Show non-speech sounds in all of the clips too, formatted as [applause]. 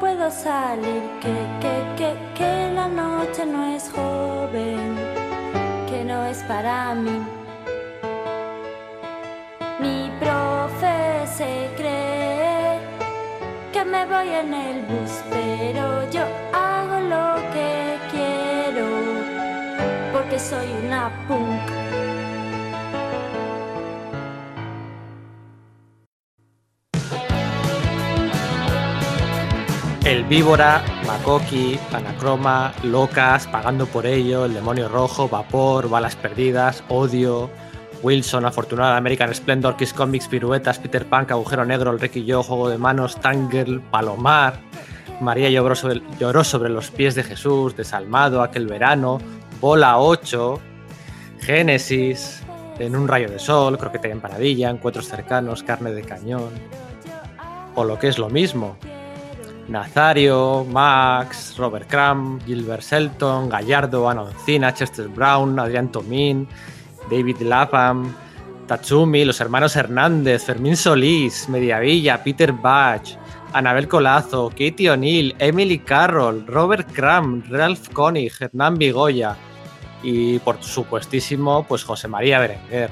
puedo salir, que, que, que, que la noche no es joven, que no es para mí. Mi profe se cree que me voy en el bus, pero yo hago lo que quiero, porque soy una Víbora, Makoki, Anacroma, Locas, Pagando por ello, El Demonio Rojo, Vapor, Balas Perdidas, Odio, Wilson, Afortunada, American Splendor, Kiss Comics, Piruetas, Peter Pan, Agujero Negro, El Ricky Yo, Juego de Manos, Tangirl, Palomar, María lloró sobre, lloró sobre los pies de Jesús, Desalmado, Aquel Verano, Bola 8, Génesis, En un rayo de sol, Croqueta y Empanadilla, Encuentros cercanos, Carne de cañón, o lo que es lo mismo, Nazario, Max, Robert Crumb, Gilbert Shelton, Gallardo, Anoncina, Chester Brown, Adrián Tomín, David Lapham, Tatsumi, los hermanos Hernández, Fermín Solís, Mediavilla, Peter Bach, Anabel Colazo, Katie O'Neill, Emily Carroll, Robert Crumb, Ralph Koenig, Hernán Vigoya y por supuestísimo, pues José María Berenguer.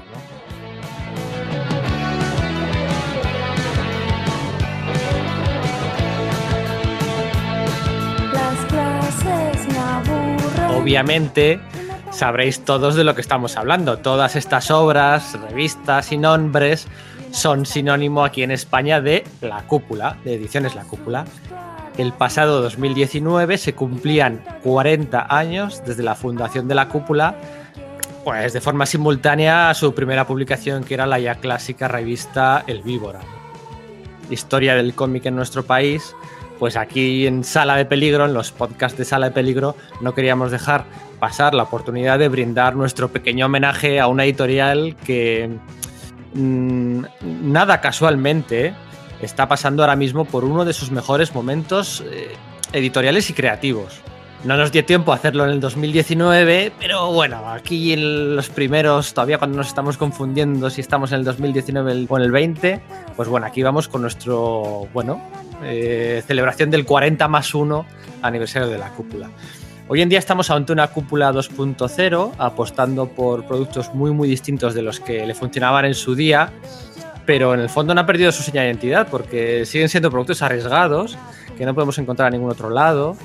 Obviamente sabréis todos de lo que estamos hablando. Todas estas obras, revistas y nombres son sinónimo aquí en España de La Cúpula, de Ediciones La Cúpula. El pasado 2019 se cumplían 40 años desde la fundación de La Cúpula, pues de forma simultánea a su primera publicación que era la ya clásica revista El Víbora. Historia del cómic en nuestro país, pues aquí en Sala de Peligro, en los podcasts de Sala de Peligro, no queríamos dejar pasar la oportunidad de brindar nuestro pequeño homenaje a una editorial que mmm, nada casualmente está pasando ahora mismo por uno de sus mejores momentos eh, editoriales y creativos. No nos dio tiempo a hacerlo en el 2019, pero bueno, aquí en los primeros, todavía cuando nos estamos confundiendo si estamos en el 2019 o en el 20, pues bueno, aquí vamos con nuestro, bueno, eh, celebración del 40 más 1 aniversario de la cúpula. Hoy en día estamos ante una cúpula 2.0, apostando por productos muy muy distintos de los que le funcionaban en su día, pero en el fondo no ha perdido su señal de identidad porque siguen siendo productos arriesgados que no podemos encontrar en ningún otro lado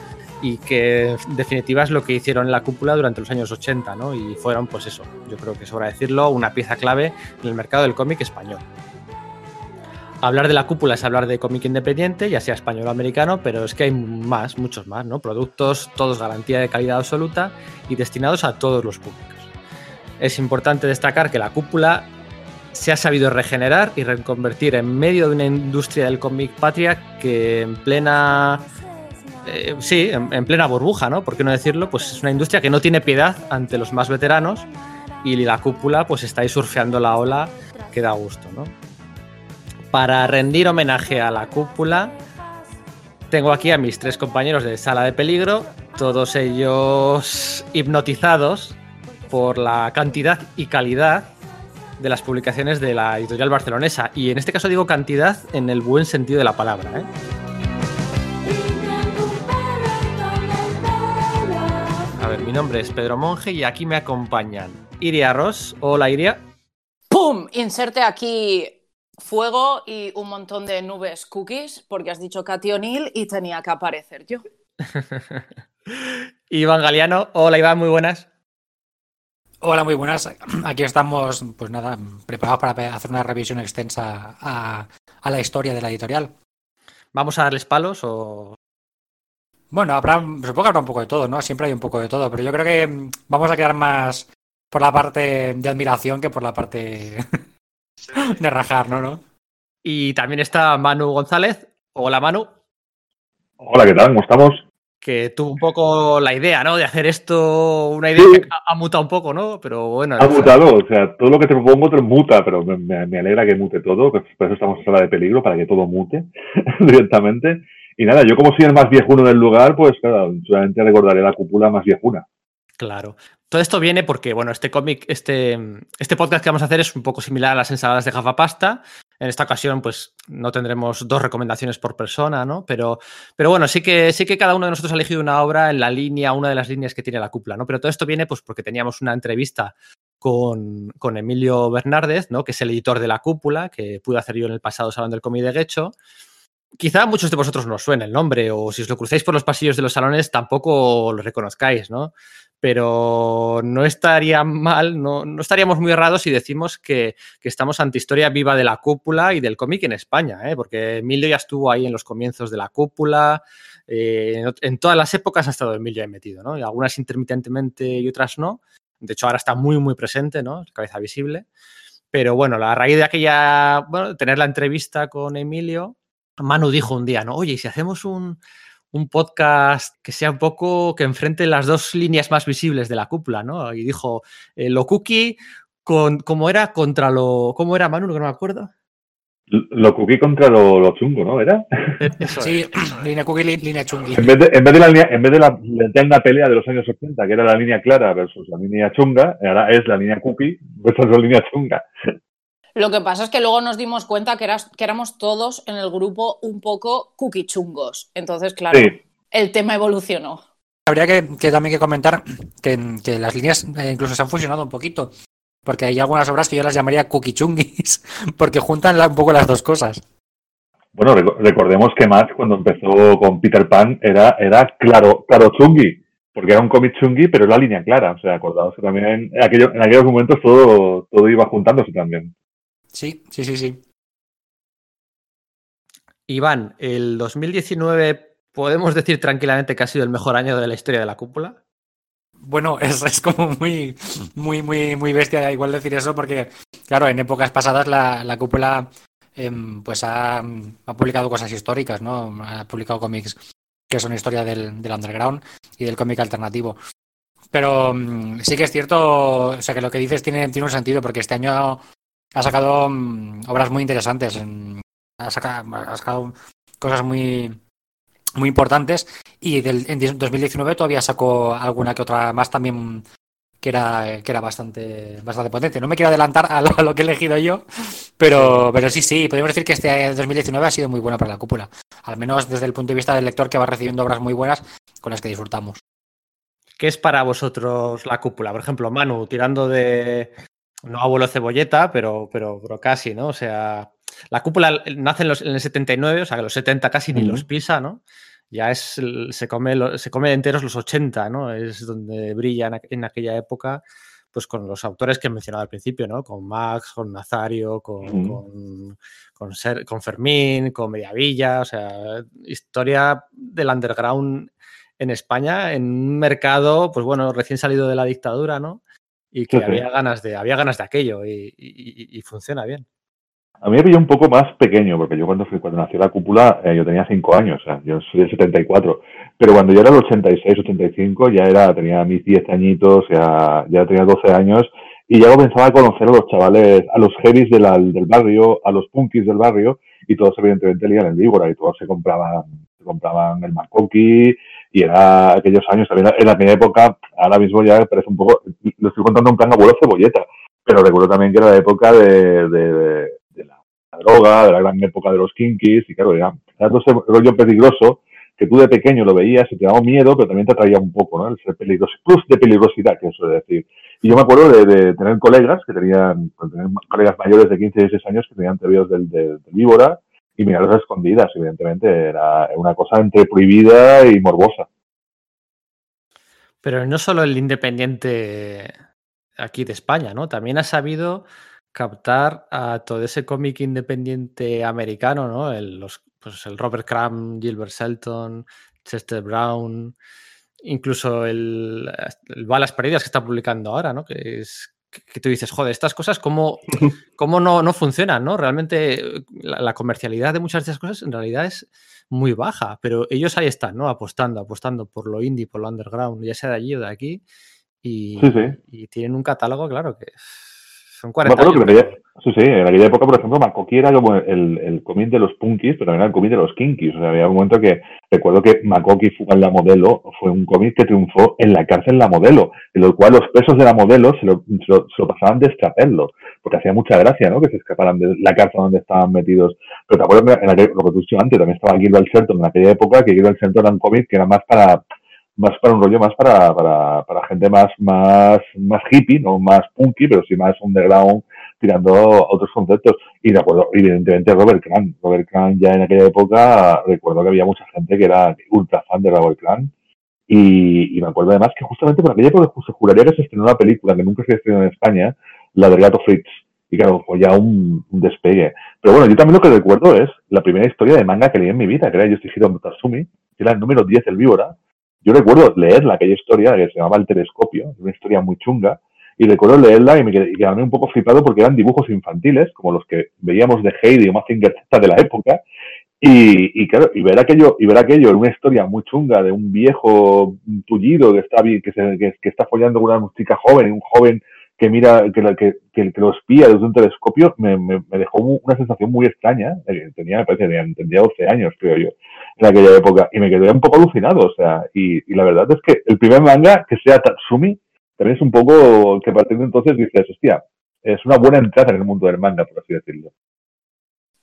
y que en definitiva es lo que hicieron en la cúpula durante los años 80, ¿no? Y fueron, pues eso, yo creo que sobra decirlo, una pieza clave en el mercado del cómic español. Hablar de la cúpula es hablar de cómic independiente, ya sea español o americano, pero es que hay más, muchos más, ¿no? Productos, todos garantía de calidad absoluta y destinados a todos los públicos. Es importante destacar que la cúpula se ha sabido regenerar y reconvertir en medio de una industria del cómic patria que en plena eh, sí, en, en, plena burbuja, ¿no? ¿Por qué no decirlo? Pues es una industria que no tiene piedad ante los más veteranos y la cúpula pues está ahí surfeando la ola que da gusto, ¿no? Para rendir homenaje a la cúpula, tengo aquí a mis tres compañeros de Sala de Peligro, todos ellos hipnotizados por la cantidad y calidad de las publicaciones de la editorial barcelonesa. Y en este caso digo cantidad en el buen sentido de la palabra, ¿eh? A ver, mi nombre es Pedro Monge y aquí me acompañan Iria Ross. Hola, Iria. ¡Pum! Inserte aquí fuego y un montón de nubes cookies porque has dicho Katy O'Neill y tenía que aparecer yo. [laughs] Iván Galeano. Hola, Iván, muy buenas. Hola, muy buenas. Aquí estamos, pues nada, preparados para hacer una revisión extensa a, a la historia de la editorial. ¿Vamos a darles palos o...? Bueno, habrá, supongo que habrá un poco de todo, ¿no? Siempre hay un poco de todo, pero yo creo que vamos a quedar más por la parte de admiración que por la parte de rajar, ¿no? ¿no? Y también está Manu González. Hola, Manu. Hola, ¿qué tal? ¿Cómo estamos? Que tuvo un poco la idea, ¿no? De hacer esto, una idea Sí. que ha, ha mutado un poco, ¿no? Pero bueno. Ha mutado, o sea, todo lo que te propongo te muta, pero me, alegra que mute todo, que por eso estamos en sala de peligro, para que todo mute [laughs] directamente. Y nada, yo como soy el más viejuno del lugar, pues claro, solamente recordaré la cúpula más viejuna. Claro. Todo esto viene porque, bueno, este cómic, este, este podcast que vamos a hacer es un poco similar a las ensaladas de gafapasta, En esta ocasión, pues no tendremos dos recomendaciones por persona, ¿no? Pero, pero bueno, sí que, sí que cada uno de nosotros ha elegido una obra en la línea, una de las líneas que tiene la cúpula, ¿no? Pero todo esto viene pues porque teníamos una entrevista con, con, Emilio Bernárdez, ¿no? que es el editor de La Cúpula, que pude hacer yo en el pasado Salón del Cómic de Guecho. Quizá a muchos de vosotros no os suene el nombre, o si os lo cruzáis por los pasillos de los salones tampoco lo reconozcáis, ¿no? Pero no estaría mal, no, no estaríamos muy errados si decimos que, estamos ante historia viva de la cúpula y del cómic en España, ¿eh? porque Emilio ya estuvo ahí en los comienzos de la cúpula, eh, en, en, todas las épocas ha estado Emilio ahí metido, ¿no? Y algunas intermitentemente y otras no, de hecho, ahora está muy, muy presente, ¿no? Cabeza visible. Pero bueno, a raíz de aquella, bueno, tener la entrevista con Emilio, Manu dijo un día, ¿no? Oye, ¿y si hacemos un, un podcast que sea un poco, que enfrente las dos líneas más visibles de la cúpula, ¿no? Y dijo, eh, lo cookie, con, ¿cómo era? Contra lo, ¿cómo era Manu? Que no me acuerdo. Lo cookie contra lo, lo, chungo, ¿no? ¿Era? [laughs] Eso sí, [clears throat] línea cookie, línea chungi. En vez, de, en vez de la línea, en vez de la, la pelea de los años 80, que era la línea clara versus la línea chunga, ahora es la línea cookie versus la línea chunga. Lo que pasa es que luego nos dimos cuenta que, eras, que éramos todos en el grupo un poco cookie chungos. Entonces, claro, sí. el tema evolucionó. Habría que, que también que comentar que, que las líneas eh, incluso se han fusionado un poquito. Porque hay algunas obras que yo las llamaría chungis, [laughs] porque juntan un poco las dos cosas. Bueno, recordemos que Matt cuando empezó con Peter Pan era, era claro, claro chungi, porque era un cómic chungi, pero la línea clara. O sea, acordaos que también en, aquello, en aquellos momentos todo, todo iba juntándose también. Sí, sí, sí, sí. Iván, el 2019 podemos decir tranquilamente que ha sido el mejor año de la historia de la cúpula. Bueno, [laughs] es, es, como muy, muy, muy, muy bestia igual decir eso, porque, claro, en épocas pasadas la, la cúpula eh, pues ha, ha, publicado cosas históricas, ¿no? Ha publicado cómics que son historia del, del underground y del cómic alternativo. Pero um, sí que es cierto, o sea, que lo que dices tiene, tiene un sentido, porque este año ha sacado um, obras muy interesantes, ha sacado, cosas muy, muy importantes y en 2019 todavía sacó alguna que otra más también que era, que era bastante, bastante potente. No me quiero adelantar a lo, a lo que he elegido yo, pero, pero sí, sí, podemos decir que este 2019 ha sido muy bueno para la cúpula, al menos desde el punto de vista del lector que va recibiendo obras muy buenas con las que disfrutamos. ¿Qué es para vosotros la cúpula? Por ejemplo, Manu, tirando de, no abuelo cebolleta, pero, pero, pero casi, ¿no? O sea, la cúpula nace en, los, en, el 79, o sea que los 70 casi ni uh -huh. los pisa, ¿no? Ya es, se come, se come enteros los 80, ¿no? Es donde brilla en, en, aquella época, pues con los autores que he mencionado al principio, ¿no? Con Max, con Nazario, con, con, con, Ser, con, Fermín, con Mediavilla, o sea, historia del underground en España, en un mercado, pues bueno, recién salido de la dictadura, ¿no? Y que -huh. había, ganas de, había ganas de aquello y, y, y funciona bien. A mí me pilló un poco más pequeño, porque yo cuando, fui, cuando nació la cúpula, eh, yo tenía 5 años, o sea, yo soy del 74. Pero cuando yo era el 86, 85, ya era, tenía mis 10 añitos, ya, ya tenía 12 años, y ya comenzaba a conocer a los chavales, a los heavies de la, del barrio, a los punkis del barrio, y todos evidentemente leían el Víbora, y todos se compraban, se compraban el Macoqui, y era aquellos años, también en aquella época, ahora mismo ya parece un poco, lo estoy contando en plan abuelo cebolleta, pero recuerdo también que era la época de, de, de la droga, de la gran época de los kinkies, y claro, era, era todo ese rollo peligroso que tú de pequeño lo veías y te daba miedo, pero también te atraía un poco, ¿no? El ser peligroso, plus de peligrosidad, que es decir. Y yo me acuerdo de, de tener colegas que tenían, tener colegas mayores de 15 y 16 años que tenían teorías del, del, del víbora y mirarlos a escondidas, evidentemente, era una cosa entre prohibida y morbosa. Pero no solo el independiente aquí de España, ¿no? También ha sabido captar a todo ese cómic independiente americano, ¿no? El, los, pues el Robert Crumb, Gilbert Shelton, Chester Brown, incluso el, el, Balas Perdidas que está publicando ahora, ¿no? Que es que tú dices, joder, estas cosas, ¿cómo, cómo no, no funcionan? ¿no? Realmente la, la, comercialidad de muchas de esas cosas en realidad es muy baja, pero ellos ahí están, ¿no? Apostando, apostando por lo indie, por lo underground, ya sea de allí o de aquí, y, sí, sí. y tienen un catálogo, claro, que es Son Me 40 acuerdo años. que en aquella, sí, sí, en aquella época, por ejemplo, Makoki era como el, el cómic de los punkis, pero era el cómic de los kinkis. O sea, había un momento que recuerdo que Makoki Fuga en la modelo fue un cómic que triunfó en la cárcel la modelo, en lo cual los presos de la modelo se lo, se lo, se lo pasaban de extraperlo, porque hacía mucha gracia, ¿no? Que se escaparan de la cárcel donde estaban metidos. Pero te acuerdas, en aquel, lo que tú antes, también estaba Gilbert Shelton en aquella época, que Gilbert Shelton era un cómic que era más para más para un rollo más para, para, para gente más, más, más hippie, no más punky, pero sí más underground, tirando otros conceptos. Y de acuerdo, evidentemente Robert Crumb. Robert Crumb ya en aquella época, recuerdo que había mucha gente que era ultra fan de Robert Crumb. Y, y me acuerdo además que justamente por aquella época se juraría que se estrenó una película que nunca se estrenó en España, la del gato Fritz. Y claro, fue ya un, un, despegue. Pero bueno, yo también lo que recuerdo es la primera historia de manga que leí en mi vida, que era Yoshihiro Tatsumi, que era el número 10 del Víbora, yo recuerdo leerla, aquella historia que se llamaba El Telescopio, una historia muy chunga, y recuerdo leerla y me quedé, y un poco flipado porque eran dibujos infantiles, como los que veíamos de Heidi o Mazinger Z de la época, y, y, claro, y ver aquello, y ver aquello una historia muy chunga de un viejo tullido que está que, se, que, que está follando con una chica joven y un joven que mira, que, que, que, que lo espía desde un telescopio, me, me, me dejó una sensación muy extraña. Tenía, me parece, tendría 12 años, creo yo, en aquella época, y me quedé un poco alucinado, o sea, y, y la verdad es que el primer manga que sea Tatsumi, también es un poco que a partir de entonces dices, hostia, es una buena entrada en el mundo del manga, por así decirlo.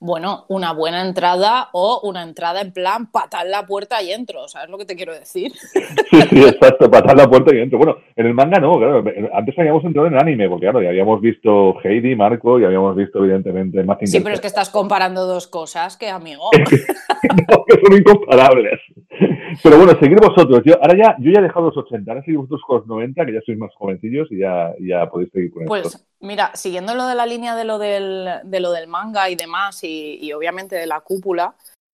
Bueno, una buena entrada o una entrada en plan patar la puerta y entro, ¿sabes lo que te quiero decir? Sí, sí, exacto, patar la puerta y entro. Bueno, en el manga no, claro, antes habíamos entrado en el anime, porque claro, ya habíamos visto Heidi, Marco, y habíamos visto evidentemente Mazinger Sí, pero es que estás comparando dos cosas que, amigo. [laughs] no, que son incomparables. Pero bueno, seguir vosotros. Yo, ahora ya, yo ya he dejado los 80, ahora seguir vosotros con los 90, que ya sois más jovencillos y ya, ya podéis seguir con pues, esto. Pues mira, siguiendo lo de la línea de lo del, manga y demás, y, obviamente de la cúpula,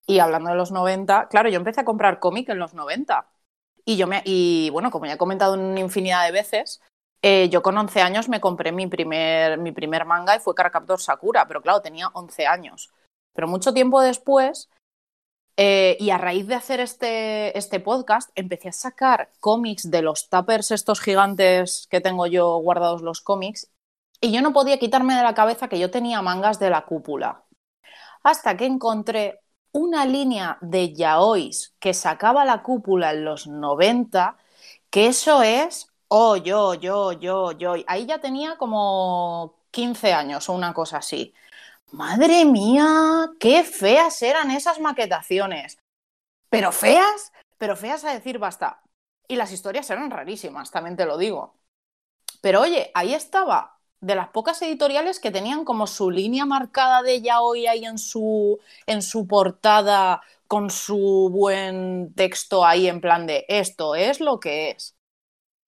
y hablando de los 90, claro, yo empecé a comprar cómic en los 90. Y yo me, y bueno, como ya he comentado una infinidad de veces, eh, yo con 11 años me compré mi primer, mi primer manga y fue Caracaptor Sakura, pero claro, tenía 11 años. Pero mucho tiempo después eh, y a raíz de hacer este, este, podcast, empecé a sacar cómics de los tuppers estos gigantes que tengo yo guardados los cómics, y yo no podía quitarme de la cabeza que yo tenía mangas de la cúpula. Hasta que encontré una línea de yaois que sacaba la cúpula en los 90, que eso es, oh, yo, yo, yo, yo. Ahí ya tenía como 15 años o una cosa así. Madre mía, qué feas eran esas maquetaciones. Pero feas, pero feas a decir basta. Y las historias eran rarísimas, también te lo digo. Pero oye, ahí estaba, de las pocas editoriales que tenían como su línea marcada de yaoi ahí en su, en su portada, con su buen texto ahí en plan de esto es lo que es.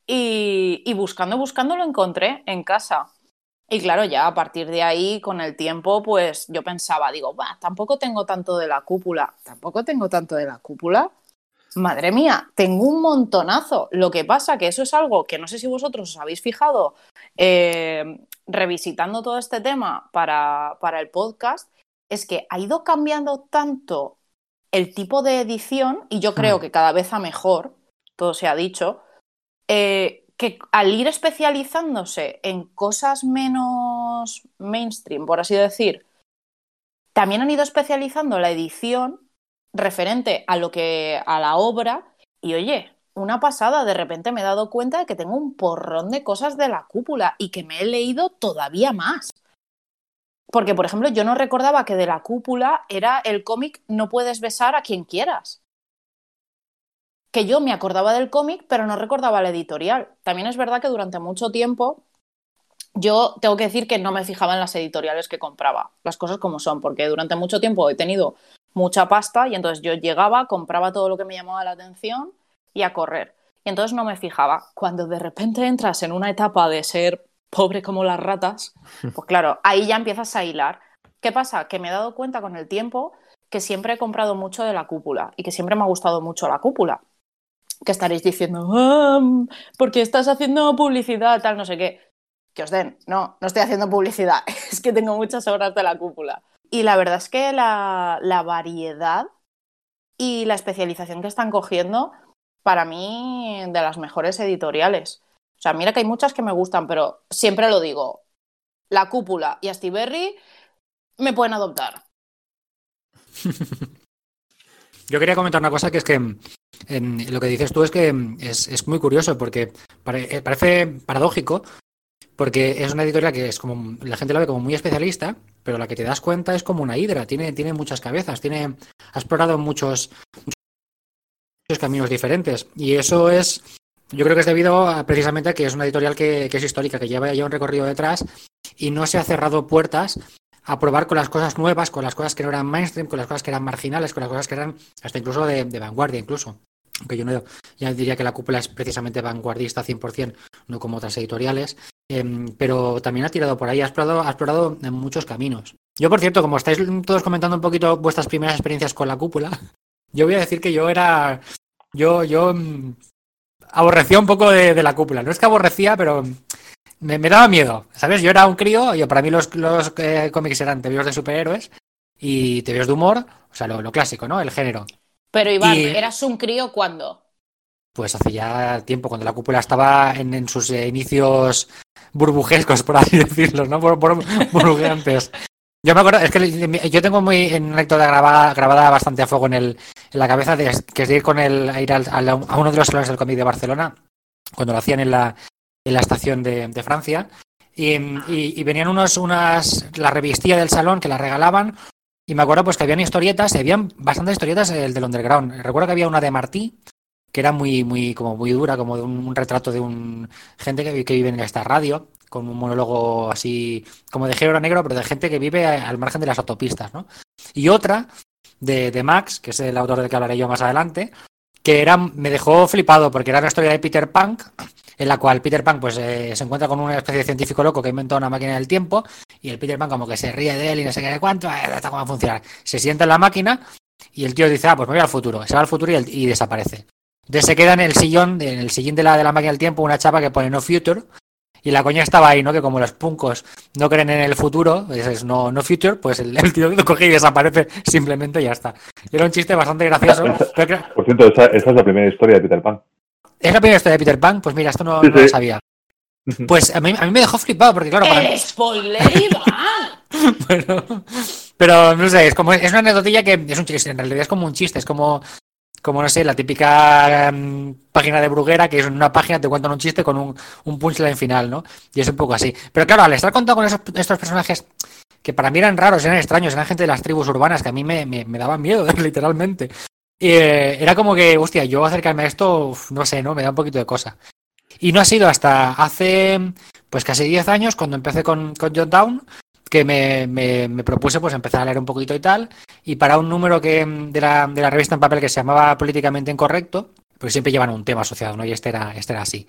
Y, y buscando, buscando lo encontré en casa. Y claro, ya a partir de ahí, con el tiempo, pues yo pensaba, digo, bah, tampoco tengo tanto de la cúpula, tampoco tengo tanto de la cúpula. Madre mía, tengo un montonazo. Lo que pasa que eso es algo que no sé si vosotros os habéis fijado eh, revisitando todo este tema para, para el podcast, es que ha ido cambiando tanto el tipo de edición, y yo creo que cada vez a mejor, todo se ha dicho, eh, que al ir especializándose en cosas menos mainstream, por así decir, también han ido especializando la edición referente a lo que a la obra y oye, una pasada, de repente me he dado cuenta de que tengo un porrón de cosas de la cúpula y que me he leído todavía más. Porque, por ejemplo, yo no recordaba que de la cúpula era el cómic No puedes besar a quien quieras que yo me acordaba del cómic, pero no recordaba la editorial. También es verdad que durante mucho tiempo yo tengo que decir que no me fijaba en las editoriales que compraba, las cosas como son, porque durante mucho tiempo he tenido mucha pasta y entonces yo llegaba, compraba todo lo que me llamaba la atención y a correr. Y entonces no me fijaba. Cuando de repente entras en una etapa de ser pobre como las ratas, [laughs] pues claro, ahí ya empiezas a hilar. ¿Qué pasa? Que me he dado cuenta con el tiempo que siempre he comprado mucho de la cúpula y que siempre me ha gustado mucho la cúpula que estaréis diciendo, ah, porque estás haciendo publicidad, tal, no sé qué. Que os den. No, no estoy haciendo publicidad. [laughs] Es que tengo muchas obras de la cúpula. Y la verdad es que la, la variedad y la especialización que están cogiendo, para mí, de las mejores editoriales. O sea, mira que hay muchas que me gustan, pero siempre lo digo. la cúpula y Astiberri me pueden adoptar. [laughs] Yo quería comentar una cosa que es que en, lo que dices tú es que es, es muy curioso porque eh, parece paradójico porque es una editorial que es como la gente la ve como muy especialista, pero la que te das cuenta es como una hidra, tiene, tiene muchas cabezas, tiene ha explorado muchos, muchos caminos diferentes y eso es yo creo que es debido a, precisamente a que es una editorial que, que es histórica, que lleva ya un recorrido detrás y no se ha cerrado puertas a probar con las cosas nuevas, con las cosas que no eran mainstream, con las cosas que eran marginales, con las cosas que eran hasta incluso de, vanguardia, incluso. Aunque yo no ya diría que la cúpula es precisamente vanguardista 100%, no como otras editoriales. Em, pero también ha tirado por ahí, ha explorado, ha explorado en muchos caminos. Yo, por cierto, como estáis todos comentando un poquito vuestras primeras experiencias con la cúpula, [laughs] yo voy a decir que yo era. Yo, yo mm, aborrecía un poco de, de la cúpula. No es que aborrecía, pero me, me daba miedo, ¿sabes? Yo era un crío y para mí los, los eh, cómics eran tebeos de superhéroes y tebeos de humor, o sea, lo, lo clásico, ¿no? El género. Pero Iván, Y- ¿eras un crío cuándo? Pues hace ya tiempo, cuando la cúpula estaba en, en sus inicios burbujescos, por así [laughs] decirlo, ¿no? Por, por- burbujeantes. Yo me acuerdo, es que yo tengo muy en una anécdota grabada, grabada bastante a fuego en, el, en la cabeza, de, que es de ir con el, a ir al- al- a uno de los salones del cómic de Barcelona, cuando lo hacían en la, en la estación de, de Francia, y, y- y venían unos, unas, la revistilla del salón que la regalaban, y me acuerdo pues que habían historietas, y habían bastantes historietas el del underground. Recuerdo que había una de Martí, que era muy, muy, como muy dura, como un, retrato de un gente que, que vive en esta radio, con un monólogo así, como de género negro, pero de gente que vive al margen de las autopistas, ¿no? Y otra de, de Max, que es el autor del que hablaré yo más adelante, que era, me dejó flipado porque era una historia de Peter Punk, en la cual Peter Punk pues eh, se encuentra con una especie de científico loco que inventa una máquina del tiempo y el Peter Punk como que se ríe de él y no sé qué de cuánto, eh, hasta cómo va a funcionar. Se sienta en la máquina y el tío dice, ah, pues me voy al futuro. Se va al futuro y, y desaparece. Entonces se queda en el sillón, en el sillín de la, de la máquina del tiempo, una chapa que pone no future. Y la coña estaba ahí, ¿no? Que como los puncos no creen en el futuro, pues es no, no future, pues el, el tío lo coge y desaparece simplemente y ya está. Era un chiste bastante gracioso. [laughs] Pero que- Por cierto, esa, esa es la primera historia de Peter Pan. ¿Es la primera historia de Peter Pan? Pues mira, esto no, Sí, no lo sabía. [laughs] Pues a mí, a mí me dejó flipado, porque claro, para mí, ¡El spoiler, Iván! [laughs] Bueno, pero no sé, es como es una anecdotilla que es un chiste, en realidad es como un chiste, es como, como no sé, la típica mm, página de Bruguera, que es una página te cuentan un chiste con un, un punchline final, ¿no? Y es un poco así. Pero claro, al estar contado con esos, estos personajes que para mí eran raros, eran extraños, eran gente de las tribus urbanas que a mí me, me, daban miedo, [laughs] literalmente. Y, eh, era como que, hostia, yo acercarme a esto, no sé, ¿no? Me da un poquito de cosa. Y no ha sido hasta hace, pues casi 10 años, cuando empecé con, con John Down, que me, me, me propuse pues empezar a leer un poquito y tal. Y para un número que de la, de la revista en papel que se llamaba Políticamente Incorrecto, pues siempre llevan un tema asociado, ¿no? Y este era, este era así.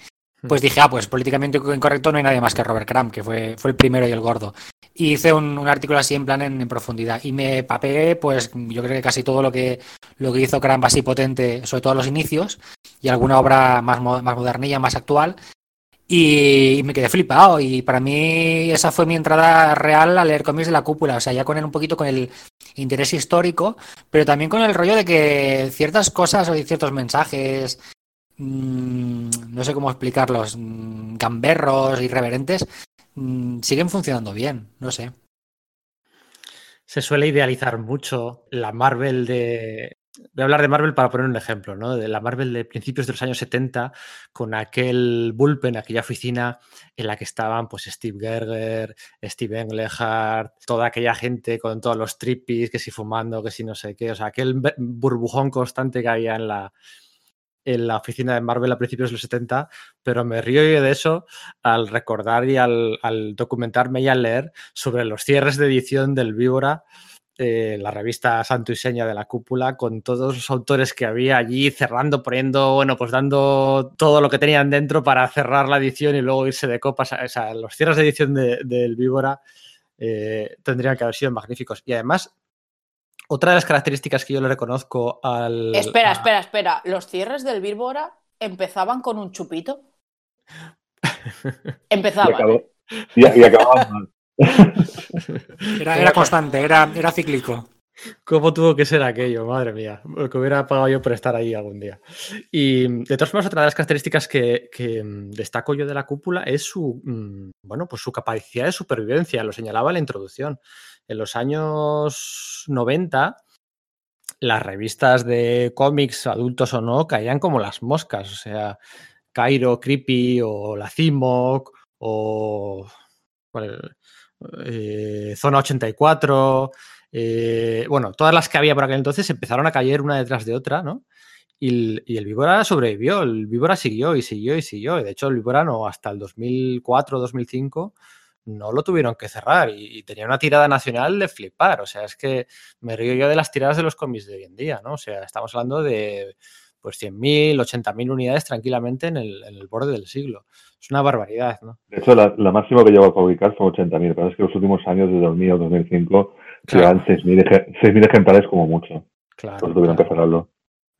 Pues dije, ah, pues políticamente incorrecto no hay nadie más que Robert Crumb, que fue, fue el primero y el gordo. Y hice un, un artículo así en plan en, en profundidad. Y me papé, pues yo creo que casi todo lo que, lo que hizo Crumb así potente, sobre todo a los inicios, y alguna obra más, más modernilla, más actual. Y, me quedé flipado. Y para mí esa fue mi entrada real a leer cómics de la cúpula. O sea, ya con el, un poquito con el interés histórico, pero también con el rollo de que ciertas cosas o ciertos mensajes, mm, no sé cómo explicarlos, mm, gamberros, irreverentes, mm, siguen funcionando bien. No sé. Se suele idealizar mucho la Marvel de. Voy a hablar de Marvel para poner un ejemplo, ¿no? De la Marvel de principios de los años 70, con aquel bullpen, aquella oficina en la que estaban pues Steve Gerger, Steve Englehart, toda aquella gente con todos los trippies, que si fumando, que si no sé qué, o sea, aquel burbujón constante que había en la, en la oficina de Marvel a principios de los 70, pero me río yo de eso al recordar y al, al documentarme y al leer sobre los cierres de edición del Víbora, eh, la revista Santo y Seña de la Cúpula, con todos los autores que había allí cerrando, poniendo, bueno, pues dando todo lo que tenían dentro para cerrar la edición y luego irse de copas. O sea, los cierres de edición de- del Víbora eh, tendrían que haber sido magníficos. Y además, otra de las características que yo le reconozco al. Espera, a- espera, espera. ¿Los cierres del Vírbora empezaban con un chupito? [laughs] Y, Empezaban. acabó, ¿eh? y, y acababan mal. Era, era constante, era, era cíclico. ¿Cómo tuvo que ser aquello? Madre mía, lo que hubiera pagado yo por estar ahí algún día. Y de todas formas, otra de las características que, mm, destaco yo de la cúpula es su, mm, bueno, pues su capacidad de supervivencia. Lo señalaba en la introducción. En los años 90, las revistas de cómics, adultos o no, caían como las moscas. O sea, Cairo, Creepy o La Cimoc o eh, Zona 84. Eh, bueno, todas las que había por aquel entonces empezaron a caer una detrás de otra, ¿no? Y el, y el Víbora sobrevivió, el Víbora siguió y siguió y siguió. De hecho, el Víbora no, hasta el 2004, 2005 no lo tuvieron que cerrar y, y, tenía una tirada nacional de flipar. O sea, es que me río yo de las tiradas de los cómics de hoy en día, ¿no? O sea, estamos hablando de pues 100.000, 80.000 unidades tranquilamente en el, en el, borde del siglo. Es una barbaridad, ¿no? De hecho, la, la máxima que llegó a publicar fue 80.000, pero es que los últimos años, de 2000 o 2005, claro. llegan 6.000 ejemplares como mucho. Claro. Pues tuvieron claro. que cerrarlo.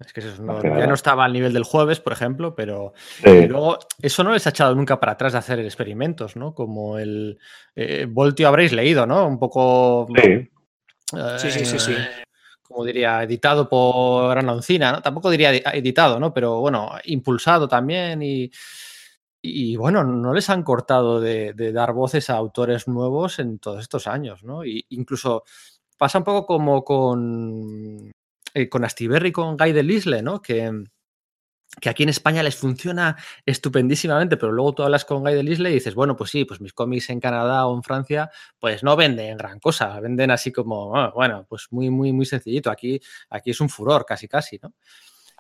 Es que eso no, ya no estaba al nivel del jueves, por ejemplo, pero sí. y luego eso no les ha echado nunca para atrás de hacer experimentos, ¿no? Como el eh, Voltio habréis leído, ¿no? Un poco. Sí. Eh, sí, sí, sí, sí. Como diría, editado por Ana Uncina, ¿no? Tampoco diría editado, ¿no? Pero bueno, impulsado también y, y bueno, no les han cortado de, de, dar voces a autores nuevos en todos estos años, ¿no? Y incluso pasa un poco como con eh, con Astiberri y con Guy Delisle, ¿no? Que, que aquí en España les funciona estupendísimamente, pero luego tú hablas con Guy Delisle y dices, bueno, pues sí, pues mis cómics en Canadá o en Francia, pues no venden gran cosa, venden así como, oh, bueno, pues muy, muy, muy sencillito. Aquí, aquí es un furor, casi, casi, ¿no?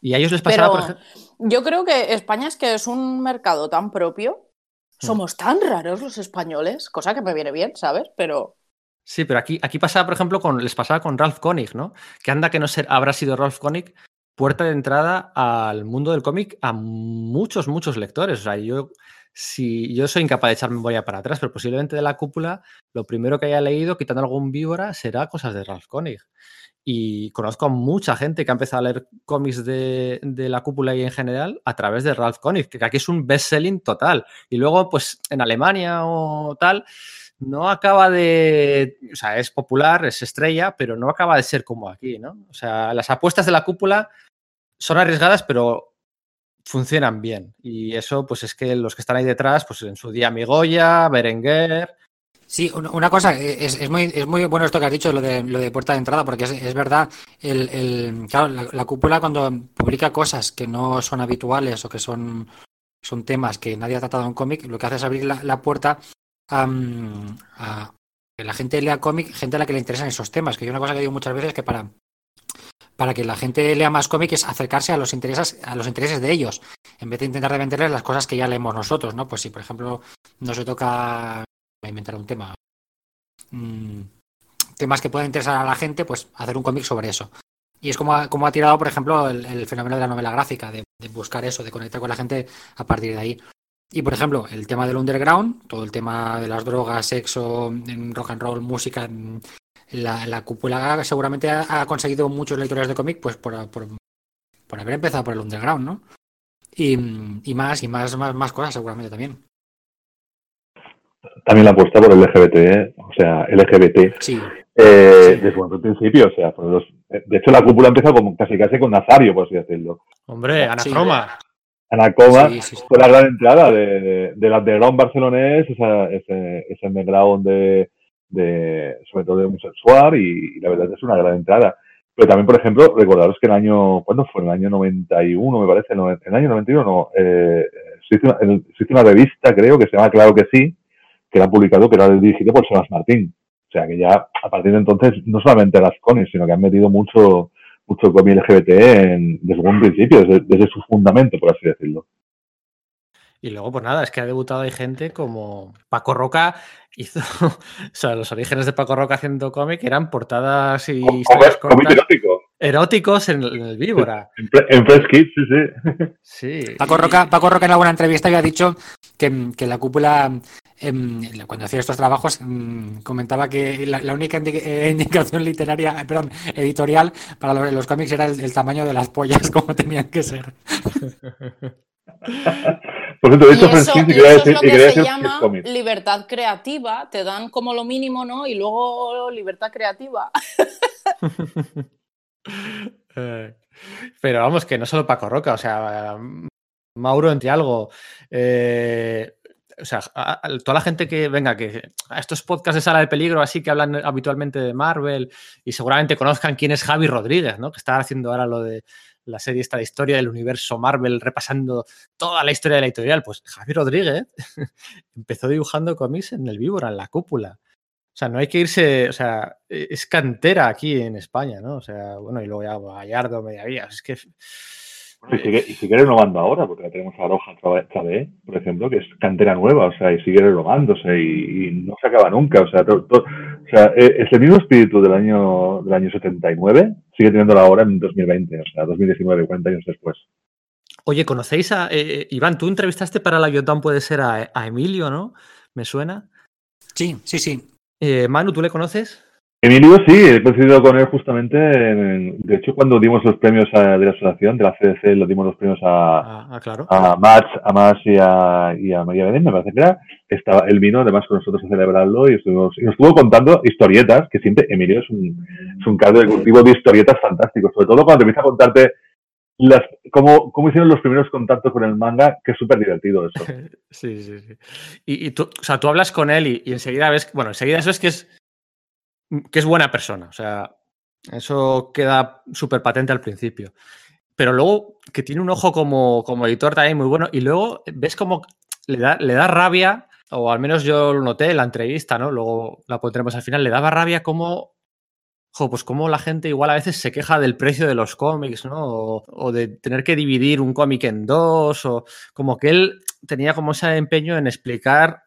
Y a ellos les pasaba, pero por ejemplo... Yo creo que España es que es un mercado tan propio, somos mm. tan raros los españoles, cosa que me viene bien, ¿sabes? Pero Sí, pero aquí, aquí pasaba, por ejemplo, con, les pasaba con Ralph Koenig, ¿no? Que anda que no ser, habrá sido Ralph Koenig puerta de entrada al mundo del cómic a muchos, muchos lectores. O sea, yo, si, yo soy incapaz de echar memoria para atrás, pero posiblemente de la cúpula, lo primero que haya leído, quitando algún víbora, será cosas de Ralph Koenig. Y conozco a mucha gente que ha empezado a leer cómics de, de, la cúpula y en general a través de Ralph Koenig, que aquí es un best-selling total. Y luego, pues en Alemania o tal, no acaba de. O sea, es popular, es estrella, pero no acaba de ser como aquí, ¿no? O sea, las apuestas de la cúpula son arriesgadas, pero funcionan bien. Y eso, pues es que los que están ahí detrás, pues en su día Migoya, Berenguer. Sí, una cosa, es, es, muy, es muy bueno esto que has dicho, lo de, lo de puerta de entrada, porque es, es verdad, el, la, la, cúpula cuando publica cosas que no son habituales o que son, son temas que nadie ha tratado en cómic, lo que hace es abrir la, puerta a que la gente lea cómic, gente a la que le interesan esos temas, que yo una cosa que digo muchas veces que para para que la gente lea más cómic es acercarse a los intereses a los intereses de ellos en vez de intentar de venderles las cosas que ya leemos nosotros no pues si por ejemplo no se toca inventar un tema mmm, temas que puedan interesar a la gente pues hacer un cómic sobre eso. Y es como ha, como ha tirado por ejemplo el, fenómeno de la novela gráfica de, buscar eso de conectar con la gente a partir de ahí. Y por ejemplo, el tema del underground, todo el tema de las drogas, sexo, rock and roll, música, la, la cúpula seguramente ha, ha, conseguido muchos lectores de cómic pues por, por, por, haber empezado por el underground, ¿no? Y, y más, y más, más, más cosas seguramente también. También la apuesta por el LGBT, ¿eh? o sea, LGBT. Sí. Eh, sí. desde el principio, o sea, los, de hecho la cúpula empieza como casi casi con Nazario, por así decirlo. Hombre, Anacroma. Sí. Anacoma sí, sí, sí. fue la gran entrada de, de, del underground barcelonés, esa, ese, ese underground de, de, sobre todo de homosexual, y, la verdad es una gran entrada. Pero también, por ejemplo, recordaros que el año, ¿cuándo fue? En el año 91, me parece, en el año 91, no, eh, se, hizo una, revista, creo, que se llama Claro que sí, que era publicado, que era dirigido por Sebas Martín. O sea, que ya a partir de entonces, no solamente las cones, sino que han metido mucho mucho cómic LGBT en, desde un principio, desde, su fundamento, por así decirlo. Y luego, pues nada, es que ha debutado hay gente como Paco Roca [laughs] hizo, o sea, los orígenes de Paco Roca haciendo cómic eran portadas y historias cortas, erótico. eróticos en, en, el Víbora. [laughs] En, en Press Kids, sí, sí. Sí. Paco Roca, Paco Roca en alguna entrevista había dicho que, que la cúpula eh, cuando hacía estos trabajos eh, comentaba que la, la única [laughs] indicación literaria, perdón, editorial para los, los cómics era el, el, tamaño de las pollas como tenían que ser. [laughs] Por cierto, de Y hecho, quería decir, es lo que quería se decir llama libertad creativa. Te dan como lo mínimo, ¿no? Y luego libertad creativa. [laughs] Eh, Pero vamos, que no solo Paco Roca, o sea, Mauro entre algo. eh, o sea, a- a- toda la gente que venga, que a estos podcasts de sala de peligro, así que hablan habitualmente de Marvel y seguramente conozcan quién es Javi Rodríguez, ¿no? Que está haciendo ahora lo de la serie esta de historia del universo Marvel, repasando toda la historia de la editorial. Pues Javi Rodríguez [laughs] empezó dibujando cómics en el Víbora, en la cúpula. O sea, no hay que irse, o sea, e- es cantera aquí en España, ¿no? O sea, bueno, y luego ya Gallardo, Mediavías, es que... Y sigue, y sigue renovando ahora, porque la tenemos a Roja Chade, por ejemplo, que es cantera nueva, o sea, y sigue renovándose y, y no se acaba nunca. O sea, to- to- o sea, eh, es el mismo espíritu del año, del año 79, sigue teniendo ahora en 2020, o sea, 2019, 40 años después. Oye, ¿conocéis a... eh, eh, Iván, tú entrevistaste para la Yotam, puede ser a, a Emilio, ¿no? ¿Me suena? Sí, sí, sí. Eh, Manu, ¿tú le conoces? Emilio, sí, he coincidido con él justamente, en- de hecho, cuando dimos los premios a- de la asociación, de la CDC, lo dimos los premios a, Ah, ah, claro. a Max, a Max y a, y a María Belén, me parece que era, estaba, él vino además con nosotros a celebrarlo y, estuvimos, y nos estuvo contando historietas, que siempre Emilio es un, es un caldo de cultivo de historietas fantásticos, sobre todo cuando te empieza a contarte las, cómo, cómo hicieron los primeros contactos con el manga, que es súper divertido eso. [laughs] Sí, sí, sí. Y, y tú, o sea, tú hablas con él y, y enseguida ves, bueno, enseguida eso es que es que es buena persona. O sea, eso queda súper patente al principio. Pero luego que tiene un ojo como, como editor también muy bueno. Y luego ves como le da, le da rabia, o al menos yo lo noté en la entrevista, ¿no? Luego la pondremos al final, le daba rabia como. Jo, pues como la gente igual a veces se queja del precio de los cómics, ¿no? O, o de tener que dividir un cómic en dos, o como que él tenía como ese empeño en explicar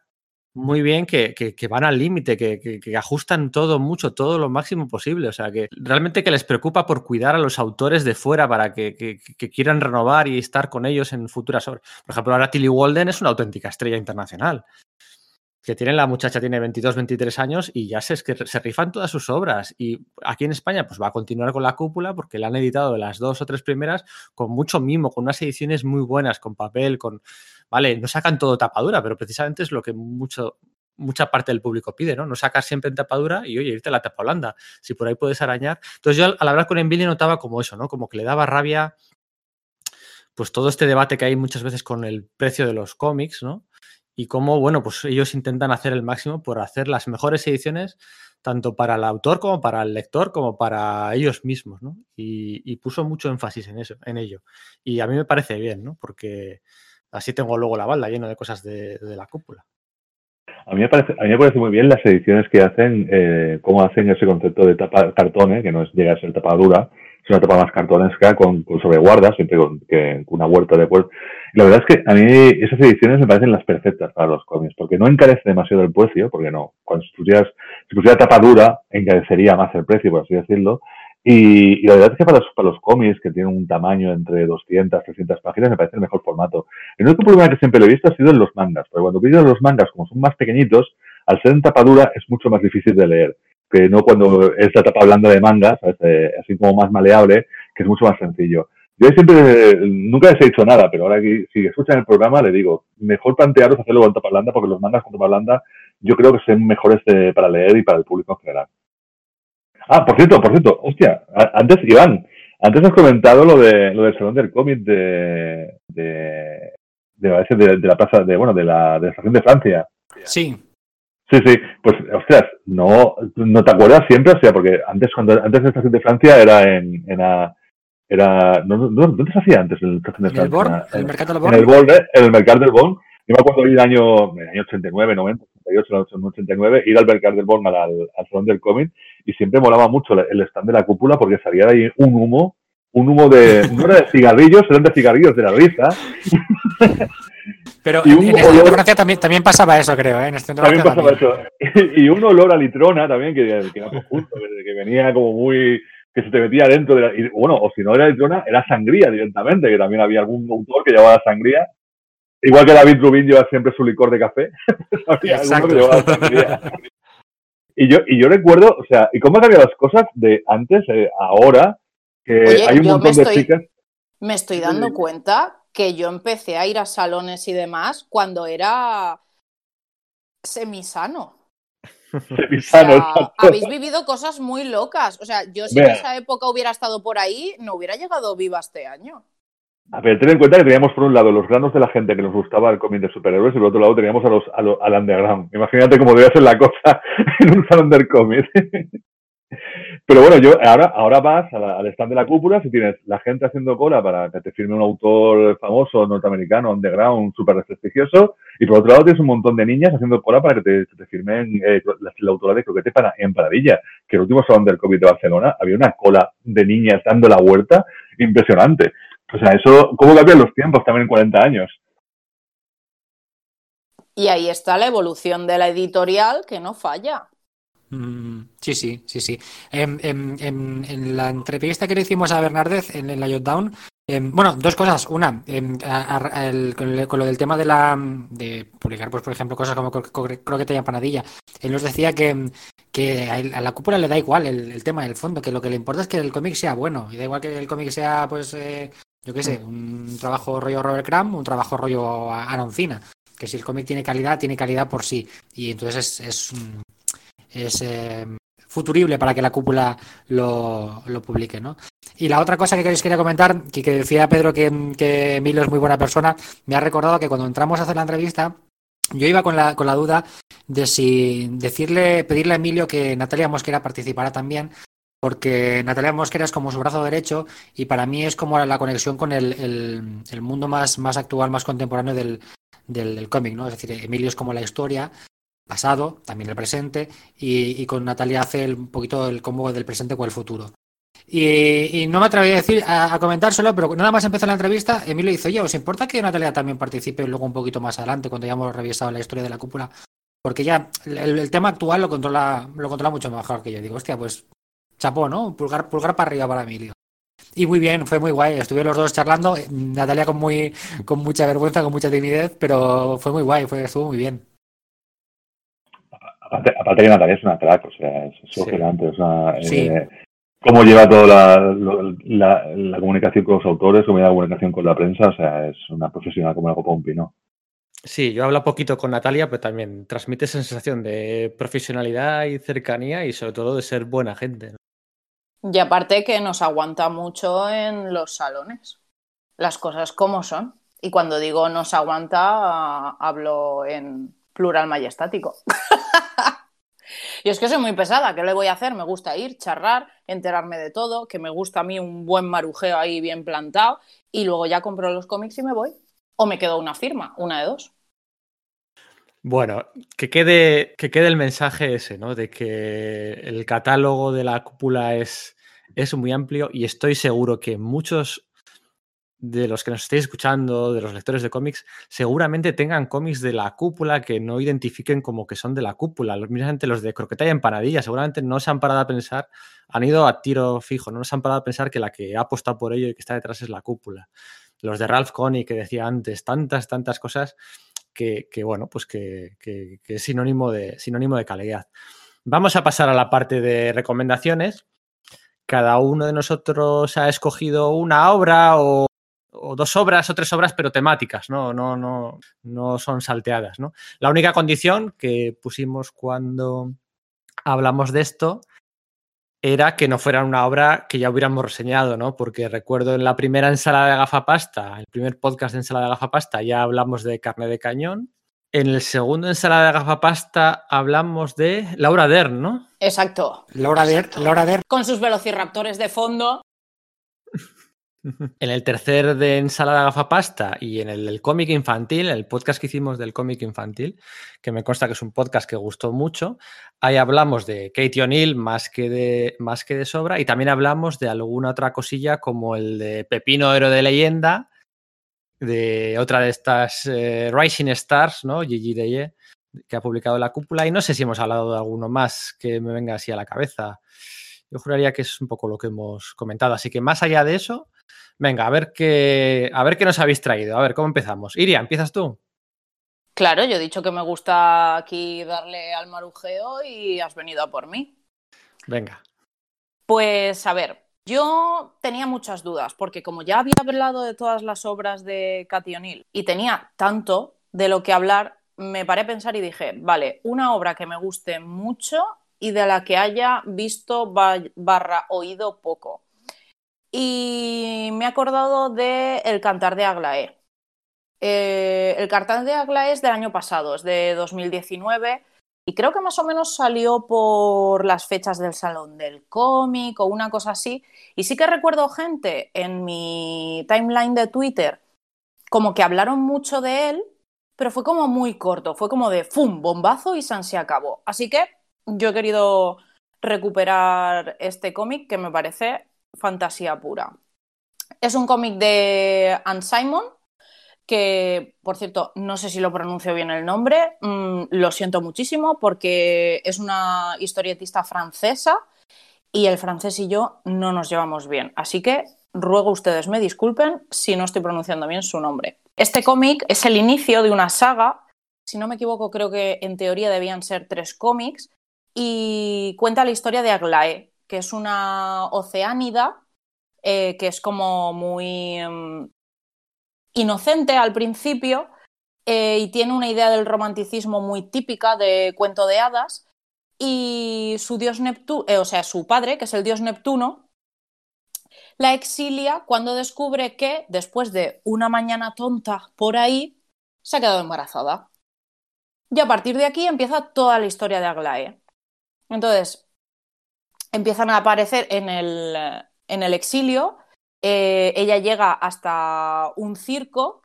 muy bien que, que- que van al límite, que, que- ajustan todo mucho, todo lo máximo posible. O sea, que realmente que les preocupa por cuidar a los autores de fuera para que, quieran renovar y estar con ellos en futuras obras. Por ejemplo, ahora Tilly Walden es una auténtica estrella internacional. Que tiene la muchacha, tiene 22, 23 años y ya se, es que se rifan todas sus obras. Y aquí en España, pues va a continuar con la cúpula porque la han editado las dos o tres primeras con mucho mimo, con unas ediciones muy buenas, con papel, con, Vale, no sacan todo tapadura, pero precisamente es lo que mucha parte del público pide, ¿no? No sacar siempre tapadura y, oye, irte a la tapa blanda, si por ahí puedes arañar. Entonces yo al, al hablar con Envili notaba como eso, ¿no? Como que le daba rabia, pues todo este debate que hay muchas veces con el precio de los cómics, ¿no? Y cómo, bueno, pues ellos intentan hacer el máximo por hacer las mejores ediciones, tanto para el autor como para el lector, como para ellos mismos, ¿no? Y, y puso mucho énfasis en eso, en ello. Y a mí me parece bien, ¿no? Porque así tengo luego la balda lleno de cosas de, la cúpula. A mí, me parece, a mí me parece muy bien las ediciones que hacen, eh, cómo hacen ese concepto de tapa cartón, eh, que no es, llega a ser tapa dura, es una tapa más cartonesca con, con sobreguardas, siempre con, que, una huerta de puerta. Y la verdad es que a mí esas ediciones me parecen las perfectas para los cómics, porque no encarece demasiado el precio, porque no, cuando si pusieras, si pusiera tapa dura, encarecería más el precio, por así decirlo. Y, y la verdad es que para los, para los cómics, que tienen un tamaño entre 200, 300 páginas, me parece el mejor formato. El único problema que siempre lo he visto ha sido en los mangas, porque cuando pides los mangas, como son más pequeñitos, al ser en tapa dura es mucho más difícil de leer, que no cuando es la tapa blanda de manga, ¿sabes? Eh, así como más maleable, que es mucho más sencillo. Yo siempre, nunca les he dicho nada, pero ahora que si escuchan el programa le digo, mejor plantearos hacerlo con tapa blanda, porque los mangas con tapa blanda yo creo que son mejores eh, para leer y para el público en general. Ah, por cierto, por cierto, hostia, antes, Iván, antes has comentado lo de lo del salón del cómic de, de, de, de, de la plaza, de, bueno, de la, de la estación de Francia. Sí, Sí, sí, pues, ostras, no, no te acuerdas siempre, o sea, porque antes, cuando, antes de la estación de Francia era en, era, era, no, no, ¿dónde se hacía antes en la estación de en el Francia? Born, en el mercado del en el Born. Born, ¿eh? en el mercado del Born. Yo me acuerdo ir el año, en el año 89, 90, 88, 89, ir al mercado del Born al, al salón del cómic y siempre molaba mucho el stand de la cúpula porque salía de ahí un humo, un humo de, no era de cigarrillos, eran de cigarrillos de la risa. Pero y en, un en el centro olor- también, también pasaba eso, creo, ¿eh? En el centro También pasaba eso. [laughs] Y un olor a litrona también, que, que era justo, que, que venía como muy. que se te metía dentro de la. y, bueno, o si no era litrona, era sangría directamente, que también había algún autor que llevaba sangría. Igual que David Rubin lleva siempre su licor de café. [laughs] [laughs] Y yo, y yo recuerdo, o sea, ¿y cómo han cambiado las cosas de antes, eh, ahora? Que Oye, hay un montón de estoy- chicas. Me estoy dando cuenta que yo empecé a ir a salones y demás cuando era semisano. Semisano, O sea, habéis vivido cosas muy locas. O sea, yo si en esa época hubiera estado por ahí, no hubiera llegado viva este año. A ver, ten en cuenta que teníamos por un lado los granos de la gente que nos gustaba el cómic de superhéroes y por otro lado teníamos a los, a lo- al underground. Imagínate cómo debía ser la cosa [laughs] en un salón del cómic. [laughs] Pero bueno, yo ahora, ahora vas al stand de la cúpula, si tienes la gente haciendo cola para que te firme un autor famoso norteamericano, underground, súper prestigioso, y por otro lado tienes un montón de niñas haciendo cola para que te, te firmen eh, la, la autora de Croquete para, en Paradilla, que el último salón del cómic de Barcelona había una cola de niñas dando la vuelta impresionante. O sea, eso, ¿cómo cambian los tiempos también en 40 años? Y ahí está la evolución de la editorial que no falla. Mm, Sí, sí, sí, sí. Em, em, em, en la entrevista que le hicimos a Bernardez en, en la Jotdown, bueno, dos cosas. Una, a- a- el- con, el- con lo del tema de la de publicar, pues, por ejemplo, cosas como cro- cro- croqueta y empanadilla. Él nos decía que, que a, él- a la cúpula le da igual el, el tema del fondo, que lo que le importa es que el cómic sea bueno. Y da igual que el cómic sea, pues, eh, yo qué sé, un trabajo rollo Robert Crumb, un trabajo rollo Anoncina. Que si el cómic tiene calidad, tiene calidad por sí. Y entonces es, es, es eh, futurible para que la cúpula lo, lo publique, ¿no? Y la otra cosa que os quería comentar, que, que decía Pedro que, que Emilio es muy buena persona, me ha recordado que cuando entramos a hacer la entrevista, yo iba con la, con la duda de si decirle, pedirle a Emilio que Natalia Mosquera participara también, porque Natalia Mosquera es como su brazo derecho y para mí es como la conexión con el, el- el mundo más, más actual, más contemporáneo del, del, del cómic, ¿no? Es decir, Emilio es como la historia, pasado, también el presente, y, y con Natalia hace el- un poquito el combo del presente con el futuro. Y, y no me atreví a decir, a, a comentárselo, pero nada más empezó la entrevista, Emilio dice, oye, ¿os importa que Natalia también participe luego un poquito más adelante, cuando ya hemos revisado la historia de la cúpula? Porque ya el, el tema actual lo controla, lo controla mucho mejor que yo. Digo, hostia, pues chapó, ¿no? Pulgar, pulgar para arriba para Emilio. Y muy bien, fue muy guay. Estuvieron los dos charlando, eh, Natalia con muy, con mucha vergüenza, con mucha timidez, pero fue muy guay, fue, estuvo muy bien. Aparte, aparte que Natalia es una crack, o sea, es, es Sí. es una, Sí. eh, cómo lleva toda la, la, la comunicación con los autores, cómo lleva la comunicación con la prensa, o sea, es una profesional como la copa un pino. Sí, yo hablo poquito con Natalia, pero también transmite esa sensación de profesionalidad y cercanía y sobre todo de ser buena gente. ¿no? Y aparte que nos aguanta mucho en los salones. Las cosas como son. Y cuando digo nos aguanta, hablo en plural majestático. [laughs] y es que soy muy pesada, ¿qué le voy a hacer? Me gusta ir, charlar, enterarme de todo, que me gusta a mí un buen marujeo ahí bien plantado y luego ya compro los cómics y me voy. O me quedo una firma, una de dos. Bueno, que quede, que quede el mensaje ese, ¿no? De que el catálogo de la cúpula es, es muy amplio y estoy seguro que muchos de los que nos estéis escuchando, de los lectores de cómics, seguramente tengan cómics de la cúpula que no identifiquen como que son de la cúpula. Mismamente los de croqueta y empanadilla, seguramente no se han parado a pensar, han ido a tiro fijo, no se han parado a pensar que la que ha apostado por ello y que está detrás es la cúpula. Los de Ralph Coney que decía antes, tantas, tantas cosas que, bueno, pues que es sinónimo de, sinónimo de calidad. Vamos a pasar a la parte de recomendaciones. Cada uno de nosotros ha escogido una obra o, o, dos obras o tres obras, pero temáticas, ¿no? No, no, no son salteadas, ¿no? La única condición que pusimos cuando hablamos de esto era que no fuera una obra que ya hubiéramos reseñado, ¿no? Porque recuerdo en la primera ensalada de gafapasta, el primer podcast de ensalada de gafapasta, ya hablamos de carne de cañón. En el segundo ensalada de gafapasta hablamos de Laura Dern, ¿no? Exacto. Laura Dern, Laura Dern. Con sus velociraptores de fondo. En el tercer de ensalada gafapasta y en el del cómic infantil, el podcast que hicimos del cómic infantil, que me consta que es un podcast que gustó mucho, ahí hablamos de Katie O'Neill más que de más que de sobra y también hablamos de alguna otra cosilla como el de Pepino Héroe de Leyenda, de otra de estas eh, Rising Stars, ¿no? Gigi Deye, que ha publicado la cúpula y no sé si hemos hablado de alguno más que me venga así a la cabeza. Yo juraría que es un poco lo que hemos comentado, así que más allá de eso, Venga, a ver qué, a ver qué nos habéis traído. A ver, ¿cómo empezamos? Iria, ¿empiezas tú? Claro, yo he dicho que me gusta aquí darle al marujeo y has venido a por mí. Venga. Pues a ver, Yo tenía muchas dudas, porque como ya había hablado de todas las obras de Cathy O'Neill y tenía tanto de lo que hablar, me paré a pensar y dije, vale, una obra que me guste mucho y de la que haya visto barra oído poco. Y me he acordado de El Cantar de Aglaé. Eh, el Cantar de Aglaé es del año pasado, es de 2019 y creo que más o menos salió por las fechas del Salón del Cómic o una cosa así. Y sí que recuerdo gente en mi timeline de Twitter como que hablaron mucho de él, pero fue como muy corto, fue como de ¡fum! bombazo y San se acabó. Así que yo he querido recuperar este cómic que me parece fantasía pura. Es un cómic de Anne Simon, que, por cierto, no sé si lo pronuncio bien el nombre, mm, lo siento muchísimo porque es una historietista francesa y el francés y yo no nos llevamos bien. Así que ruego ustedes me disculpen si no estoy pronunciando bien su nombre. Este cómic es el inicio de una saga, si no me equivoco creo que en teoría debían ser tres cómics, y cuenta la historia de Aglaé, que es una oceánida eh, que es como muy... Mm, inocente al principio eh, y tiene una idea del romanticismo muy típica de cuento de hadas. Y su dios Neptuno, eh, o sea, su padre, que es el dios Neptuno, la exilia cuando descubre que, después de una mañana tonta por ahí, se ha quedado embarazada. Y a partir de aquí empieza toda la historia de Aglae. Entonces, empiezan a aparecer en el, en el exilio eh, ella llega hasta un circo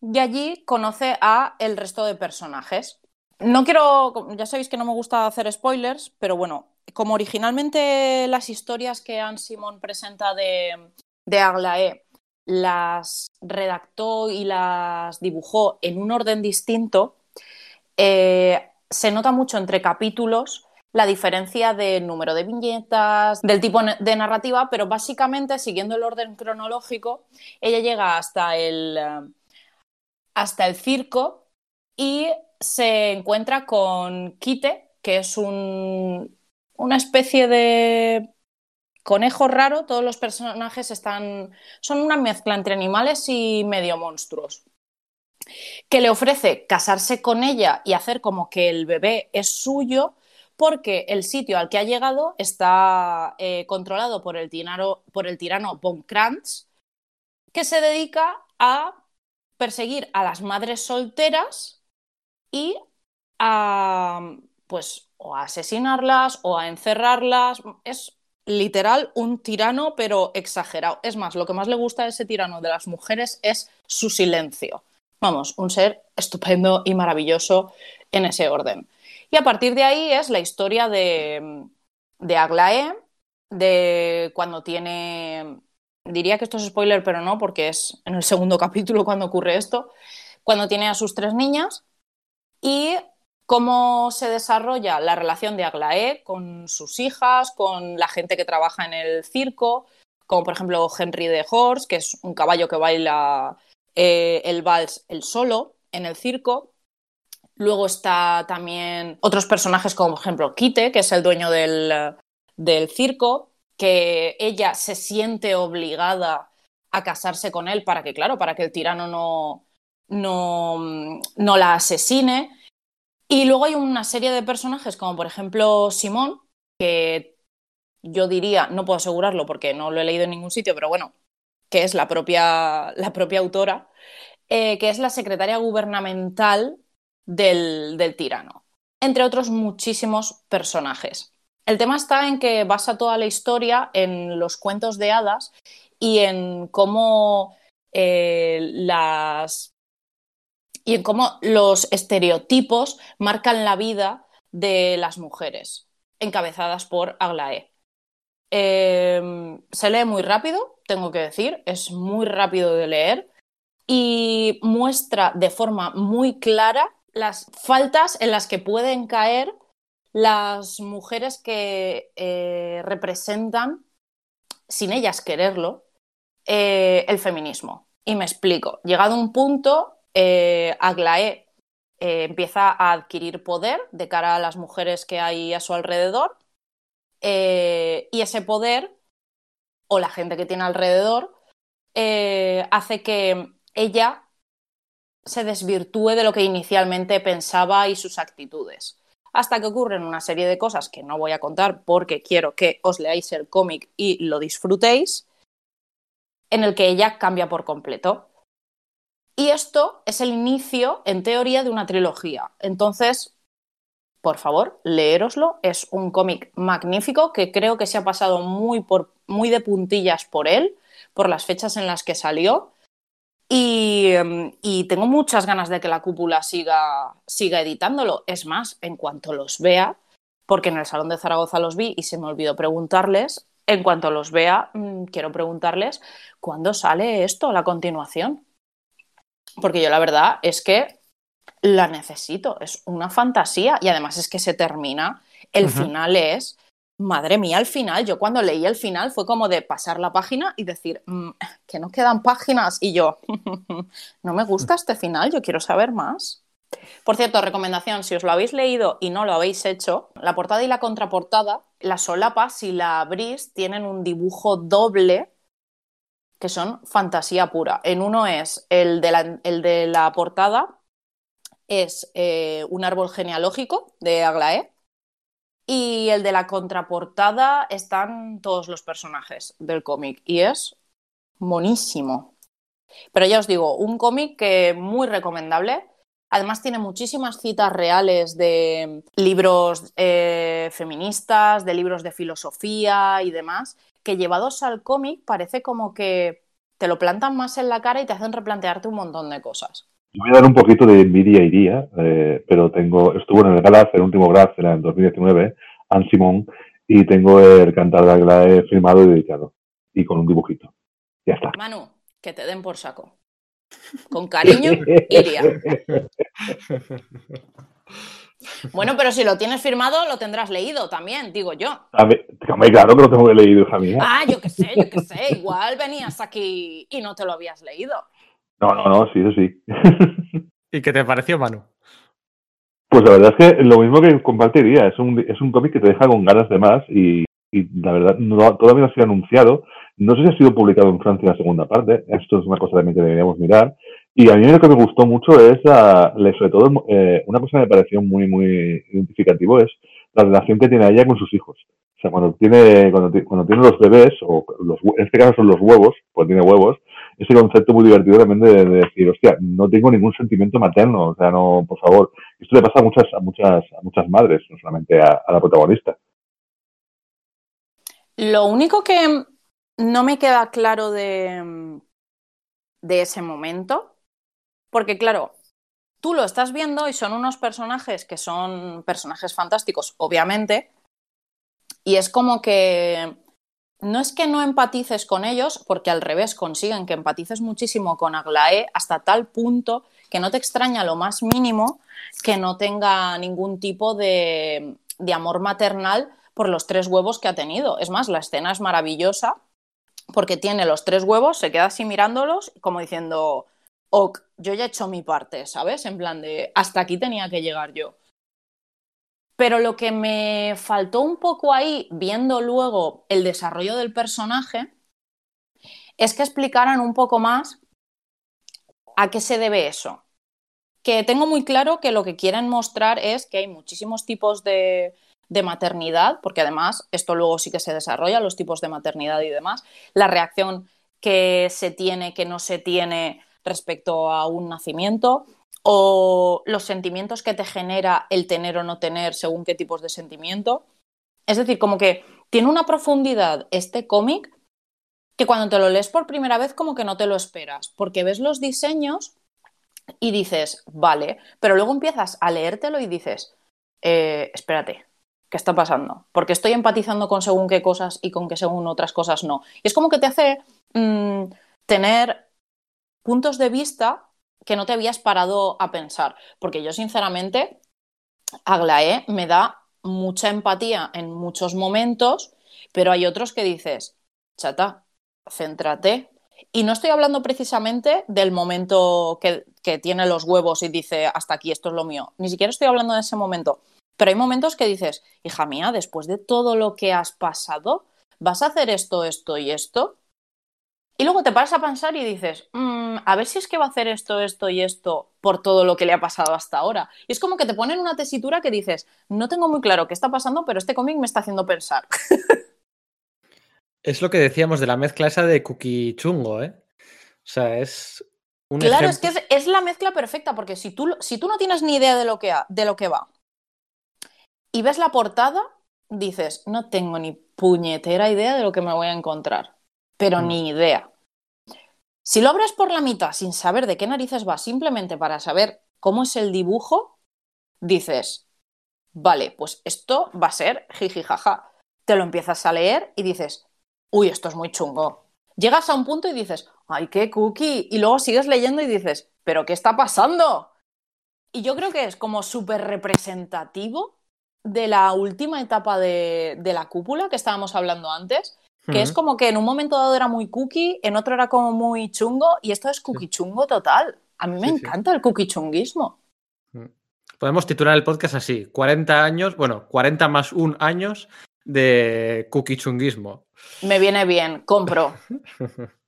y allí conoce a el resto de personajes. No quiero, ya sabéis que no me gusta hacer spoilers, pero bueno, como originalmente las historias que Anne Simon presenta de, de Aglaé las redactó y las dibujó en un orden distinto, eh, se nota mucho entre capítulos la diferencia de número de viñetas, del tipo de narrativa, pero básicamente, siguiendo el orden cronológico, ella llega hasta el, eh, hasta el circo y se encuentra con Kite, que es un, una especie de conejo raro. Todos los personajes están, son una mezcla entre animales y medio monstruos que le ofrece casarse con ella y hacer como que el bebé es suyo, porque el sitio al que ha llegado está eh, controlado por el, tirano, Von Kranz, que se dedica a perseguir a las madres solteras y a, pues, o a asesinarlas o a encerrarlas. Es literal un tirano, pero exagerado. Es más, lo que más le gusta a ese tirano de las mujeres es su silencio. Vamos, un ser estupendo y maravilloso en ese orden. Y a partir de ahí es la historia de, de Aglaé, de cuando tiene, diría que esto es spoiler, pero no, porque es en el segundo [laughs] capítulo cuando ocurre esto, cuando tiene a sus tres niñas y cómo se desarrolla la relación de Aglaé con sus hijas, con la gente que trabaja en el circo, como por ejemplo Henry de Horse, que es un caballo que baila eh, el vals el solo en el circo, Luego está también otros personajes como por ejemplo Kite, que es el dueño del, circo, que ella se siente obligada a casarse con él para que, claro, para que el tirano no, no, no la asesine. Y luego hay una serie de personajes como por ejemplo Simón, que yo diría, no puedo asegurarlo porque no lo he leído en ningún sitio, pero bueno, que es la propia, la propia autora, eh, que es la secretaria gubernamental del, tirano, entre otros muchísimos personajes. El tema está en que basa toda la historia en los cuentos de hadas y en cómo eh, las y en cómo los estereotipos marcan la vida de las mujeres, encabezadas por Aglaé. Em, se lee muy rápido, tengo que decir, es muy rápido de leer y muestra de forma muy clara las faltas en las que pueden caer las mujeres que eh, representan, sin ellas quererlo, eh, el feminismo. Y me explico. Llegado un punto, eh, Aglaé empieza a adquirir poder de cara a las mujeres que hay a su alrededor y ese poder o la gente que tiene alrededor hace que ella se desvirtúe de lo que inicialmente pensaba y sus actitudes. Hasta que ocurren una serie de cosas que no voy a contar porque quiero que os leáis el cómic y lo disfrutéis, en el que ella cambia por completo. Y esto es el inicio, en teoría, de una trilogía. Entonces, por favor, leéroslo. Es un cómic magnífico que creo que se ha pasado muy, por, muy de puntillas por él, por las fechas en las que salió. Y, y, tengo muchas ganas de que la cúpula siga, siga editándolo. Es más, en cuanto los vea, porque en el Salón de Zaragoza los vi y se me olvidó preguntarles, en cuanto los vea, mm, quiero preguntarles cuándo sale esto, la continuación. Porque yo la verdad es que la necesito, es una fantasía y además es que se termina, el final es, madre mía, el final, yo cuando leí el final fue como de pasar la página y decir, mm, que no quedan páginas y yo, [laughs] no me gusta este final, yo quiero saber más. Por cierto, recomendación, si os lo habéis leído y no lo habéis hecho, la portada y la contraportada, la solapa, si la abrís, tienen un dibujo doble que son fantasía pura. En uno es el de la, el de la portada, es eh, un árbol genealógico de Aglaé. Y el de la contraportada están todos los personajes del cómic. Y es monísimo. Pero ya os digo, un cómic que muy recomendable. Además tiene muchísimas citas reales de libros eh, feministas, de libros de filosofía y demás, que llevados al cómic parece como que te lo plantan más en la cara y te hacen replantearte un montón de cosas. Yo voy a dar un poquito de envidia y día, eh, pero tengo, estuvo en el Galaz, el último Graz, en el 2019, Anne Simón, y tengo el cantar de Aglaé firmado y dedicado, y con un dibujito. Ya está. Manu, que te den por saco. Con cariño, Iria. [laughs] Bueno, pero si lo tienes firmado, lo tendrás leído también, digo yo. A claro que lo tengo leído, hija mía. Ah, yo qué sé, yo qué sé. Igual venías aquí y no te lo habías leído. No, no, no, sí, eso sí. [laughs] ¿Y qué te pareció, Manu? Pues la verdad es que lo mismo que compartiría, es un, es un cómic que te deja con ganas de más y, y la verdad no, todavía no ha sido anunciado. No sé si ha sido publicado en Francia la segunda parte, esto es una cosa también que deberíamos mirar. Y a mí lo que me gustó mucho es, sobre todo, eh, una cosa que me pareció muy, muy identificativo es la relación que tiene ella con sus hijos. O sea, cuando tiene, cuando, cuando tiene los bebés, o los, en este caso son los huevos, pues tiene huevos, ese concepto muy divertido también de, decir, hostia, no tengo ningún sentimiento materno, o sea, no, por favor. Esto le pasa a muchas, a muchas, a muchas madres, no solamente a, a la protagonista. Lo único que no me queda claro de, de ese momento, porque claro, tú lo estás viendo y son unos personajes que son personajes fantásticos, obviamente, y es como que no es que no empatices con ellos, porque al revés consiguen que empatices muchísimo con Aglaé hasta tal punto que no te extraña lo más mínimo que no tenga ningún tipo de, de amor maternal por los tres huevos que ha tenido. Es más, la escena es maravillosa porque tiene los tres huevos, se queda así mirándolos, como diciendo, ok, yo ya he hecho mi parte, ¿sabes? En plan de, hasta aquí tenía que llegar yo. Pero lo que me faltó un poco ahí, viendo luego el desarrollo del personaje, es que explicaran un poco más a qué se debe eso. Que tengo muy claro que lo que quieren mostrar es que hay muchísimos tipos de, maternidad, porque además esto luego sí que se desarrolla, los tipos de maternidad y demás, la reacción que se tiene, que no se tiene respecto a un nacimiento, o los sentimientos que te genera el tener o no tener según qué tipos de sentimiento. Es decir, como que tiene una profundidad este cómic que cuando te lo lees por primera vez como que no te lo esperas, porque ves los diseños y dices, vale, pero luego empiezas a leértelo y dices, eh, espérate, ¿qué está pasando? Porque estoy empatizando con según qué cosas y con que según otras cosas no. Y es como que te hace mmm, tener puntos de vista que no te habías parado a pensar. Porque yo, sinceramente, Aglaé me da mucha empatía en muchos momentos, pero hay otros que dices, chata, céntrate. Y no estoy hablando precisamente del momento que, que tiene los huevos y dice, hasta aquí, esto es lo mío. Ni siquiera estoy hablando de ese momento pero hay momentos que dices, hija mía, después de todo lo que has pasado, vas a hacer esto, esto y esto. Y luego te paras a pensar y dices, "Mm, a ver si es que va a hacer esto, esto y esto por todo lo que le ha pasado hasta ahora. Y es como que te ponen una tesitura que dices, no tengo muy claro qué está pasando, pero este cómic me está haciendo pensar. Es lo que decíamos de la mezcla esa de cookie chungo, ¿eh? O sea, es un Claro, es que es la mezcla perfecta, porque si tú, si tú no tienes ni idea de lo, que ha- de lo que va y ves la portada, dices, no tengo ni puñetera idea de lo que me voy a encontrar, pero Mm. ni idea. Si lo abres por la mitad sin saber de qué narices va, simplemente para saber cómo es el dibujo, dices, vale, pues esto va a ser jiji jaja. Te lo empiezas a leer y dices, uy, esto es muy chungo. Llegas a un punto y dices, ay, qué cookie. Y luego sigues leyendo y dices, pero ¿qué está pasando? Y yo creo que es como súper representativo de la última etapa de, de la cúpula que estábamos hablando antes, que es como que en un momento dado era muy cookie, en otro era como muy chungo, y esto es cookie chungo total. A mí me Sí, sí. encanta el cookie chunguismo. Podemos titular el podcast así: 40 años, bueno, 40 más un años de cookie chunguismo. Me viene bien, compro. [laughs]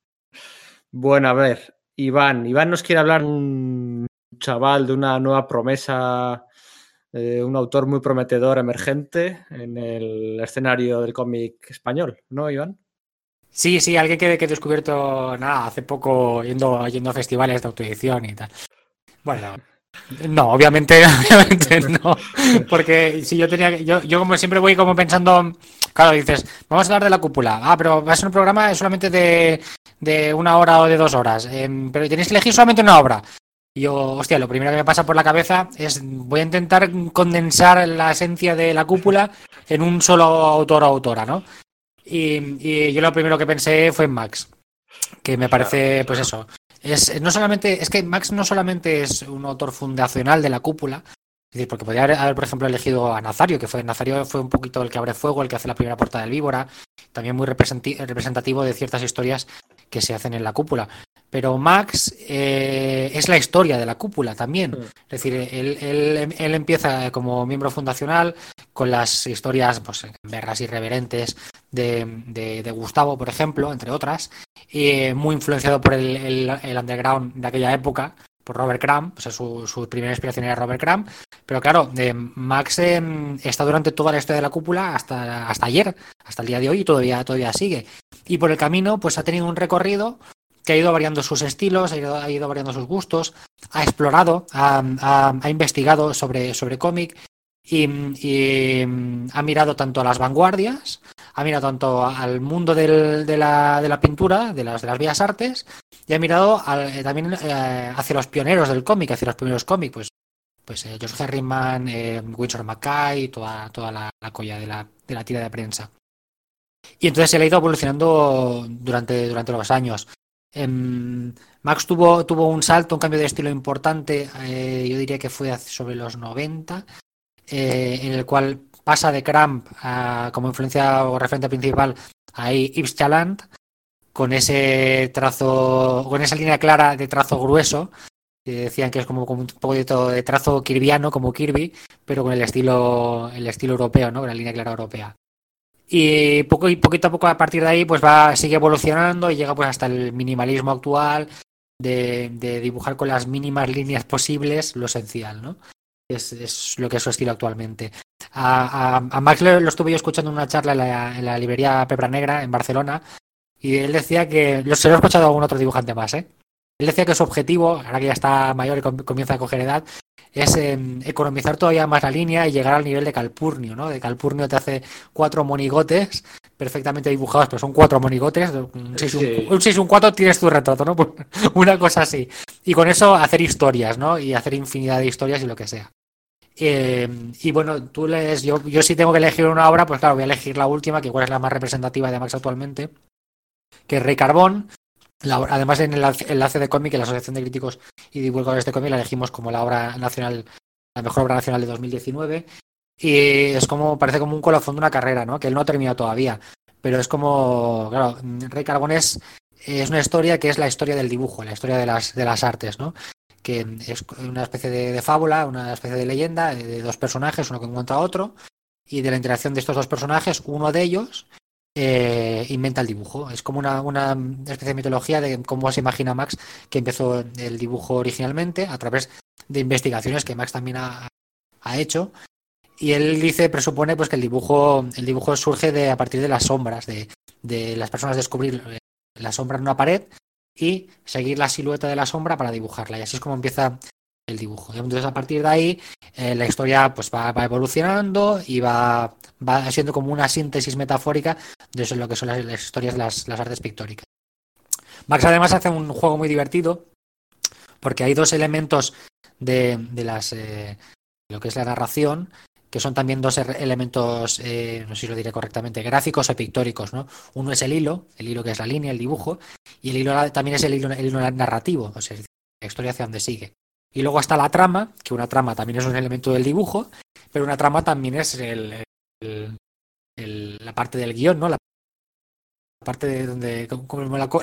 Bueno, a ver, Iván. Iván nos quiere hablar un chaval de una nueva promesa, eh, un autor muy prometedor, emergente en el escenario del cómic español, ¿no, Iván? Sí, sí, alguien que, que he descubierto nada, hace poco yendo, yendo a festivales de autoedición y tal. Bueno, no, obviamente, [laughs] obviamente no. Porque si yo tenía yo, yo como siempre voy como pensando, claro, dices, vamos a hablar de la cúpula. Ah, pero va a ser un programa solamente de, de una hora o de dos horas. em, pero tenéis que elegir solamente una obra. Y yo, hostia, lo primero que me pasa por la cabeza es voy a intentar condensar la esencia de la cúpula en un solo autor o autora, ¿no? Y, y yo lo primero que pensé fue en Max, que me parece, pues eso, es no solamente, es que Max no solamente es un autor fundacional de la cúpula, es decir, porque podría haber, por ejemplo, elegido a Nazario, que fue Nazario fue un poquito el que abre fuego, el que hace la primera portada del Víbora, también muy representativo de ciertas historias que se hacen en la cúpula. Pero Max eh, es la historia de la cúpula también. Mm. Es decir, él, él- él empieza como miembro fundacional con las historias pues, verras irreverentes de, de- de Gustavo, por ejemplo, entre otras, y muy influenciado por el, el- el underground de aquella época, por Robert Crumb, o sea, su, su primera inspiración era Robert Crumb, pero claro, eh, Max eh, está durante toda la historia de la cúpula hasta, hasta ayer, hasta el día de hoy, y todavía, todavía sigue. Y por el camino, pues ha tenido un recorrido que ha ido variando sus estilos, ha ido, variando sus gustos, ha explorado, ha, investigado sobre, sobre cómic y, ha mirado tanto a las vanguardias, ha mirado tanto al mundo de, la, de la pintura, de las, de las bellas artes, y ha mirado eh, también eh, hacia los pioneros del cómic, hacia los primeros cómics, pues, pues eh, Joseph Herriman, eh, Winsor Mackay, toda, toda la, la colla de la, de la tira de prensa. Y entonces le ha ido evolucionando durante, durante los años. Em, Max tuvo, tuvo un salto, un cambio de estilo importante, eh, yo diría que fue sobre los 90, eh, en el cual pasa de Cramp a- como influencia o referente principal a Yves Chaland, con ese trazo, con esa línea clara de trazo grueso, que decían que es como, como un poquito de trazo kirviano, como Kirby, pero con el estilo, el estilo europeo, ¿no? Con la línea clara europea. Y poco y poquito a poco a partir de ahí pues va sigue evolucionando y llega pues hasta el minimalismo actual de, dibujar con las mínimas líneas posibles lo esencial, ¿no? Es, es lo que es su estilo actualmente. A, a, Max le- lo estuve yo escuchando en una charla en la, librería Pepra Negra en Barcelona y él decía que, lo, se lo he escuchado a algún otro dibujante más, ¿eh? Él decía que su objetivo, ahora que ya está mayor y com- comienza a coger edad, es eh, economizar todavía más la línea y llegar al nivel de Calpurnio, ¿no? De Calpurnio te hace cuatro monigotes perfectamente dibujados, pero son cuatro monigotes, un 6 y un, Sí. un 6 y un 4 tienes tu retrato, ¿no? Pues [laughs] Una cosa así. Y con eso hacer historias, ¿no? Y hacer infinidad de historias y lo que sea. Eh, y bueno, tú lees, yo, yo si tengo que elegir una obra, pues claro, voy a elegir la última, que igual es la más representativa de Max actualmente, que es Rey Carbón. La además, en el enlace- de cómic, la Asociación de Críticos y Divulgadores de Cómic, la elegimos como la obra nacional, la mejor obra nacional de 2019. Y es como, parece como un colofón de una carrera, ¿no? Que él no ha terminado todavía. Pero es como, claro, Rey Carbón es, es una historia que es la historia del dibujo, la historia de las, de las artes, ¿no? Que es una especie de, fábula, una especie de leyenda de, de dos personajes, uno que encuentra a otro, y de la interacción de estos dos personajes, uno de ellos eh, inventa el dibujo. Es como una, una, especie de mitología de cómo se imagina Max que empezó el dibujo originalmente a través de investigaciones que Max también ha, ha hecho. Y él dice, presupone pues que el dibujo, el dibujo surge de a partir de las sombras, de, de las personas descubrir eh, la sombra en una pared y seguir la silueta de la sombra para dibujarla. Y así es como empieza el dibujo. Entonces, a partir de ahí, eh, la historia pues va, evolucionando y va, siendo como una síntesis metafórica de lo que son las, historias, las, artes pictóricas. Max además hace un juego muy divertido porque hay dos elementos de, de las eh, lo que es la narración que son también dos elementos, eh, no sé si lo diré correctamente, gráficos o pictóricos, ¿no? Uno es el hilo, el hilo que es la línea, el dibujo, y el hilo también es el hilo, el hilo narrativo, o sea, la historia hacia donde sigue. Y luego está la trama, que una trama también es un elemento del dibujo, pero una trama también es el, la parte del guion, ¿no? La parte de donde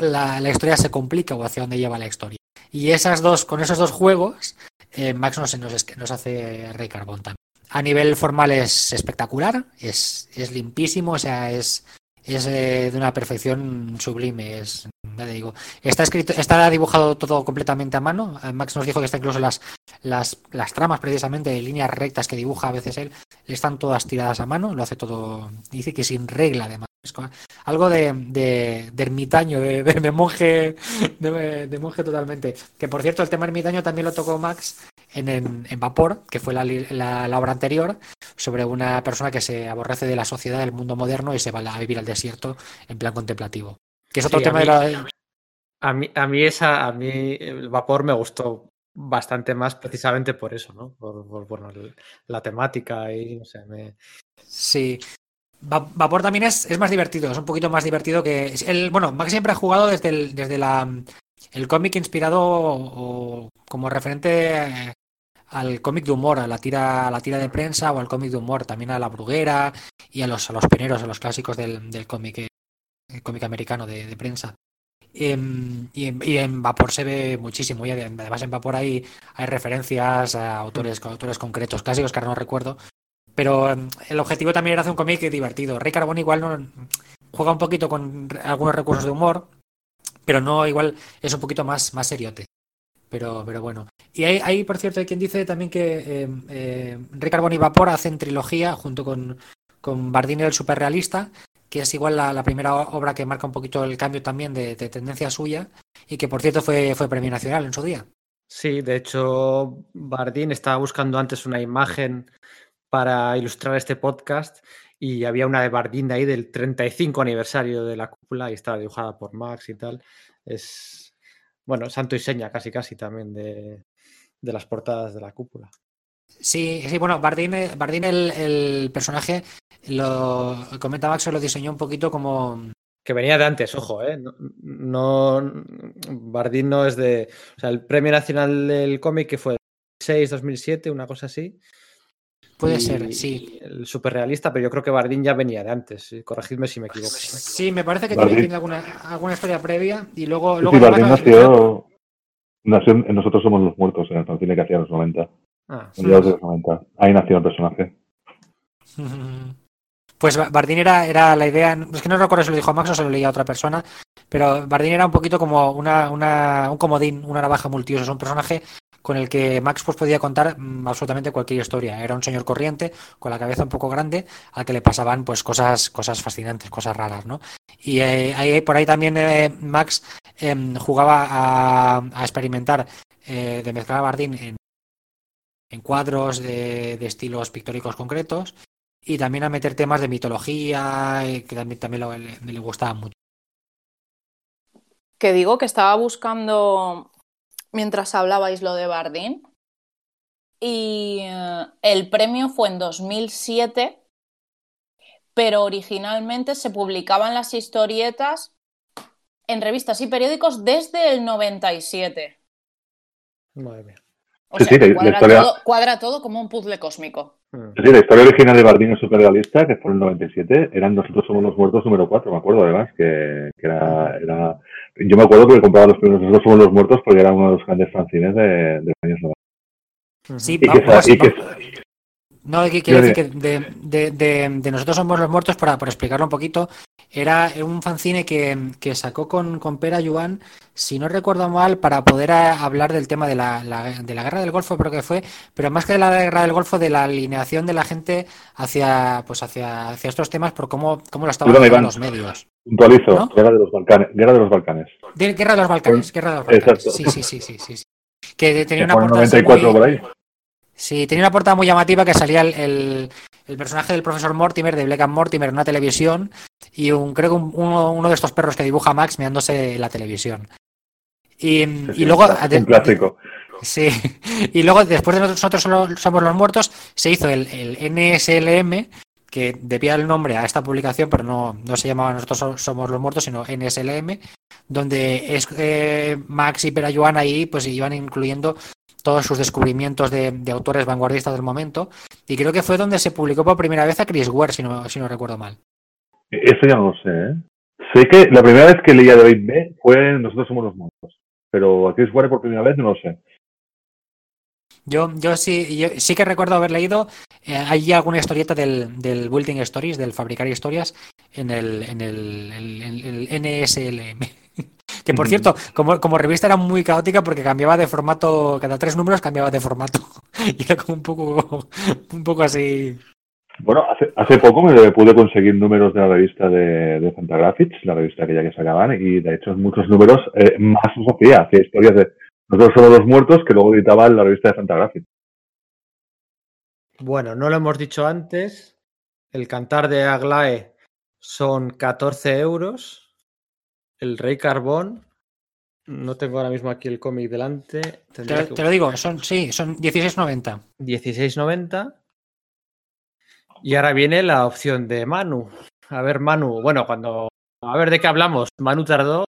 la, historia se complica o hacia dónde lleva la historia. Y esas dos, con esos dos juegos, eh, Max nos hace Rey Carbón también. A nivel formal es espectacular, es, es limpísimo, o sea, es, es eh, de una perfección sublime. Es, ya digo, está escrito, está dibujado todo completamente a mano. Max nos dijo que está incluso las, las, las tramas, precisamente, de líneas rectas que dibuja a veces él, están todas tiradas a mano, lo hace todo, dice que sin regla además. Algo de, de, de ermitaño, de, de monje, de, monje totalmente. Que por cierto, el tema ermitaño también lo tocó Max en, en, en Vapor, que fue la, la, la, obra anterior, sobre una persona que se aborrece de la sociedad, del mundo moderno y se va a vivir al desierto en plan contemplativo. Que es otro sí, tema mí, de la. A mí, a mí esa, a mí el Vapor me gustó bastante más precisamente por eso, ¿no? Por, por, por la temática y no sé, me... Sí, Vapor también es, es, más divertido, es un poquito más divertido que. El, bueno, Max siempre ha jugado desde el, desde la, el cómic inspirado o, como referente al cómic de humor, a la tira, a la tira de prensa o al cómic de humor, también a la bruguera y a los, a los peneros, a los clásicos del, del cómic, el cómic americano de, de prensa. Y en, y, en, y en, Vapor se ve muchísimo, y además en Vapor hay, hay referencias a autores, a autores concretos, clásicos que ahora no recuerdo, pero el objetivo también era hacer un cómic divertido. Rey Carbón igual no juega un poquito con algunos recursos de humor, pero no igual es un poquito más, más seriote. Pero, pero bueno. Y hay, por cierto, hay quien dice también que eh, eh, Rey Carbón y Vapor hacen trilogía junto con, con Bardini el superrealista, que es igual la, primera obra que marca un poquito el cambio también de, de tendencia suya y que por cierto fue, fue premio nacional en su día. Sí, de hecho, Bardín estaba buscando antes una imagen para ilustrar este podcast y había una de Bardín ahí del 35 aniversario de la cúpula y estaba dibujada por Max y tal. Es, bueno, santo y seña casi casi también de, de las portadas de la cúpula. Sí, sí, bueno, Bardín, Bardín el, el, personaje, lo comenta Max, lo diseñó un poquito como... Que venía de antes, ojo, ¿eh? No, no Bardín no es de... O sea, el Premio Nacional del Cómic que fue 2006, 2007, una cosa así. Puede y, ser, sí. El superrealista, pero yo creo que Bardín ya venía de antes. Corregidme si me equivoco. Sí, me parece que Bardín. tiene alguna, alguna historia previa y luego. Sí, luego sí Bardín nació, Nosotros Somos los Muertos, en el cine que hacía los 90. Ah, en los 90. Ahí nació el personaje. [laughs] Pues Bardín era, era la idea, es que no recuerdo si lo dijo Max o se lo leía a otra persona, pero Bardín era un poquito como una, una, un comodín, una navaja multiuso, es un personaje con el que Max pues, podía contar mmm, absolutamente cualquier historia. Era un señor corriente, con la cabeza un poco grande, al que le pasaban pues cosas, cosas fascinantes, cosas raras, ¿no? Y eh, ahí, por ahí también eh, Max eh, jugaba a, experimentar eh, de mezclar a Bardín en, en cuadros de, de, estilos pictóricos concretos y también a meter temas de mitología, que también, también le gustaba mucho. Que digo que estaba buscando mientras hablabais lo de Bardín. Y uh, el premio fue en 2007, pero originalmente se publicaban las historietas en revistas y periódicos desde el 97. Madre mía. O sea, sí, cuadra, historia... todo, cuadra, todo, como un puzzle cósmico. Sí, la historia original de Bardín es superrealista, que fue en el 97, eran Nosotros somos los muertos número 4, me acuerdo además, que, que era, era, Yo me acuerdo que compraba los primeros Nosotros somos los muertos porque era uno de los grandes fanzines de, de los años 90. Sí, y vamos, que, y que, No, quiero decir que de, de, de, Nosotros Somos los Muertos, para, por explicarlo un poquito, era un fanzine que, que sacó con, con Pera Yuan, si no recuerdo mal, para poder hablar del tema de la, de la guerra del Golfo, pero que fue, pero más que de la guerra del Golfo, de la alineación de la gente hacia pues hacia, hacia estos temas por cómo, cómo lo estaban haciendo los medios. Puntualizo, guerra de los Balcanes. Guerra de los Balcanes. guerra de los Balcanes, guerra de los Balcanes. Sí, sí, sí, sí, sí. Que tenía una portada. 94 por ahí. Sí, tenía una portada muy llamativa que salía el, el, personaje del profesor Mortimer, de Black and Mortimer, en una televisión, y un, creo que uno, uno, de estos perros que dibuja Max mirándose la televisión. Y, y luego. Un clásico. Sí, [laughs] y luego después de nosotros somos los muertos, se hizo el, el NSLM, que debía el nombre a esta publicación, pero no, no se llamaba Nosotros Somos los Muertos, sino NSLM, donde es eh, Max y Perayuan ahí pues iban incluyendo todos sus descubrimientos de, autores vanguardistas del momento, y creo que fue donde se publicó por primera vez a Chris Ware, si no, si no recuerdo mal. Eso ya no lo sé, ¿eh? Sé que la primera vez que leía David B fue Nosotros Somos los Muertos, pero a Chris Ware por primera vez no lo sé. Yo, yo sí, yo sí que recuerdo haber leído, eh, hay alguna historieta del, del Building Stories, del Fabricar Historias, en el, en el, NSLM. Que por cierto, como, como, revista era muy caótica porque cambiaba de formato, cada tres números cambiaba de formato. [laughs] y era como un poco, [laughs] un poco así. Bueno, hace, hace poco me pude conseguir números de la revista de, de Fantagraphics, la revista que ya que sacaban, y de hecho muchos números eh, más hacía, hacía historias de nosotros somos los muertos que luego editaba en la revista de Fantagraphics. Bueno, no lo hemos dicho antes. El cantar de Aglae son 14 euros. El Rey Carbón, no tengo ahora mismo aquí el cómic delante. Te, lo digo, son, sí, son 16.90. 16.90. Y ahora viene la opción de Manu. A ver, Manu, bueno, cuando. A ver de qué hablamos. Manu tardó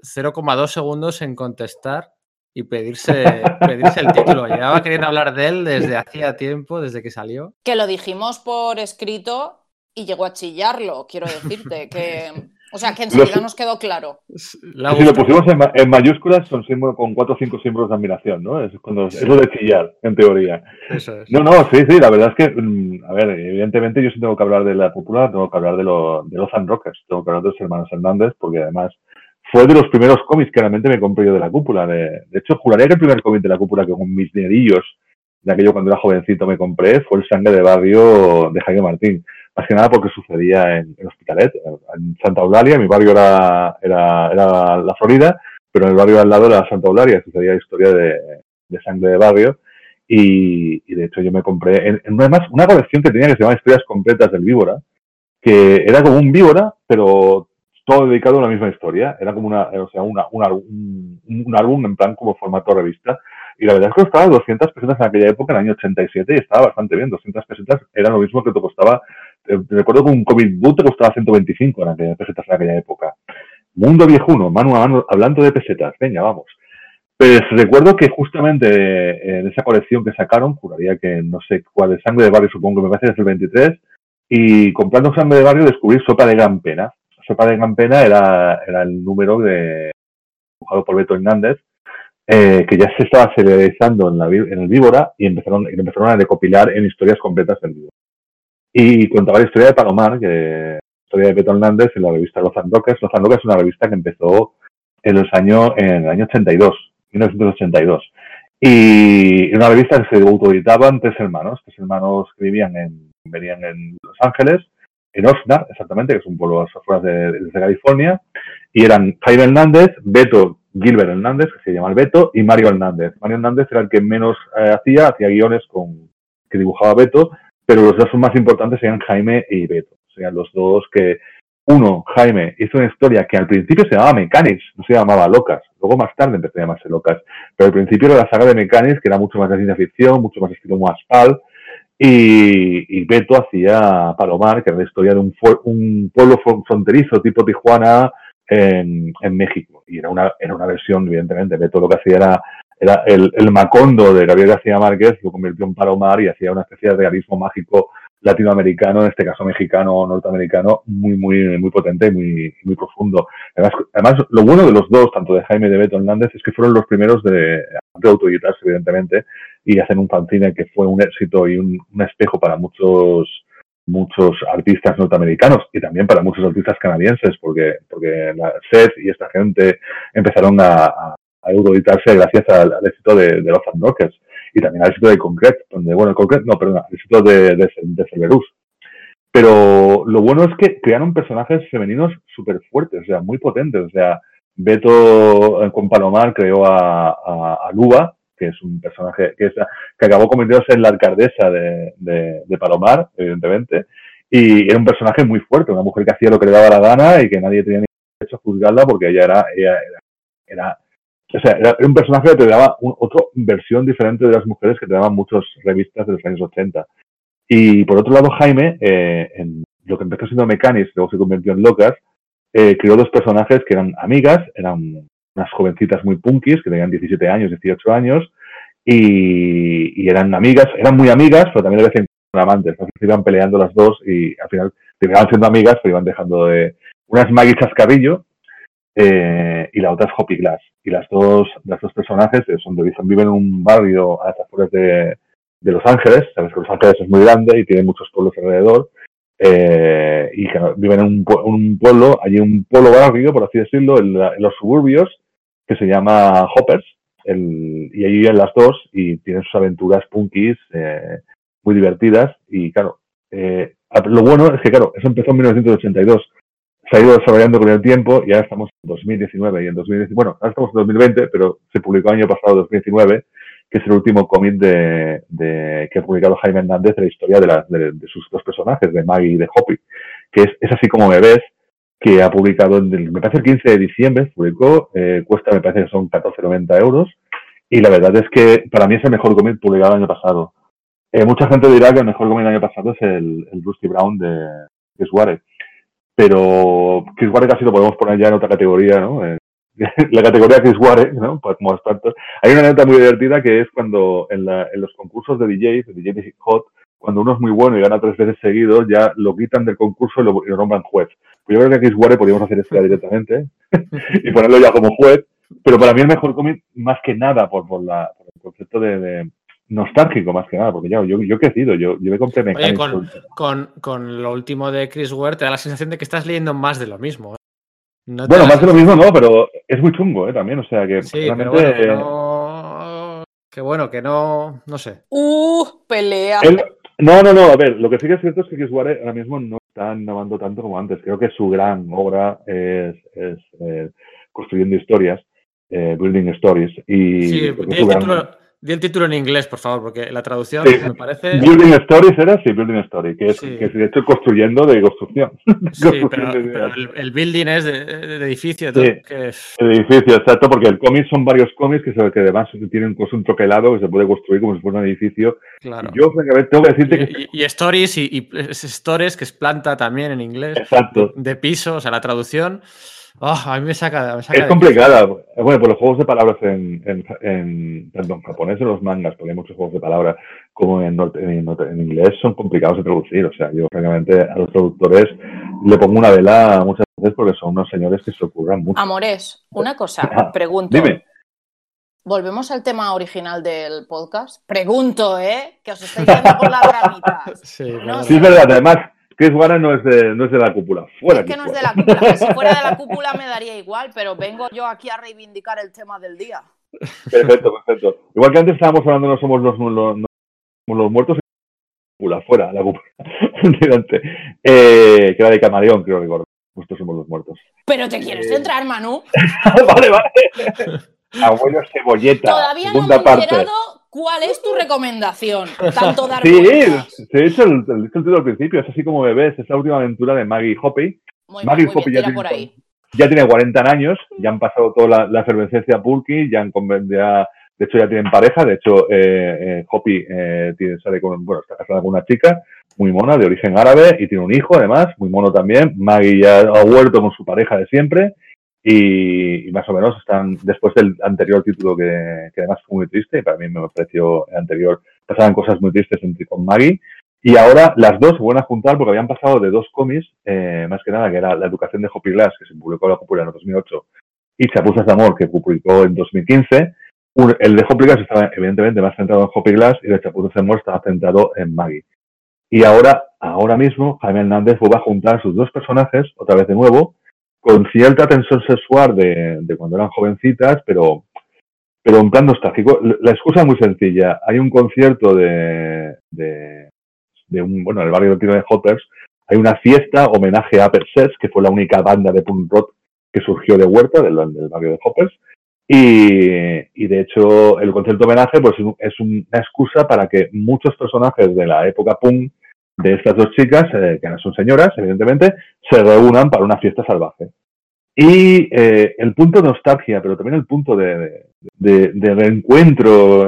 0,2 segundos en contestar y pedirse, [laughs] pedirse el título. Llevaba queriendo hablar de él desde hacía tiempo, desde que salió. Que lo dijimos por escrito y llegó a chillarlo, quiero decirte. Que, [laughs] o sea, que enseguida nos quedó claro. Si lo pusimos en, mayúsculas, son con cuatro o cinco símbolos de admiración, ¿no? Es, cuando, lo de chillar, en teoría. Eso es. No, no, sí, sí, la verdad es que, mm, a ver, evidentemente yo sí tengo que hablar de la popular, tengo que hablar de, lo, de los Rockers, tengo que hablar de los hermanos Hernández, porque además fue de los primeros cómics que realmente me compré yo de la cúpula. De, hecho, juraría que el primer cómic de la cúpula que con mis dinerillos de aquello cuando era jovencito me compré fue el Sangre de Barrio de Jaime Martín. Más que nada porque sucedía en, Hospitalet, en Santa Eulalia. Mi barrio era, era, era, la Florida, pero en el barrio al lado era Santa Eulalia. Sucedía la historia de, de Sangre de Barrio. Y, y, de hecho yo me compré en, en una, una colección que tenía que se llamaba Historias Completas del Víbora, que era como un víbora, pero todo dedicado a la misma historia. Era como una, o sea, una, un, un, álbum en plan como formato revista. Y la verdad es que costaba 200 pesetas en aquella época, en el año 87, y estaba bastante bien. 200 pesetas era lo mismo que te costaba. Eh, recuerdo que un comic book te costaba 125 en aquella, pesetas en aquella época. Mundo viejuno, mano a mano, hablando de pesetas. Venga, vamos. Pues recuerdo que justamente eh, en esa colección que sacaron, juraría que no sé cuál es Sangre de Barrio, supongo que me parece que el 23, y comprando Sangre de Barrio descubrí Sopa de Gran Pena, Sopa de Campena era, era el número de, dibujado por Beto Hernández, eh, que ya se estaba serializando en, la, en el Víbora y empezaron, empezaron a recopilar en historias completas del Víbora. Y contaba la historia de Palomar, que historia de Beto Hernández en la revista Los Androques. Los Androques es una revista que empezó en los en el año 82, 1982. Y una revista que se autoeditaban tres hermanos. Tres hermanos que vivían en, venían en Los Ángeles en Oxnard, exactamente, que es un pueblo a las afueras de, California, y eran Jaime Hernández, Beto Gilbert Hernández, que se llama el Beto, y Mario Hernández. Mario Hernández era el que menos eh, hacía, hacía guiones con, que dibujaba Beto, pero los dos más importantes eran Jaime y Beto. Sea, los dos que, uno, Jaime, hizo una historia que al principio se llamaba Mechanics, no se llamaba Locas. Luego más tarde empezó a llamarse Locas. Pero al principio era la saga de Mechanics, que era mucho más de ciencia ficción, mucho más estilo Aspal, y, Beto hacía Palomar, que era la historia de un, un pueblo fronterizo tipo Tijuana en, en, México. Y era una, era una versión, evidentemente. Beto lo que hacía era, era el, el Macondo de Gabriel García Márquez, lo convirtió en Palomar y hacía una especie de realismo mágico latinoamericano, en este caso mexicano o norteamericano, muy, muy, muy potente y muy, muy profundo. Además, además, lo bueno de los dos, tanto de Jaime y de Beto Hernández, es que fueron los primeros de, de autoeditarse, evidentemente, y hacen un fanzine que fue un éxito y un, un espejo para muchos muchos artistas norteamericanos y también para muchos artistas canadienses, porque, porque la Seth y esta gente empezaron a, a, a euroeditarse gracias al, al éxito de, de los Rockers y también al éxito de Concrete, donde, bueno, Concrete, no, perdón, al éxito de, de, de Cerberus. Pero lo bueno es que crearon personajes femeninos súper fuertes, o sea, muy potentes. O sea, Beto con Palomar creó a, a, a Luba, que es un personaje que, es, que acabó convirtiéndose en la alcaldesa de, de, de, Palomar, evidentemente, y era un personaje muy fuerte, una mujer que hacía lo que le daba la gana y que nadie tenía ni derecho a juzgarla porque ella era, ella era, era o sea, era un personaje que te daba un, otra versión diferente de las mujeres que te daban muchas revistas de los años 80. Y por otro lado, Jaime, eh, en lo que empezó siendo Mechanics, luego se convirtió en Locas, eh, creó dos personajes que eran amigas, eran unas jovencitas muy punkis, que tenían 17 años, 18 años, y, y, eran amigas, eran muy amigas, pero también vez en cuando amantes. Entonces iban peleando las dos y al final terminaban siendo amigas, pero iban dejando de. Una es Maggie Chascarrillo eh, y la otra es Hoppy Glass. Y las dos, las dos personajes son de, viven en un barrio a las afueras de, de Los Ángeles. Sabes que Los Ángeles es muy grande y tiene muchos pueblos alrededor. Eh, y viven en un, un, pueblo, allí un pueblo barrio, por así decirlo, en, la, en los suburbios, que se llama Hoppers, el, y allí viven las dos y tienen sus aventuras punkis eh, muy divertidas. Y claro, eh, lo bueno es que, claro, eso empezó en 1982, se ha ido desarrollando con el tiempo y ahora estamos en 2019 y en 2019, bueno, ahora estamos en 2020, pero se publicó el año pasado, 2019, que es el último cómic de, de, que ha publicado Jaime Hernández de la historia de, la, de, de, sus dos personajes, de Maggie y de Hoppy, que es, es así como me ves, que ha publicado, en el, me parece el 15 de diciembre, publicó, eh, cuesta, me parece que son 14,90 euros, y la verdad es que para mí es el mejor cómic publicado el año pasado. Eh, mucha gente dirá que el mejor cómic del año pasado es el, el Rusty Brown de Chris Ware, pero Chris Ware casi lo podemos poner ya en otra categoría, ¿no? Eh, [laughs] la categoría Chris Ware, ¿no? Pues como tanto. Hay una anécdota muy divertida que es cuando en, la, en los concursos de DJs, de DJ Hot, cuando uno es muy bueno y gana tres veces seguidos, ya lo quitan del concurso y lo, y lo nombran juez. Pues yo creo que a Chris Ware podríamos hacer esto directamente [laughs] y ponerlo ya como juez, pero para mí el mejor cómic, más que nada, por, por, la, por el concepto de, de, nostálgico, más que nada, porque ya, yo, yo he crecido, yo, yo me compré Oye, con, con, con, lo último de Chris Ware te da la sensación de que estás leyendo más de lo mismo. ¿eh? No bueno, más de lo mismo no, pero es muy chungo, ¿eh? También, o sea que sí, realmente... Pero bueno, que, no... que bueno, que no, no sé. ¡Uh! Pelea. El... No, no, no, a ver, lo que sí que es cierto es que Chris Ware ahora mismo no está innovando tanto como antes. Creo que su gran obra es, es eh, construyendo historias, eh, building stories. Y sí, el título, Di el título en inglés, por favor, porque la traducción sí. me parece. Building Stories era, sí, Building Story, que es, sí. que es de hecho construyendo de construcción. [laughs] Sí, pero, pero el, el, building es de, de edificio. Sí, que es... El edificio, exacto, porque el cómic son varios cómics que, que además tienen pues, un troquelado que se puede construir como si fuera un edificio. Claro. Y yo, tengo que decirte y, que. Y, y stories y, y, stories, que es planta también en inglés. Exacto. De, de piso, o sea, la traducción. Oh, a mí me saca, me saca es complicada. Bueno, por los juegos de palabras en, en, en perdón, japonés en los mangas, porque hay muchos juegos de palabras, como en, en, en, inglés, son complicados de traducir. O sea, yo francamente a los traductores le pongo una vela muchas veces porque son unos señores que se ocurran mucho. Amores, una cosa, [laughs] ah, pregunto. Dime. Volvemos al tema original del podcast. Pregunto, ¿eh? Que os estáis yendo por las ramitas. [laughs] Sí, no sí, es verdad. Además, Chris Warren no es de, no es de la cúpula. Fuera es que no es de la cúpula. Si fuera de la [laughs] cúpula me daría igual, pero vengo yo aquí a reivindicar el tema del día. Perfecto, perfecto. Igual que antes estábamos hablando, no somos los, los, no somos los muertos, cúpula, fuera, la cúpula. [laughs] eh, que era de Camaleón, creo recordar. Nosotros somos los muertos. Pero te quieres eh... centrar, Manu. [laughs] vale, vale. Abuelo Cebolleta. Todavía no me he enterado ¿Cuál es tu recomendación? [laughs] Tanto dar Sí, he hecho el, el, el título al principio, es así como bebés, es la última aventura de Maggie Hoppy. Muy Maggie Hoppy ya, por tiene, ahí. ya tiene 40 años, ya han pasado toda la, la efervescencia Pulky, ya han ya, de hecho ya tienen pareja, de hecho eh, eh, Hoppy eh, tiene, sale con, bueno, está casada con una chica muy mona, de origen árabe, y tiene un hijo además, muy mono también. Maggie ya ha vuelto con su pareja de siempre, y, más o menos están después del anterior título que, que, además fue muy triste y para mí me pareció el anterior pasaban cosas muy tristes con Maggie y ahora las dos se vuelven a juntar porque habían pasado de dos cómics eh, más que nada que era la educación de Hoppy Glass que se publicó en la popular en 2008 y Chapuzas de amor que publicó en 2015 el de Hoppy Glass estaba evidentemente más centrado en Hoppy Glass y el de Chapuza Moore estaba centrado en Maggie. Y ahora, ahora mismo, Jaime Hernández vuelve a juntar sus dos personajes, otra vez de nuevo, con cierta tensión sexual de, cuando eran jovencitas, pero, pero en plan nostálgico. La excusa es muy sencilla. Hay un concierto de, de, de un, bueno, en el barrio de Hoppers, hay una fiesta homenaje a Perses, que fue la única banda de punk rock que surgió de Huerta, del, del barrio de Hoppers, y, de hecho, el concierto homenaje pues, es una excusa para que muchos personajes de la época punk de estas dos chicas, eh, que no son señoras, evidentemente, se reúnan para una fiesta salvaje. Y eh, el punto de nostalgia, pero también el punto de, de, reencuentro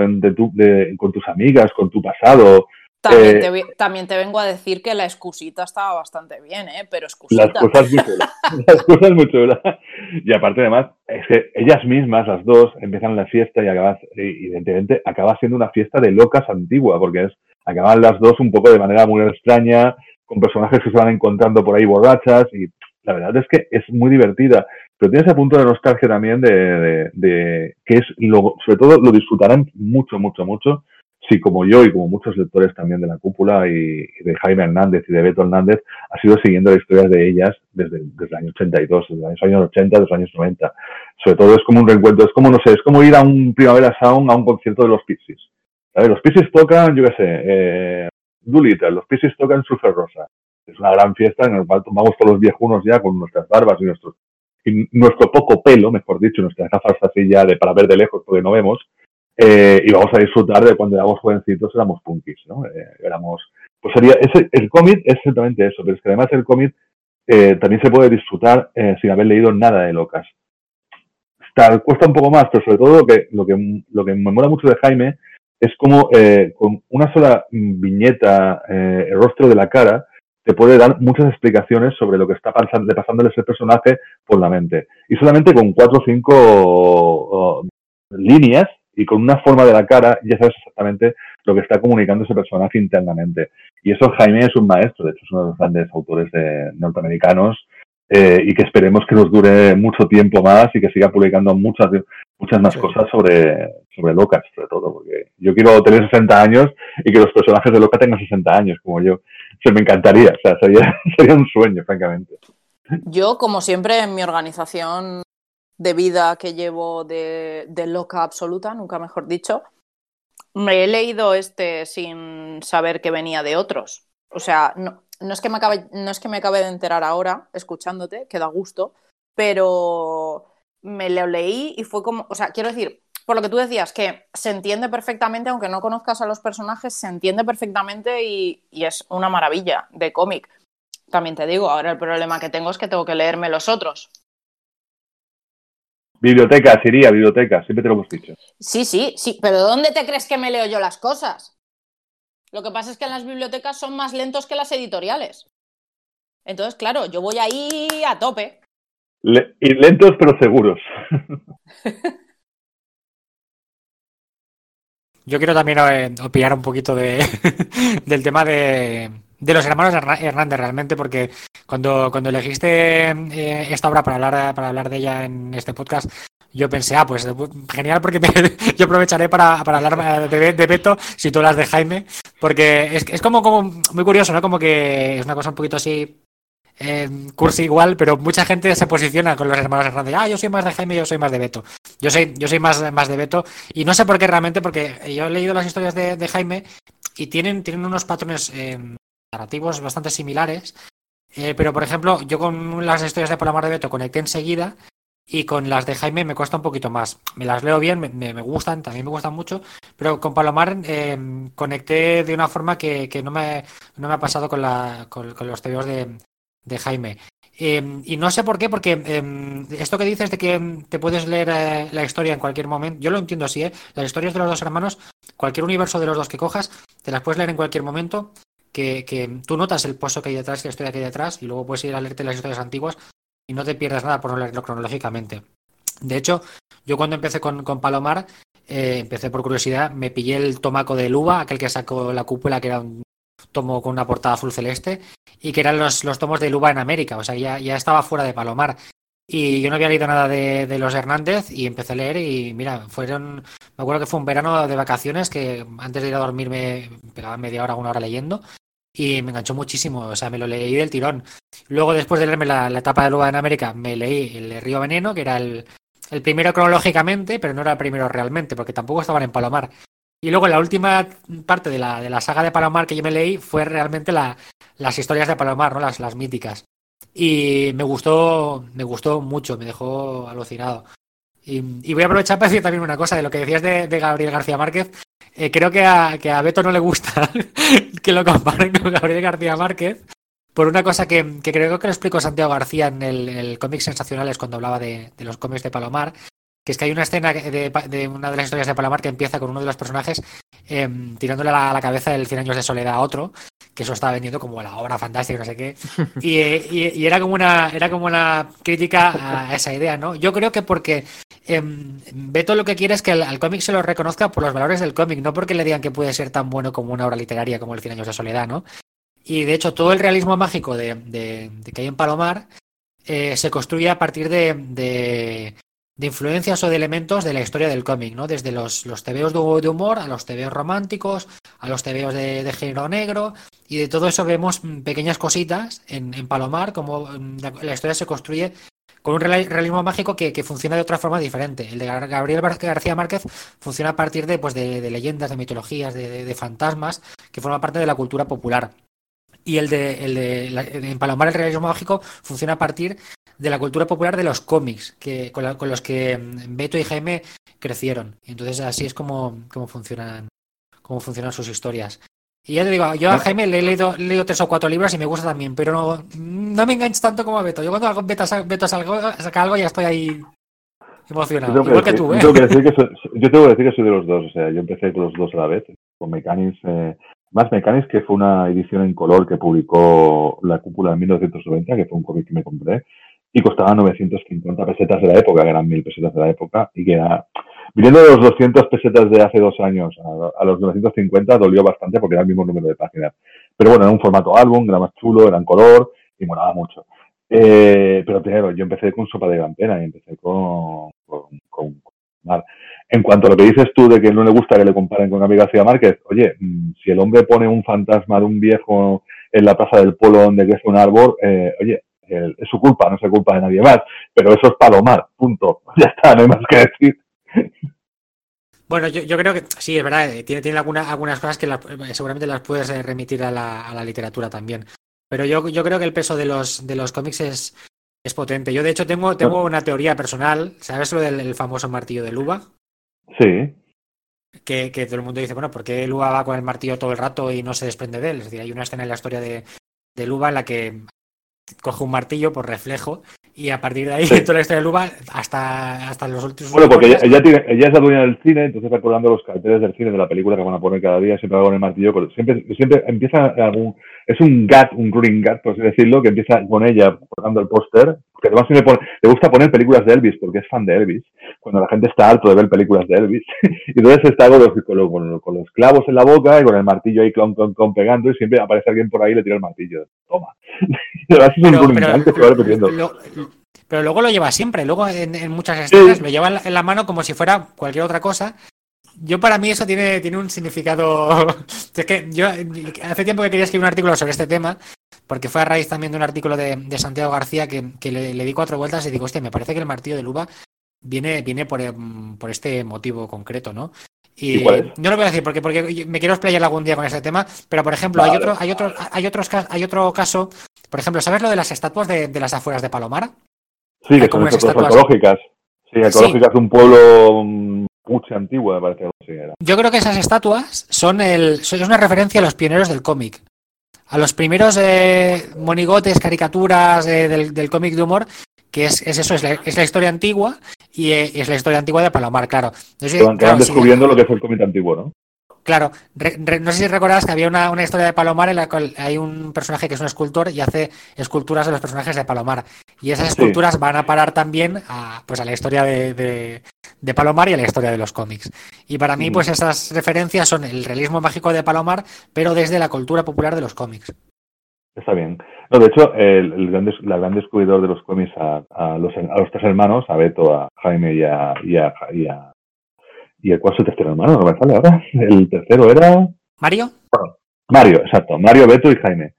con tus amigas, con tu pasado, también, eh, te, también, te, vengo a decir que la excusita estaba bastante bien, ¿eh? Pero excusita. Las cosas muy chulas. [laughs] las cosas muy chulas. Y aparte, además, es que ellas mismas, las dos, empiezan la fiesta y acabas, evidentemente, acaba siendo una fiesta de locas antigua, porque es, acaban las dos un poco de manera muy extraña, con personajes que se van encontrando por ahí borrachas, y la verdad es que es muy divertida. Pero tiene ese punto de nostalgia también de, de, que es, lo, sobre todo, lo disfrutarán mucho, mucho, mucho si como yo y como muchos lectores también de la cúpula y, de Jaime Hernández y de Beto Hernández, ha sido siguiendo las historias de ellas desde, desde el año 82, desde los años 80, desde los años 90. Sobre todo es como un reencuentro, es como, no sé, es como ir a un Primavera Sound, a un concierto de los Pixies. Los Pixies tocan, yo qué sé, eh, Doolittle, los Pixies tocan Surfer Rosa. Es una gran fiesta en la cual tomamos todos los viejunos ya con nuestras barbas y y nuestro poco pelo, mejor dicho, nuestras gafas así ya de para ver de lejos porque no vemos, eh, y vamos a disfrutar de cuando éramos jovencitos, éramos punkis, ¿no? Eh, éramos, pues sería, ese, el cómic es exactamente eso, pero es que además el cómic eh, también se puede disfrutar sin haber leído nada de Locas. Está, cuesta un poco más, pero sobre todo lo que, lo que, lo que me mola mucho de Jaime es como con una sola viñeta, el rostro de la cara, te puede dar muchas explicaciones sobre lo que está pasando, pasándole ese personaje por la mente. Y solamente con cuatro o cinco líneas y con una forma de la cara ya sabes exactamente lo que está comunicando ese personaje internamente. Y eso Jaime es un maestro, de hecho es uno de los grandes autores de norteamericanos eh, y que esperemos que nos dure mucho tiempo más y que siga publicando muchas muchas más cosas sobre, sobre Locas, sobre todo, porque yo quiero tener 60 años y que los personajes de Loca tengan 60 años, como yo. Se me encantaría, o sea, sería, [laughs] sería un sueño, francamente. Yo, como siempre, en mi organización de vida que llevo de, loca absoluta, nunca mejor dicho, me he leído este sin saber que venía de otros. O sea, no, no, es que me acabe, no es que me acabe de enterar ahora, escuchándote, que da gusto, pero me lo leí y fue como, o sea, quiero decir, por lo que tú decías, que se entiende perfectamente, aunque no conozcas a los personajes, se entiende perfectamente y, y es una maravilla de cómic. También te digo, ahora el problema que tengo es que tengo que leerme los otros, Biblioteca, sería biblioteca, siempre te lo hemos dicho. Sí, sí, sí, pero ¿dónde te crees que me leo yo las cosas? Lo que pasa es que en las bibliotecas son más lentos que las editoriales. Entonces, claro, yo voy ahí a tope. y lentos pero seguros. [laughs] Yo quiero también eh, opinar un poquito de, [laughs] del tema de, de los hermanos Hernández realmente, porque cuando, cuando elegiste eh, esta obra para hablar, para hablar de ella en este podcast, yo pensé, ah, pues genial, porque [laughs] yo aprovecharé para, para hablar de, de, Beto si tú hablas de Jaime, porque es, es como, como muy curioso, ¿no? Como que es una cosa un poquito así eh, cursi igual, pero mucha gente se posiciona con los hermanos Hernández. Ah, yo soy más de Jaime, yo soy más de Beto. Yo soy, yo soy más, más de Beto. Y no sé por qué realmente, porque yo he leído las historias de, de Jaime y tienen, tienen unos patrones eh, narrativos bastante similares. Eh, pero, por ejemplo, yo con las historias de Palomar de Beto conecté enseguida y con las de Jaime me cuesta un poquito más. Me las leo bien, me, me gustan, también me gustan mucho, pero con Palomar eh, conecté de una forma que, que no, me, no, me, ha pasado con, la, con, los tebeos de, de Jaime. Eh, y no sé por qué, porque eh, esto que dices de que te puedes leer eh, la historia en cualquier momento, yo lo entiendo así, ¿eh? Las historias de los dos hermanos, cualquier universo de los dos que cojas, te las puedes leer en cualquier momento que, tú notas el pozo que hay detrás, la historia que hay detrás, y luego puedes ir a leerte las historias antiguas y no te pierdas nada por no leerlo cronológicamente. De hecho, yo cuando empecé con, Palomar, eh, empecé por curiosidad, me pillé el tomaco de Luba, aquel que sacó la cúpula, que era un tomo con una portada azul celeste, y que eran los, los tomos de Luba en América, o sea, ya, ya estaba fuera de Palomar. Y yo no había leído nada de, de, los Hernández y empecé a leer y mira, fueron, me acuerdo que fue un verano de vacaciones que antes de ir a dormir me pegaba media hora, una hora leyendo y me enganchó muchísimo, o sea, me lo leí del tirón. Luego, después de leerme la, etapa de Luba en América, me leí el Río Veneno, que era el, el, primero cronológicamente, pero no era el primero realmente, porque tampoco estaban en Palomar. Y luego la última parte de la, de la saga de Palomar que yo me leí fue realmente la, las historias de Palomar, ¿no? Las, las míticas. Y me gustó, me gustó mucho, me dejó alucinado. Y, voy a aprovechar para decir también una cosa de lo que decías de, Gabriel García Márquez. Eh, creo que a, que a Beto no le gusta [laughs] que lo comparen con Gabriel García Márquez. Por una cosa que, creo que lo explicó Santiago García en el, el cómic Sensacionales cuando hablaba de, los cómics de Palomar, que es que hay una escena de, de, una de las historias de Palomar que empieza con uno de los personajes eh, tirándole a la, la, cabeza del 100 años de soledad a otro, que eso estaba vendiendo como la obra fantástica, no sé qué. [laughs] Y, y, y, era como una era como una crítica a esa idea, ¿no? Yo creo que porque eh, Beto lo que quiere es que al, al cómic se lo reconozca por los valores del cómic, no porque le digan que puede ser tan bueno como una obra literaria como el 100 años de soledad, ¿no? Y de hecho todo el realismo mágico de, de, de que hay en Palomar eh, se construye a partir de, de, de influencias o de elementos de la historia del cómic, ¿no? Desde los, los tebeos de humor a los tebeos románticos, a los tebeos de, de, género negro, y de todo eso vemos pequeñas cositas en, en Palomar, como la, la, historia se construye con un realismo mágico que, que, funciona de otra forma diferente. El de Gabriel García Márquez funciona a partir de, pues, de, de leyendas, de mitologías, de, fantasmas, que forman parte de la cultura popular. Y el de, el de la, en Palomar el realismo mágico funciona a partir de la cultura popular de los cómics, que, con, la, con, los que Beto y Jaime crecieron. Y entonces así es como, como, funcionan, como funcionan sus historias. Y ya te digo, yo a Jaime le he leído, leído tres o cuatro libros y me gusta también, pero no, no me engancho tanto como a Beto. Yo cuando Beto, Beto saca algo ya estoy ahí emocionado. Yo Igual que, que tú, ¿eh? Yo tengo que, decir que [laughs] soy, yo tengo que decir que soy de los dos. O sea, yo empecé con los dos a la vez, con Mechanics. Eh, más Mechanics, que fue una edición en color que publicó La Cúpula en 1990, que fue un cómic que me compré y costaba 950 pesetas de la época, que eran 1000 pesetas de la época, y que era, viniendo de los 200 pesetas de hace dos años a, los 950 dolió bastante porque era el mismo número de páginas. Pero bueno, era un formato álbum, era más chulo, era en color y molaba mucho. Eh, pero claro, yo empecé con Sopa de Gran y empecé con, con, con, con En cuanto a lo que dices tú de que no le gusta que le comparen con Gabriel García Márquez, oye, mm, si el hombre pone un fantasma de un viejo en la plaza del pueblo donde crece un árbol, eh, oye, es su culpa, no es culpa de nadie más, pero eso es palomar, punto. [laughs] Ya está, no hay más que decir. Bueno, yo, yo creo que sí, es verdad, eh, tiene, alguna, algunas cosas que la, seguramente las puedes eh, remitir a la, a la, literatura también. Pero yo, yo creo que el peso de los, de los cómics es, es potente. Yo, de hecho, tengo, tengo una teoría personal. ¿Sabes lo del famoso martillo de Luba? Sí. Que, que, todo el mundo dice, bueno, ¿por qué Luba va con el martillo todo el rato y no se desprende de él? Es decir, hay una escena en la historia de, de Luba en la que coge un martillo por reflejo y a partir de ahí sí. [laughs] toda la historia de Luba hasta, hasta los últimos bueno porque ella, ella, tiene, ella, es la dueña del cine entonces recordando los carteles del cine de la película que van a poner cada día siempre va con el martillo siempre, siempre empieza algún es un gat, un running gat, por así decirlo, que empieza con ella colgando el póster, que además le, pone, le gusta poner películas de Elvis, porque es fan de Elvis, cuando la gente está harto de ver películas de Elvis. [laughs] y entonces está con los, con, los, clavos en la boca y con el martillo ahí clon, clon, clon, pegando, y siempre aparece alguien por ahí y le tira el martillo. Toma. [laughs] y además es un pero, que va repitiendo. Lo, pero luego lo lleva siempre, luego en, en muchas escenas sí. lo lleva en la mano como si fuera cualquier otra cosa yo para mí eso tiene, tiene un significado. [laughs] es que yo hace tiempo que quería escribir un artículo sobre este tema, porque fue a raíz también de un artículo de, de Santiago García que, que le, le, di cuatro vueltas y digo, hostia, me parece que el martillo de Luba viene, viene por, por este motivo concreto, ¿no? Y no lo voy a decir porque, porque me quiero explayar algún día con ese tema, pero por ejemplo, vale. hay otro, hay otro, hay otros hay otro caso, por ejemplo, ¿sabes lo de las estatuas de, de las afueras de Palomar? Sí, que son estatuas ecológicas. Sí, ecológicas sí. de un pueblo mucha antigua, me parece que era. Yo creo que esas estatuas son, el, son una referencia a los pioneros del cómic. A los primeros eh, monigotes, caricaturas eh, del, del cómic de humor, que es, es eso, es la, es la, historia antigua y eh, es la historia antigua de Palomar, claro. Entonces, claro, descubriendo lo que es el cómic antiguo, ¿no? Claro, re, re, no sé si recordarás que había una, una, historia de Palomar en la cual hay un personaje que es un escultor y hace esculturas de los personajes de Palomar. Y esas esculturas sí. van a parar también a, pues a la historia de, de, de, Palomar y a la historia de los cómics. Y para mí, pues esas referencias son el realismo mágico de Palomar, pero desde la cultura popular de los cómics. Está bien. No, de hecho, el, el gran, des- la gran descubridor de los cómics a, a los, a los tres hermanos, a Beto, a Jaime y a... Y a, y a ¿Y el cuál es el tercer hermano? No me sale ahora. El tercero era... ¿Mario? Mario, exacto. Mario, Beto y Jaime.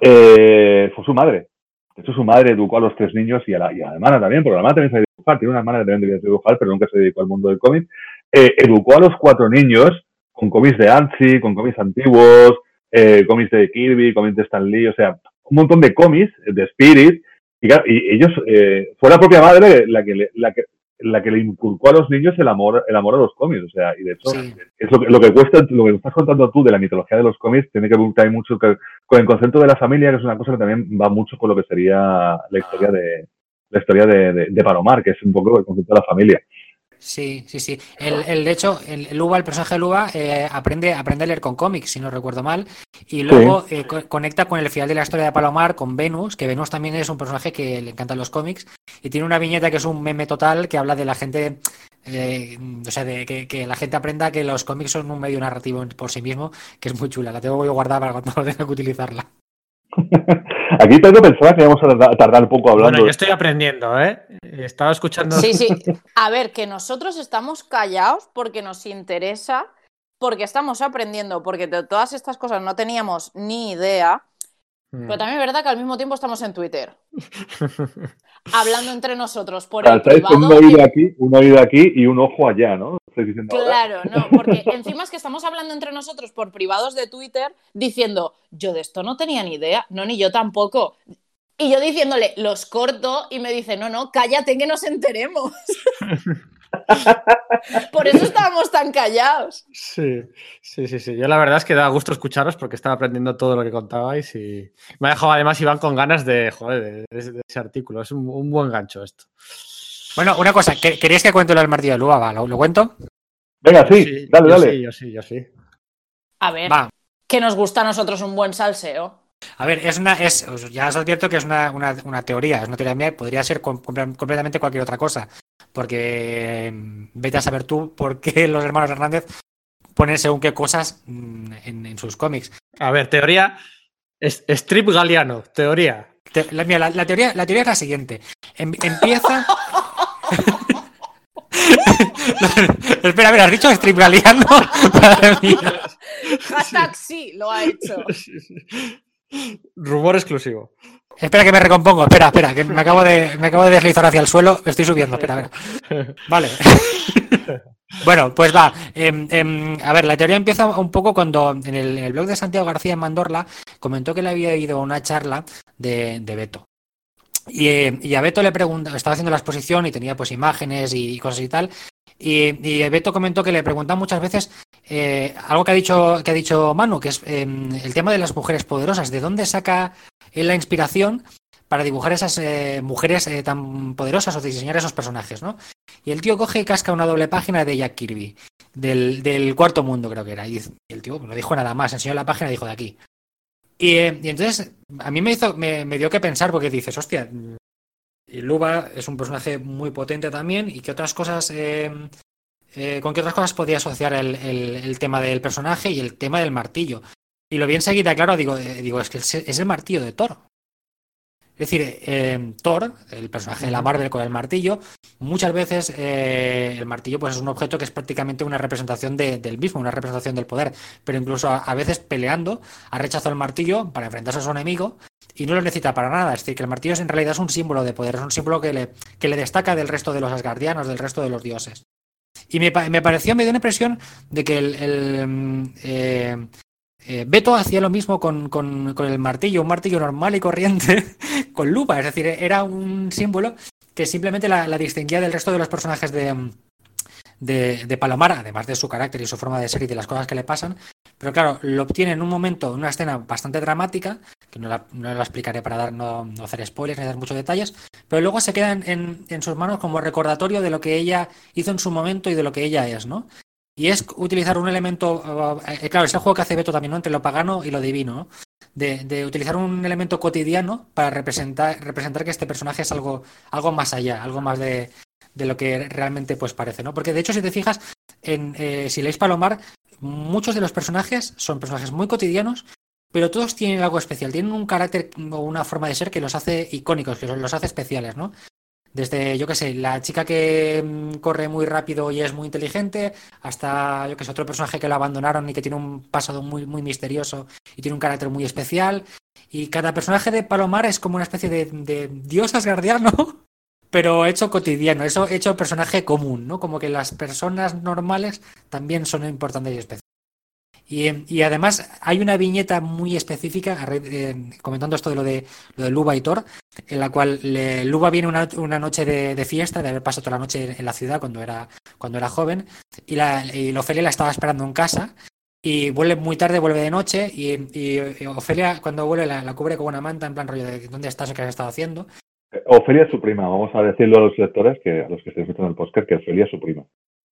Eh, fue su madre. De hecho, su madre educó a los tres niños y a la, y a la hermana también, porque la hermana también sabe dibujar. Tiene una hermana que también debía dibujar, pero nunca se dedicó al mundo del cómic. Eh, educó a los cuatro niños con cómics de Ansi, con cómics antiguos, eh, cómics de Kirby, cómics de Stan Lee, o sea, un montón de cómics de Spirit. Y, claro, y ellos, eh, fue la propia madre la que, le, la, que, la que le inculcó a los niños el amor, el amor a los cómics. O sea, y de hecho, Sí. es lo que, lo que cuesta, lo que estás contando tú de la mitología de los cómics, tiene que ver también mucho que- con el concepto de la familia, que es una cosa que también va mucho con lo que sería la historia de la historia de, de, de Palomar, que es un poco el concepto de la familia. Sí, sí, sí. El, el- de hecho, el, el Luba, el personaje de Luba, eh, aprende, aprende a leer con cómics, si no recuerdo mal, y luego eh, co- conecta con el final de la historia de Palomar, con Venus, que Venus también es un personaje que le encantan los cómics, y tiene una viñeta que es un meme total que habla de la gente, eh, o sea, de que, que la gente aprenda que los cómics son un medio narrativo por sí mismo, que es muy chula. La tengo que guardar para cuando [laughs] tenga que utilizarla. [laughs] Aquí Pedro pensaba que íbamos a tardar, un poco hablando. Bueno, yo estoy aprendiendo, ¿eh? Estaba escuchando. Sí, sí. [laughs] A ver, que nosotros estamos callados porque nos interesa, porque estamos aprendiendo, porque de todas estas cosas no teníamos ni idea. Mm. Pero también es verdad que al mismo tiempo estamos en Twitter, [laughs] hablando entre nosotros por el privado. un oído que- aquí, un oído aquí y un ojo allá, ¿no? Estáis diciendo ahora. Claro, no, porque [laughs] encima es que estamos hablando entre nosotros por privados de Twitter diciendo, yo de esto no tenía ni idea, no, ni yo tampoco. Y yo diciéndole, los corto, y me dice, no, no, cállate que nos enteremos. [laughs] por eso estábamos tan callados. Sí, sí, sí, sí. Yo la verdad es que da gusto escucharos porque estaba aprendiendo todo lo que contabais y me ha dejado además Iván con ganas de, joder, de, de- de ese artículo. Es un, un buen gancho esto. Bueno, una cosa, ¿que- ¿queréis que cuente lo del martillo de Luba? Va, ¿lo, lo cuento? Venga, sí, dale, yo dale. Sí, yo sí, yo sí. A ver, Va. que nos gusta a nosotros un buen salseo. A ver, es una, es, ya os advierto que es una, una, una teoría, es una teoría mía, podría ser com- com- completamente cualquier otra cosa. Porque mm, vete a saber tú por qué [laughs] los hermanos Hernández ponen según qué cosas mm, en, en sus cómics. A ver, teoría. es- Strip Galeano, teoría. Te- la, mira, la- la teoría, la teoría es la siguiente. Em- empieza. [laughs] [laughs] Espera, a ver, ¿has dicho strip galeano? [laughs] Madre mía. Hashtag sí, lo ha hecho. [laughs] Rumor exclusivo. Espera que me recompongo, espera, espera, que me acabo de, me acabo de deslizar hacia el suelo, estoy subiendo, espera, a ver. Vale. Bueno, pues va. em, em, a ver, la teoría empieza un poco cuando en el, en el blog de Santiago García en Mandorla comentó que le había ido a una charla de, de Beto. Y, eh, y a Beto le pregunta, estaba haciendo la exposición y tenía pues imágenes y, cosas y tal. Y, y Beto comentó que le preguntan muchas veces eh, algo que ha dicho, que ha dicho Manu, que es em, el tema de las mujeres poderosas. ¿De dónde saca él la inspiración para dibujar esas eh, mujeres eh, tan poderosas o diseñar esos personajes, ¿no? Y el tío coge y casca una doble página de Jack Kirby, del, del cuarto mundo creo que era. Y el tío no dijo nada más, enseñó la página y dijo de aquí. Y, eh, y entonces a mí me hizo, me, me dio que pensar porque dices, hostia, Luba es un personaje muy potente también y que otras cosas, eh, eh, con qué otras cosas podía asociar el, el- tema del personaje y el tema del martillo. Y lo vi enseguida, claro, digo, eh, digo es que es el martillo de Thor. Es decir, eh, Thor, el personaje de la Marvel con el martillo, muchas veces eh, el martillo pues es un objeto que es prácticamente una representación de- del mismo, una representación del poder, pero incluso a, a veces peleando ha rechazado el martillo para enfrentarse a su enemigo y no lo necesita para nada. Es decir, que el martillo es, en realidad es un símbolo de poder, es un símbolo que le, que le destaca del resto de los asgardianos, del resto de los dioses. Y me, pa- me pareció, me dio una impresión de que el, el, mm, eh, eh, Beto hacía lo mismo con, con- el martillo, un martillo normal y corriente, [laughs] con lupa. Es decir, era un símbolo que simplemente la, distinguía del resto de los personajes de, de, Palomar, además de su carácter y su forma de ser y de las cosas que le pasan. Pero claro, lo obtiene en un momento, en una escena bastante dramática, que no la, no explicaré para dar, no, no hacer spoilers ni dar muchos detalles, pero luego se queda en- en sus manos como recordatorio de lo que ella hizo en su momento y de lo que ella es, ¿no? Y es utilizar un elemento, eh, claro, es el juego que hace Beto también, ¿no? Entre lo pagano y lo divino, ¿no? De, de utilizar un elemento cotidiano para representar, representar que este personaje es algo, algo más allá, algo más de, de lo que realmente pues parece, ¿no? Porque de hecho, si te fijas, en, eh, si leéis Palomar, muchos de los personajes son personajes muy cotidianos pero todos tienen algo especial, tienen un carácter o una forma de ser que los hace icónicos, que los hace especiales, ¿no? Desde, yo qué sé, la chica que mm, corre muy rápido y es muy inteligente, hasta, yo qué sé, otro personaje que lo abandonaron y que tiene un pasado muy, muy misterioso y tiene un carácter muy especial. Y cada personaje de Palomar es como una especie de, de dios asgardiano, [laughs] pero hecho cotidiano, eso hecho personaje común, ¿no? Como que las personas normales también son importantes y especiales. Y, además hay una viñeta muy específica, eh, comentando esto de lo de, lo de Luba y Thor, en la cual Luba viene una, noche de, fiesta, de haber pasado toda la noche en la ciudad cuando era, cuando era joven, y, la, y Ofelia la estaba esperando en casa, y vuelve muy tarde, vuelve de noche, y, Ofelia cuando vuelve la, cubre con una manta, en plan rollo de dónde estás o qué has estado haciendo. Ofelia es su prima, vamos a decirlo a los lectores, que a los que estén escuchando el podcast, que Ofelia es su prima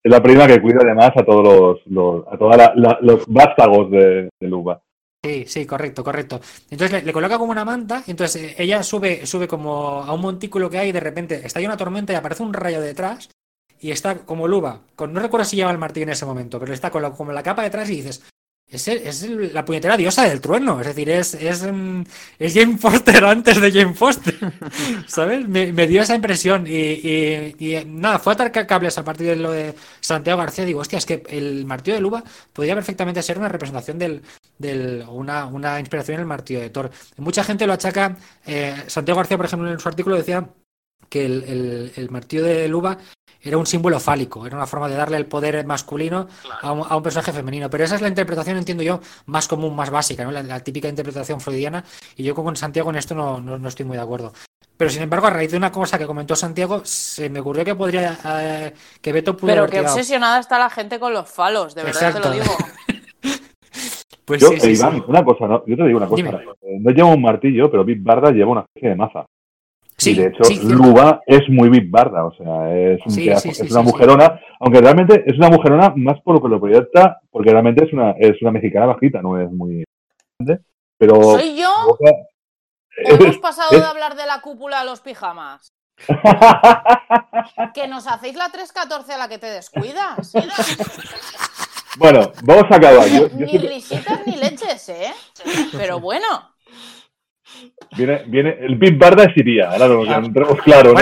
es la prima que cuida además a todos los, a todos los vástagos de, de, Luba. Sí, sí, correcto, correcto. Entonces le, coloca como una manta, entonces eh, ella sube, sube como a un montículo que hay y de repente está ahí una tormenta y aparece un rayo detrás y está como Luba. Con, no recuerdo si lleva el martillo en ese momento, pero está con la, como la capa detrás y dices, es, la puñetera diosa del trueno. Es decir, es, es, mm, es Jane Foster [laughs] antes de Jane Foster. [laughs] ¿Sabes? Me, dio esa impresión. Y, nada, fue atar cables a partir de lo de Santiago García. Digo, hostia, es que el martillo de Luba podría perfectamente ser una representación del. del una, una inspiración en el martillo de Thor. Mucha gente lo achaca. Eh, Santiago García, por ejemplo, en su artículo decía que el, el, el martillo de Luba era un símbolo fálico, era una forma de darle el poder masculino a, un, personaje femenino. Pero esa es la interpretación, entiendo yo, más común, más básica, ¿no? la, típica interpretación freudiana. Y yo con Santiago en esto no, no, estoy muy de acuerdo. Pero sin embargo, a raíz de una cosa que comentó Santiago, se me ocurrió que podría. Eh, que Beto pudo Pero qué obsesionada está la gente con los falos, de verdad te lo digo. [laughs] pues yo, sí, Iván, una cosa, ¿no? yo te digo una cosa. No llevo un martillo, pero Big Barda lleva una especie de maza y de hecho, Luba es muy Big Barda, o sea, es, es una mujerona, aunque realmente es una mujerona más por lo que lo proyecta, porque realmente es una, es una mexicana bajita, no es muy grande. Pero ¿Soy yo? hemos [laughs] pasado de hablar de la cúpula a los pijamas? [laughs] que nos hacéis la 314 a la que te descuidas. bueno, vamos a acabar. ni risitas ni leches, ¿eh? Pero bueno. Viene, viene, el Big Barda iría, ahora lo ah. tenemos claro, ¿no?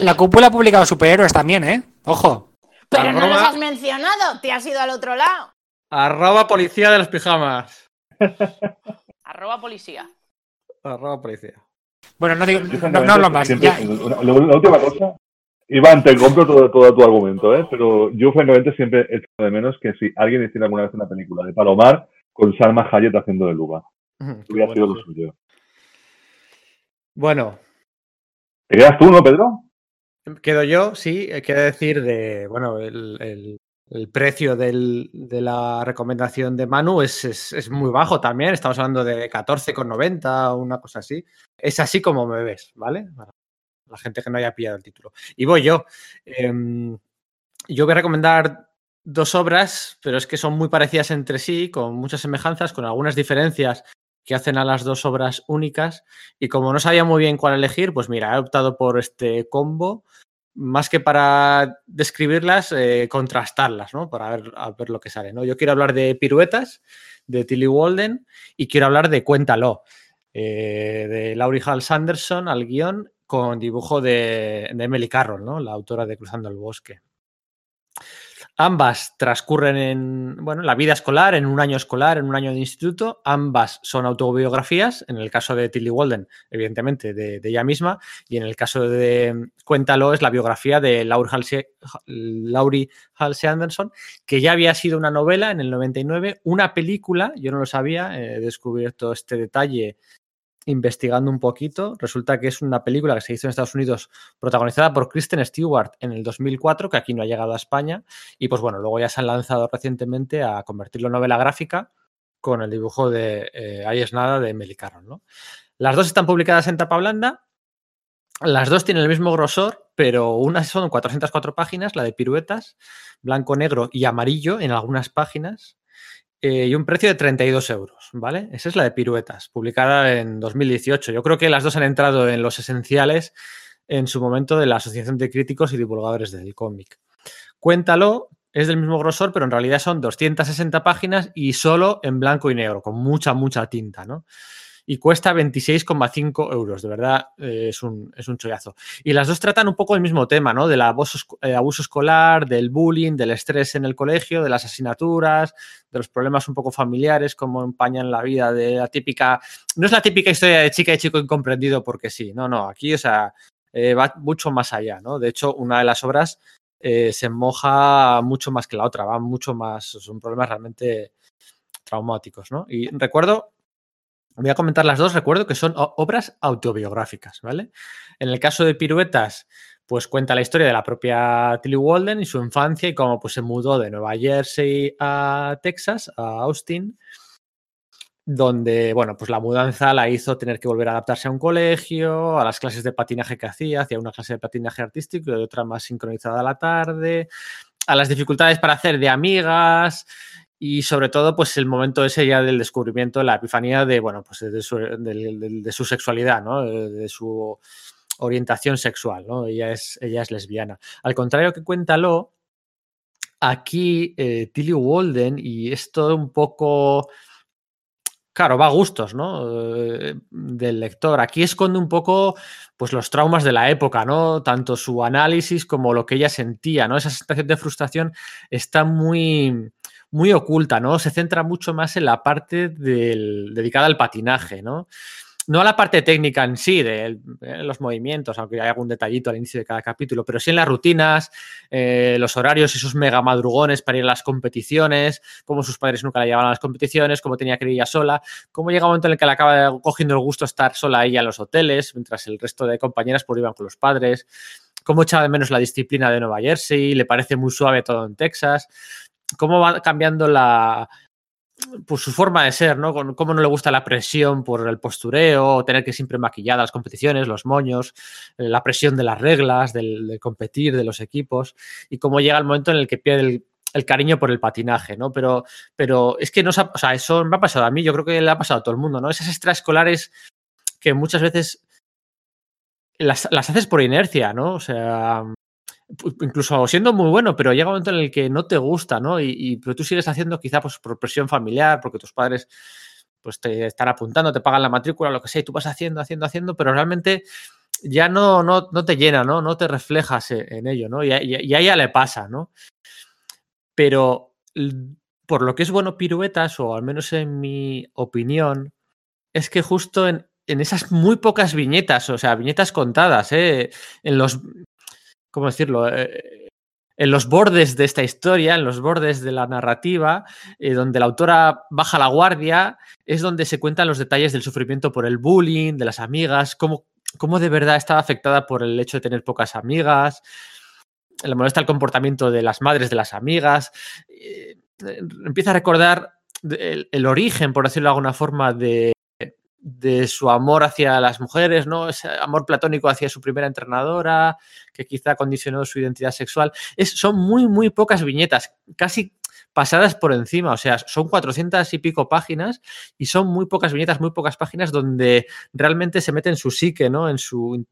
la, cúpula ha publicado superhéroes también, ¿eh? Ojo. Pero no los has mencionado, te has ido al otro lado. Arroba policía de los pijamas. [laughs] Arroba policía. Arroba policía. Bueno, no digo, no, no, lo más. la, última cosa, Iván, te compro todo, todo, tu argumento, ¿eh? pero yo francamente siempre he hecho de menos que si alguien hiciera alguna vez una película de Palomar con Salma Hayek haciendo de Luba. Hubiera sido lo suyo. Bueno. ¿Te quedas tú, no, Pedro? Quedo yo, sí. Quiero decir de, bueno, el, precio de la recomendación de Manu es, es, muy bajo también. Estamos hablando de 14,90 o una cosa así. Es así como me ves, ¿vale? la gente que no haya pillado el título. Y voy yo. Em, yo voy a recomendar dos obras, pero es que son muy parecidas entre sí, con muchas semejanzas, con algunas diferencias que hacen a las dos obras únicas. Y como no sabía muy bien cuál elegir, pues mira, he optado por este combo, más que para describirlas, eh, contrastarlas, ¿no? Para ver, ver lo que sale, ¿no? Yo quiero hablar de Piruetas, de Tilly Walden, y quiero hablar de Cuéntalo, eh, de Laurie Hall Sanderson al guion, con dibujo de, de Emily Carroll, ¿no? La autora de Cruzando el Bosque. Ambas transcurren en bueno, la vida escolar, en un año escolar, en un año de instituto. Ambas son autobiografías. En el caso de Tilly Walden, evidentemente, de, ella misma. Y en el caso de Cuéntalo, es la biografía de Laurie Halsey, Anderson, que ya había sido una novela en el 99, una película. Yo no lo sabía, he descubierto este detalle investigando un poquito, resulta que es una película que se hizo en Estados Unidos protagonizada por Kristen Stewart en el 2004, que aquí no ha llegado a España, y pues bueno, luego ya se han lanzado recientemente a convertirlo en novela gráfica con el dibujo de eh, Ahí es nada de Meli ¿no? Las dos están publicadas en tapa blanda, las dos tienen el mismo grosor, pero una son 404 páginas, la de piruetas, blanco, negro y amarillo en algunas páginas, eh, y un precio de 32 euros, ¿vale? Esa es la de piruetas, publicada en 2018. Yo creo que las dos han entrado en los esenciales en su momento de la Asociación de Críticos y Divulgadores del Cómic. Cuéntalo, es del mismo grosor, pero en realidad son 260 páginas y solo en blanco y negro, con mucha, mucha tinta, ¿no? Y cuesta 26,5 euros. De verdad, eh, es, un, es un chollazo. Y las dos tratan un poco el mismo tema, ¿no? Del abuso, eh, abuso escolar, del bullying, del estrés en el colegio, de las asignaturas, de los problemas un poco familiares, cómo empañan la vida de la típica. No es la típica historia de chica y chico incomprendido porque sí. No, no. Aquí, o sea, eh, va mucho más allá, ¿no? De hecho, una de las obras se moja mucho más que la otra, va mucho más. Son problemas realmente traumáticos, ¿no? Y recuerdo Voy a comentar las dos, recuerdo que son obras autobiográficas, ¿vale? En el caso de Piruetas, pues cuenta la historia de la propia Tilly Walden y su infancia y cómo pues, se mudó de Nueva Jersey a Texas, a Austin, donde, bueno, pues la mudanza la hizo tener que volver a adaptarse a un colegio, a las clases de patinaje que hacía, hacía una clase de patinaje artístico y otra más sincronizada a la tarde, a las dificultades para hacer de amigas, y sobre todo, pues el momento ese ya del descubrimiento, la epifanía de, bueno, pues de su, de, su sexualidad, ¿no? De, su orientación sexual, ¿no? Ella es, ella es lesbiana. Al contrario que cuéntalo, aquí eh, Tilly Walden, y es todo un poco... Claro, va a gustos, ¿no? Eh, del lector. Aquí esconde un poco, pues, los traumas de la época, ¿no? Tanto su análisis como lo que ella sentía, ¿no? Esa sensación de frustración está muy, muy oculta, ¿no? Se centra mucho más en la parte del, dedicada al patinaje, ¿no? No a la parte técnica en sí, de, los movimientos, aunque hay algún detallito al inicio de cada capítulo, pero sí en las rutinas, eh, los horarios, esos mega madrugones para ir a las competiciones, cómo sus padres nunca la llevaban a las competiciones, cómo tenía que ir ella sola, cómo llega un momento en el que le acaba cogiendo el gusto estar sola ella en los hoteles, mientras el resto de compañeras pues iban con los padres, cómo echaba de menos la disciplina de Nueva Jersey, le parece muy suave todo en Texas cómo va cambiando la, pues su forma de ser, ¿no? Cómo no le gusta la presión por el postureo, tener que siempre maquillada las competiciones, los moños, eh, la presión de las reglas, del, de competir, de los equipos, y cómo llega el momento en el que pierde el, cariño por el patinaje, ¿no? Pero, pero es que no o sea, eso me ha pasado a mí, yo creo que le ha pasado a todo el mundo, ¿no? Esas extraescolares que muchas veces las, las haces por inercia, ¿no? O sea, incluso siendo muy bueno, pero llega un momento en el que no te gusta, ¿no? Y, pero tú sigues haciendo quizá pues por presión familiar, porque tus padres pues te están apuntando, te pagan la matrícula, lo que sea, y tú vas haciendo, haciendo, haciendo, pero realmente ya no, no, no te llena, ¿no? No te reflejas e, en, ello, ¿no? Y, y, a ella le pasa, ¿no? Pero por lo que es bueno piruetas, o al menos en mi opinión, es que justo en, en esas muy pocas viñetas, o sea, viñetas contadas, ¿eh? en los ¿cómo decirlo? Eh, en los bordes de esta historia, en los bordes de la narrativa, eh, donde la autora baja la guardia, es donde se cuentan los detalles del sufrimiento por el bullying, de las amigas, cómo, cómo de verdad estaba afectada por el hecho de tener pocas amigas, le molesta el comportamiento de las madres de las amigas, eh, empieza a recordar el, origen, por decirlo de alguna forma, de, de su amor hacia las mujeres, ¿no? Ese amor platónico hacia su primera entrenadora, que quizá condicionó su identidad sexual. Es, son muy, muy pocas viñetas, casi pasadas por encima, o sea, son 400 y pico páginas y son muy pocas viñetas, muy pocas páginas donde realmente se mete en su psique, ¿no? En, su,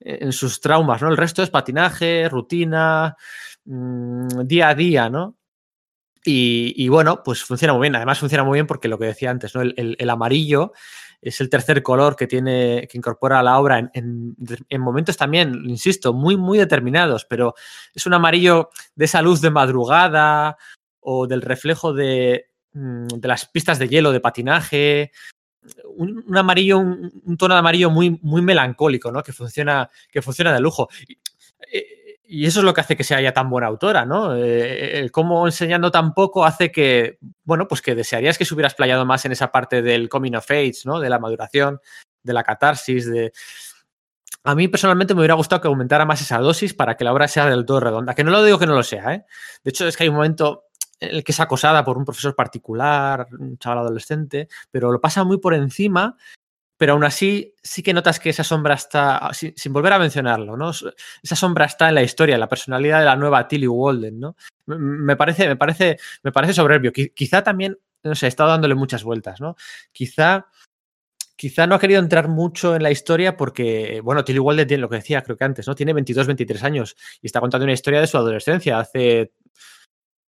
en sus traumas, ¿no? El resto es patinaje, rutina, mmm, día a día, ¿no? Y, bueno, pues funciona muy bien. Además, funciona muy bien porque lo que decía antes, ¿no? el amarillo es el tercer color que tiene, que incorpora a la obra en, momentos también, insisto, muy, muy determinados, pero es un amarillo de esa luz de madrugada o del reflejo de, mm, las pistas de hielo de patinaje. Un, amarillo, un, tono de amarillo muy, muy melancólico, ¿no? Que funciona, que funciona de lujo. Eh, y eso es lo que hace que sea ya tan buena autora, ¿no? Eh, el cómo enseñando tan poco hace que, bueno, pues que desearías que se hubieras playado más en esa parte del coming of age, ¿no? De la maduración, de la catarsis, de... A mí personalmente me hubiera gustado que aumentara más esa dosis para que la obra sea del todo redonda. Que no lo digo que no lo sea, ¿eh? De hecho, es que hay un momento en el que es acosada por un profesor particular, un chaval adolescente, pero lo pasa muy por encima pero aún así sí que notas que esa sombra está, ah, sin, volver a mencionarlo, ¿no? Esa sombra está en la historia, en la personalidad de la nueva Tilly Walden, ¿no? Me parece, me parece, me parece soberbio. Quizá también, no sé, he estado dándole muchas vueltas, ¿no? Quizá, quizá no ha querido entrar mucho en la historia porque, bueno, Tilly Walden tiene lo que decía, creo que antes, ¿no? Tiene 22, 23 años y está contando una historia de su adolescencia, hace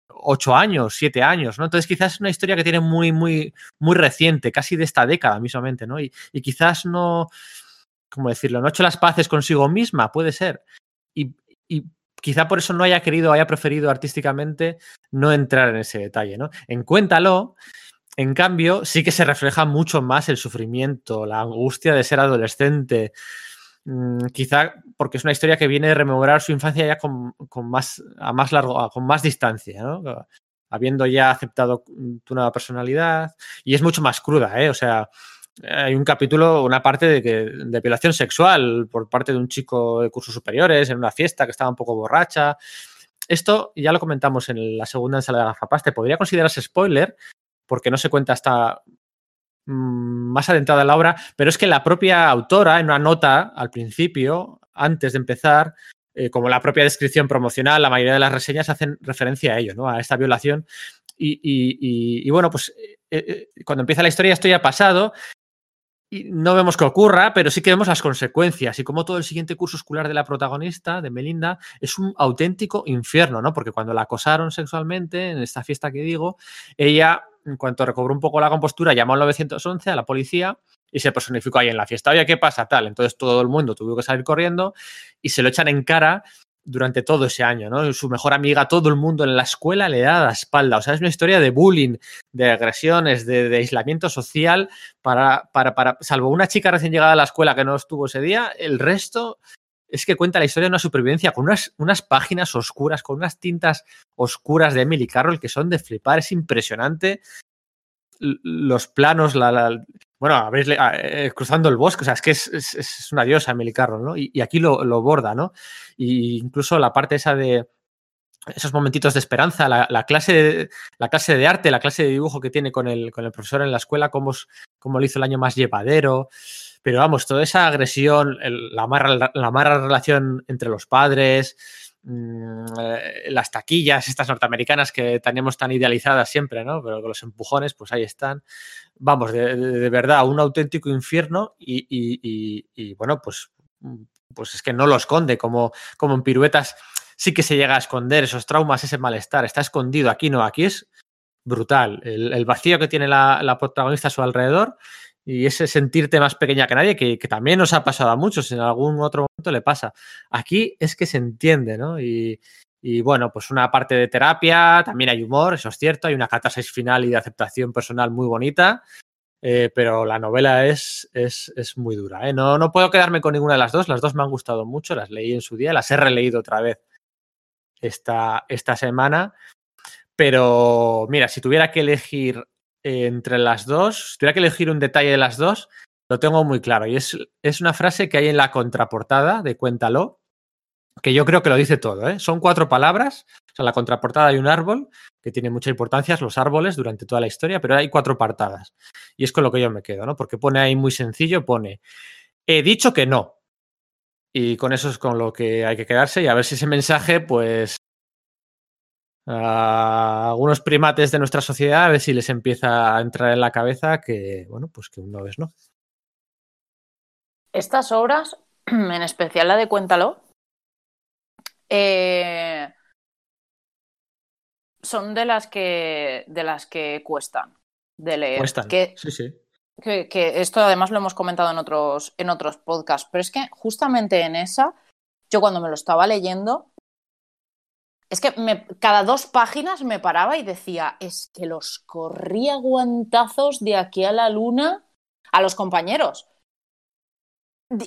ocho años, siete años, ¿no? Entonces quizás es una historia que tiene muy, muy, muy reciente, casi de esta década mismamente, ¿no? Y, y quizás no, ¿cómo decirlo? No ha hecho las paces consigo misma, puede ser. Y, y quizá por eso no haya querido, haya preferido artísticamente no entrar en ese detalle, ¿no? En Cuéntalo, en cambio, sí que se refleja mucho más el sufrimiento, la angustia de ser adolescente, Mm, quizá porque es una historia que viene de rememorar su infancia ya con, más, a más largo, con más distancia, ¿no? habiendo ya aceptado tu nueva personalidad y es mucho más cruda, ¿eh? O sea, hay un capítulo, una parte de, que, de violación sexual por parte de un chico de cursos superiores en una fiesta que estaba un poco borracha. Esto ya lo comentamos en la segunda ensalada de Gafapaste. Podría considerarse spoiler porque no se cuenta hasta Mm, más adentrada en la obra, pero es que la propia autora, en una nota al principio, antes de empezar, eh, como la propia descripción promocional, la mayoría de las reseñas hacen referencia a ello, ¿no? A esta violación. Y, y bueno, pues eh, eh, cuando empieza la historia esto ya ha pasado y no vemos que ocurra, pero sí que vemos las consecuencias y como todo el siguiente curso escolar de la protagonista, de Melinda, es un auténtico infierno, ¿no? Porque cuando la acosaron sexualmente en esta fiesta que digo, ella en cuanto recobró un poco la compostura, llamó al 911 a la policía y se personificó ahí en la fiesta. Oye, ¿qué pasa? Tal. Entonces todo el mundo tuvo que salir corriendo y se lo echan en cara durante todo ese año, ¿no? Su mejor amiga, todo el mundo en la escuela le da la espalda. O sea, es una historia de bullying, de agresiones, de, de aislamiento social para, para, para, salvo una chica recién llegada a la escuela que no estuvo ese día, el resto es que cuenta la historia de una supervivencia con unas, unas, páginas oscuras, con unas tintas oscuras de Emily Carroll que son de flipar. Es impresionante. Los planos, la, la bueno, eh, cruzando el bosque, o sea, es que es, es, es una diosa Emily Carroll, ¿no? Y, aquí lo, lo, borda, ¿no? Y incluso la parte esa de esos momentitos de esperanza, la, la, clase de, la clase de arte, la clase de dibujo que tiene con el, con el profesor en la escuela, cómo, cómo lo hizo el año más llevadero. Pero vamos, toda esa agresión, la, mala, la relación entre los padres, mmm, las taquillas, estas norteamericanas que teníamos tan idealizadas siempre, ¿no? Pero con los empujones, pues ahí están. Vamos, de, verdad, un auténtico infierno y, bueno, pues, pues es que no lo esconde, como, como en piruetas sí que se llega a esconder esos traumas, ese malestar, está escondido, aquí no, aquí es brutal. El, vacío que tiene la protagonista a su alrededor y ese sentirte más pequeña que nadie, que, que, también nos ha pasado a muchos, en algún otro momento le pasa. Aquí es que se entiende, ¿no? Y, y, bueno, pues una parte de terapia, también hay humor, eso es cierto, hay una catarsis final y de aceptación personal muy bonita, eh, pero la novela es, es, es muy dura. ¿eh? No, no puedo quedarme con ninguna de las dos, las dos me han gustado mucho, las leí en su día, las he releído otra vez esta, esta semana. Pero mira, si tuviera que elegir entre las dos, si tuviera que elegir un detalle de las dos, lo tengo muy claro. Y es, es una frase que hay en la contraportada de Cuéntalo, que yo creo que lo dice todo. ¿eh? Son cuatro palabras. O sea, en la contraportada hay un árbol que tiene mucha importancia, los árboles durante toda la historia, pero hay cuatro partadas. Y es con lo que yo me quedo, ¿no? Porque pone ahí muy sencillo, pone, he dicho que no. Y con eso es con lo que hay que quedarse y a ver si ese mensaje, pues, a algunos primates de nuestra sociedad, a ver si les empieza a entrar en la cabeza que, bueno, pues que uno es no. Estas obras, [clears throat] en especial la de Cuéntalo, eh, son de las que de las que cuestan de leer. Cuestan, que, sí, sí. Que, que, esto además lo hemos comentado en otros, en otros podcasts, pero es que justamente en esa, yo cuando me lo estaba leyendo, es que me, cada dos páginas me paraba y decía, es que los corría guantazos de aquí a la luna a los compañeros.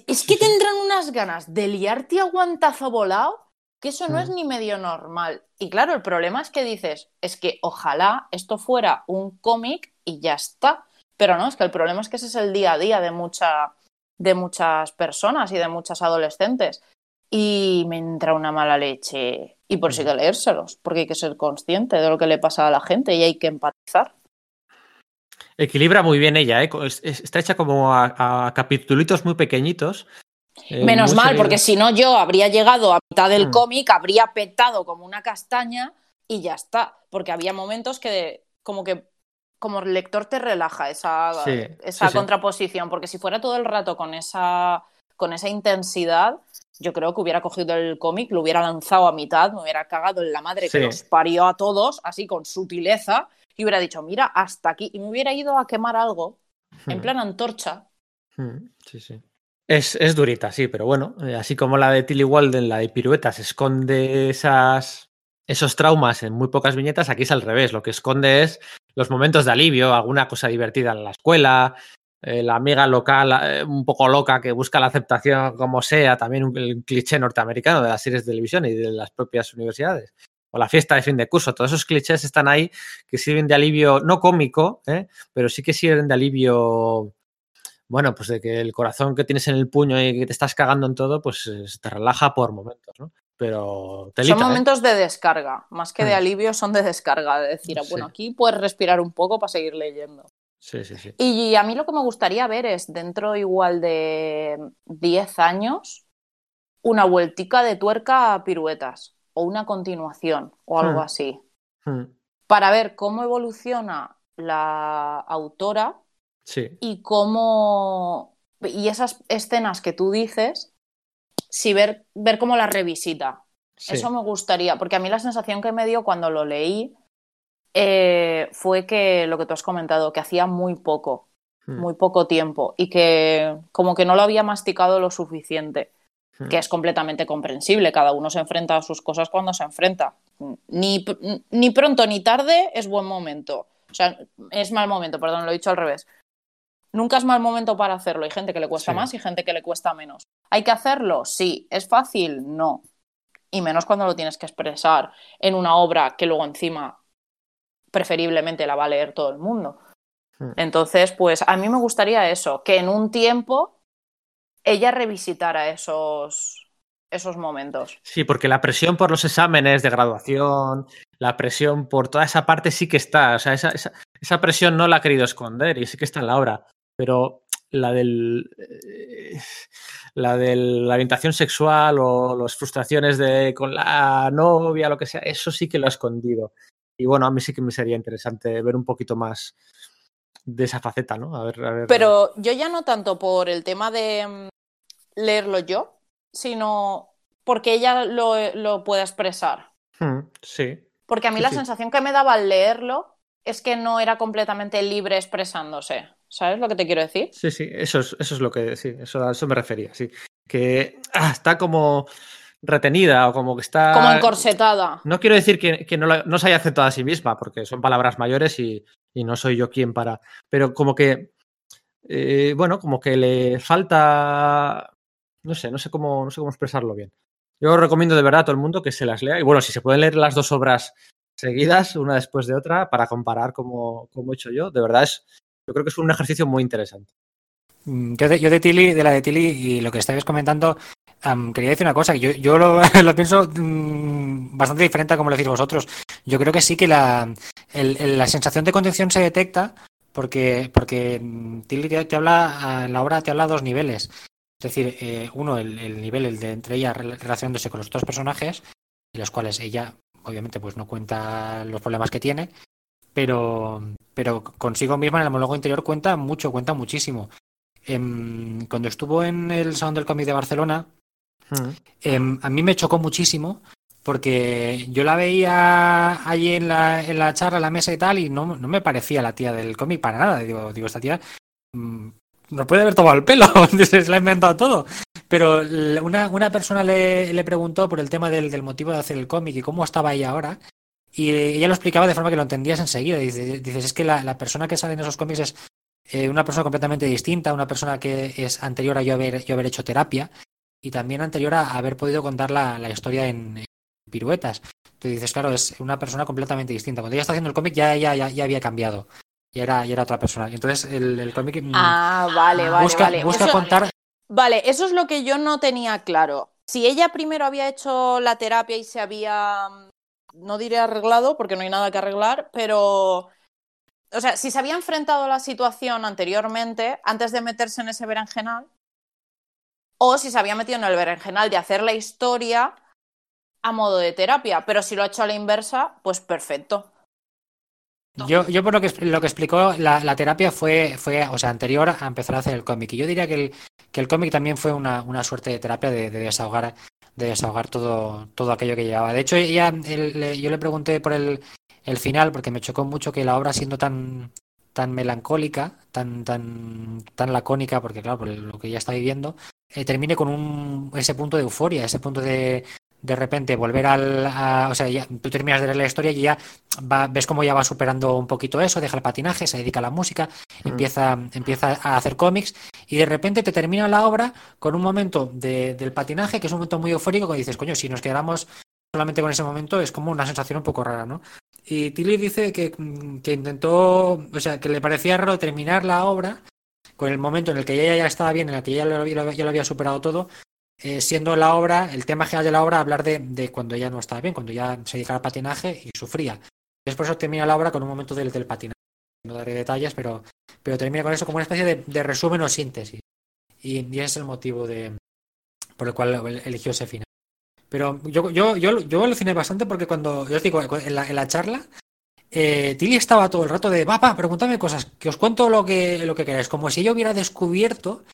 Es que tendrán unas ganas de liarte a guantazo volado que eso no es ni medio normal. Y claro, el problema es que dices, es que ojalá esto fuera un cómic y ya está. Pero no, es que el problema es que ese es el día a día de, mucha, de muchas personas y de muchas adolescentes. Y me entra una mala leche. Y por eso hay que leérselos, porque hay que ser consciente de lo que le pasa a la gente y hay que empatizar. Equilibra muy bien ella, ¿eh? está hecha como a, a capitulitos muy pequeñitos, eh, Menos mal, seguido. porque si no yo habría llegado a mitad del mm. cómic, habría petado como una castaña y ya está. Porque había momentos que como que como lector te relaja esa, sí, esa sí, contraposición. Sí. Porque si fuera todo el rato con esa con esa intensidad, yo creo que hubiera cogido el cómic, lo hubiera lanzado a mitad, me hubiera cagado en la madre Sí. que los parió a todos, así con sutileza, y hubiera dicho, mira, hasta aquí, y me hubiera ido a quemar algo, en Hmm. plan antorcha. Mm, Sí, sí. Es, es durita, sí, pero bueno, eh, así como la de Tilly Walden, la de piruetas, esconde esas, esos traumas en muy pocas viñetas, aquí es al revés. Lo que esconde es los momentos de alivio, alguna cosa divertida en la escuela, eh, la amiga local eh, un poco loca que busca la aceptación como sea, también un, el cliché norteamericano de las series de televisión y de las propias universidades. O la fiesta de fin de curso, todos esos clichés están ahí que sirven de alivio, no cómico, ¿eh? pero sí que sirven de alivio bueno, pues de que el corazón que tienes en el puño y que te estás cagando en todo, pues eh, te relaja por momentos, ¿no? Pero telita, son momentos de descarga, más que de Hmm. alivio, son de descarga, de decir, Sí. bueno, aquí puedes respirar un poco para seguir leyendo. Sí, sí, sí. Y a mí lo que me gustaría ver es, dentro igual de 10 años, una vueltica de tuerca a piruetas, o una continuación, o algo Hmm. así, Mm, para ver cómo evoluciona la autora Sí, y cómo. y esas escenas que tú dices, si ver, ver cómo las revisita. sí. Eso me gustaría, porque a mí la sensación que me dio cuando lo leí eh, fue que lo que tú has comentado, que hacía muy poco, Mm, muy poco tiempo y que como que no lo había masticado lo suficiente, mm. que es completamente comprensible, cada uno se enfrenta a sus cosas cuando se enfrenta. Ni, ni pronto ni tarde es buen momento, o sea, es mal momento, perdón, lo he dicho al revés. Nunca es mal momento para hacerlo, hay gente que le cuesta Sí. más y gente que le cuesta menos. ¿Hay que hacerlo? Sí. ¿Es fácil? No. Y menos cuando lo tienes que expresar en una obra que luego encima preferiblemente la va a leer todo el mundo. Hmm. Entonces, pues a mí me gustaría eso, que en un tiempo ella revisitara esos, esos momentos. Sí, porque la presión por los exámenes de graduación, la presión por toda esa parte sí que está. O sea, esa, esa, esa presión no la ha querido esconder y sí que está en la obra. Pero la del. eh, La de la orientación sexual o las frustraciones de con la novia, lo que sea, eso sí que lo ha escondido. Y bueno, a mí sí que me sería interesante ver un poquito más de esa faceta, ¿no? A ver, a ver. Pero yo ya no tanto por el tema de mm, leerlo yo, sino porque ella lo, lo pueda expresar. Hmm, sí. Porque a mí Sí, la sí. sensación que me daba al leerlo es que no era completamente libre expresándose. ¿Sabes lo que te quiero decir? Sí, sí, eso es, eso es lo que, sí, eso, a eso me refería, sí. Que ah, está como retenida o como que está... Como encorsetada. No quiero decir que, que no, la- no se haya aceptado a sí misma, porque son palabras mayores y, y no soy yo quien para... Pero como que, eh, bueno, como que le falta... No sé, no sé cómo, no sé cómo expresarlo bien. Yo recomiendo de verdad a todo el mundo que se las lea. Y bueno, si se pueden leer las dos obras seguidas, una después de otra, para comparar como, como he hecho yo, de verdad es... Yo creo que es un ejercicio muy interesante. Mm, Yo de, yo de Tilly, de la de Tilly y lo que estáis comentando, quería decir una cosa, yo, yo [laughs] lo, pienso mm, bastante diferente a como lo decís vosotros. Yo creo que sí que la, la sensación de contención se detecta porque, porque mm, Tilly te, habla, ah, la obra te habla a dos niveles. Es decir, eh, uno, el, el nivel el de entre ella rel- relacionándose con los otros personajes, en los cuales ella, obviamente, pues no cuenta los problemas que tiene, pero, pero consigo misma en el monólogo interior cuenta mucho, cuenta muchísimo. Em, cuando estuvo en el Salón del Cómic de Barcelona, Em, a mí me chocó muchísimo porque yo la veía allí en la, en la charla, en la mesa y tal, y no, no me parecía la tía del cómic para nada. Digo, digo esta tía mm, no puede haber tomado el pelo, [laughs] se la ha inventado todo. Pero una, una persona le, le preguntó por el tema del, del motivo de hacer el cómic y cómo estaba ella ahora. Y ella lo explicaba de forma que lo entendías enseguida. Dice- Dices, es que la, la persona que sale en esos cómics es eh, una persona completamente distinta, una persona que es anterior a yo haber, yo haber hecho terapia y también anterior a haber podido contar la, la historia en, en piruetas. Tú dices, claro, es una persona completamente distinta. Cuando ella está haciendo el cómic ya, ya, ya, ya había cambiado. Ya era, ya era otra persona. Y entonces el, el cómic mm, Ah, vale, vale, busca, vale. busca Eso- contar. Vale, eso es lo que yo no tenía claro. Si ella primero había hecho la terapia y se había, no diré arreglado, porque no hay nada que arreglar, pero, o sea, si se había enfrentado a la situación anteriormente, antes de meterse en ese berenjenal, o si se había metido en el berenjenal de hacer la historia a modo de terapia, pero si lo ha hecho a la inversa, pues perfecto. Yo, yo por lo que, lo que explicó, la, terapia fue, fue, o sea, anterior a empezar a hacer el cómic. Y yo diría que el, que el cómic también fue una, una suerte de terapia de, de, desahogar, de desahogar todo, todo aquello que llevaba. De hecho, yo le pregunté por el, el final, porque me chocó mucho que la obra siendo tan, tan melancólica, tan, tan, tan lacónica, porque claro, por lo que ella está viviendo, eh, termine con un, ese punto de euforia, ese punto de, de repente volver al. A, o sea, ya, tú terminas de leer la historia y ya va, ves cómo ya va superando un poquito eso, deja el patinaje, se dedica a la música, mm. empieza, empieza a hacer cómics y de repente te termina la obra con un momento de, del patinaje que es un momento muy eufórico que dices, coño, si nos quedamos solamente con ese momento es como una sensación un poco rara, ¿no? Y Tilly dice que, que intentó, o sea, que le parecía raro terminar la obra con el momento en el que ella ya estaba bien, en el que ella ya lo, ya lo había superado todo, eh, siendo la obra, el tema general de la obra, hablar de, de, cuando ya no estaba bien, cuando ya se dedicaba al patinaje y sufría. Después termina la obra con un momento del, del patinaje. No daré detalles, pero, pero termina con eso como una especie de, de resumen o síntesis. Y, y, ese es el motivo de, por el cual eligió ese final. Pero yo, yo, yo, yo aluciné bastante porque cuando, yo os digo, en la, en la charla, eh, Tilly estaba todo el rato de, papá, pregúntame cosas, que os cuento lo que, lo que queráis, como si yo hubiera descubierto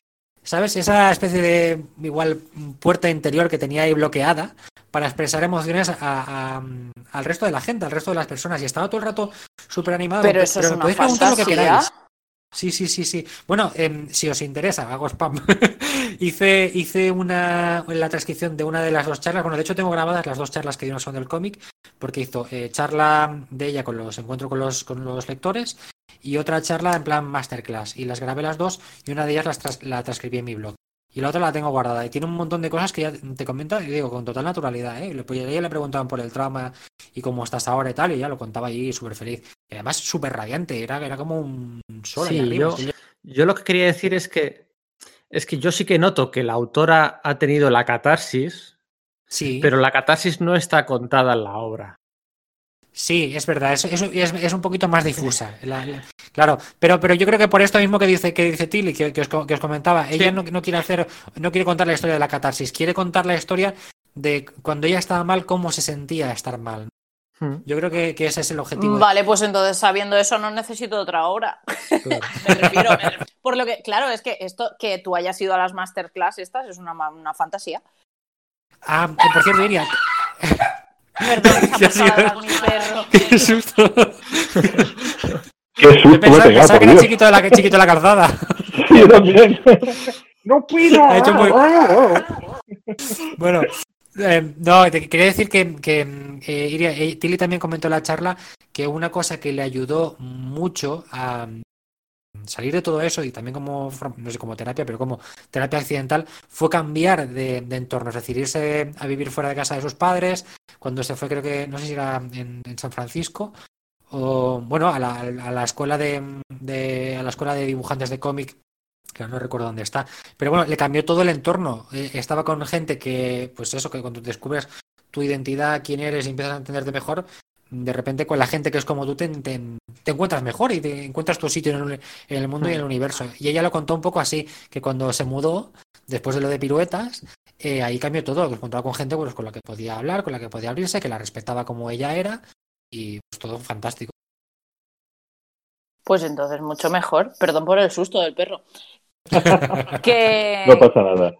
¿Sabes? Esa especie de igual puerta interior que tenía ahí bloqueada para expresar emociones a, a, al resto de la gente, al resto de las personas. Y estaba todo el rato súper animado. Pero eso pero es una fantasía. Lo que queráis. Sí, sí, sí, sí. Bueno, eh, si os interesa, hago spam. [laughs] hice, hice una la transcripción de una de las dos charlas. Bueno, de hecho tengo grabadas las dos charlas que dio son del cómic, porque hizo eh, charla de ella con los encuentros con los, con los lectores y otra charla en plan masterclass. Y las grabé las dos y una de ellas las tras la transcribí en mi blog. Y la otra la tengo guardada. Y tiene un montón de cosas que ya te comenta, y digo, con total naturalidad. ¿eh? Pues ella le preguntaban por el trauma y cómo estás ahora y tal, y ya lo contaba ahí súper feliz. Y además súper radiante, era, era como un sol. Sí, arriba, yo, yo lo que quería decir es que es que yo sí que noto que la autora ha tenido la catarsis, sí. pero la catarsis no está contada en la obra. Sí, es verdad, es, es, es, un poquito más difusa. La, la, claro, pero, pero yo creo que por esto mismo que dice, que dice Tilly, que, que, os, que os comentaba, ella sí. no, no, quiere hacer, no quiere contar la historia de la catarsis, quiere contar la historia de cuando ella estaba mal, cómo se sentía estar mal. Hmm. Yo creo que, que, ese es el objetivo. Vale, pues entonces sabiendo eso no necesito otra obra. Claro. [laughs] me, refiero, me refiero, por lo que, claro, es que esto que tú hayas ido a las masterclass estas es una, una fantasía. Ah, por cierto, diría. Perdón, ¿Qué, [laughs] mi perro. [laughs] Qué susto. Qué susto me pensaba, pegado, pensaba que era chiquito de, la, chiquito de la calzada. [laughs] Sí, yo también. No pido. Ha hecho muy... bueno, eh, no, te quería decir que, que eh, Iria, eh, Tilly también comentó en la charla que una cosa que le ayudó mucho a salir de todo eso y también como, no sé, como terapia, pero como terapia accidental, fue cambiar de, de entorno, es decir, irse a vivir fuera de casa de sus padres, cuando se fue, creo que, no sé si era en, San Francisco, o bueno, a la, a la escuela de, de, a la escuela de dibujantes de cómic que no recuerdo dónde está, pero bueno, le cambió todo el entorno. Eh, estaba con gente que, pues eso, que cuando descubres tu identidad, quién eres y empiezas a entenderte mejor, de repente con la gente que es como tú te, te, te encuentras mejor y te encuentras tu sitio en el, en el mundo y en el universo. Y ella lo contó un poco así, que cuando se mudó, después de lo de piruetas, eh, ahí cambió todo, que encontraba con gente pues, con la que podía hablar, con la que podía abrirse, que la respetaba como ella era y pues todo fantástico. Pues entonces mucho mejor. Perdón por el susto del perro. [laughs] que... No pasa nada.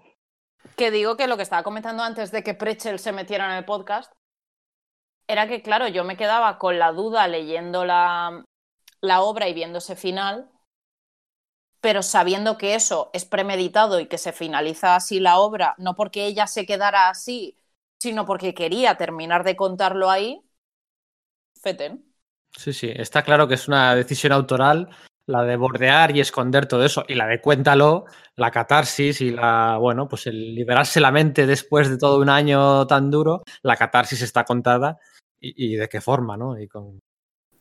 Que digo que lo que estaba comentando antes de que Prechel se metiera en el podcast era que, claro, yo me quedaba con la duda leyendo la, la obra y viendo ese final, pero sabiendo que eso es premeditado y que se finaliza así la obra, no porque ella se quedara así, sino porque quería terminar de contarlo ahí, feten. Sí, sí, está claro que es una decisión autoral la de bordear y esconder todo eso, y la de cuéntalo, la catarsis y la, bueno, pues el liberarse la mente después de todo un año tan duro, la catarsis está contada y, y de qué forma, ¿no? Y con...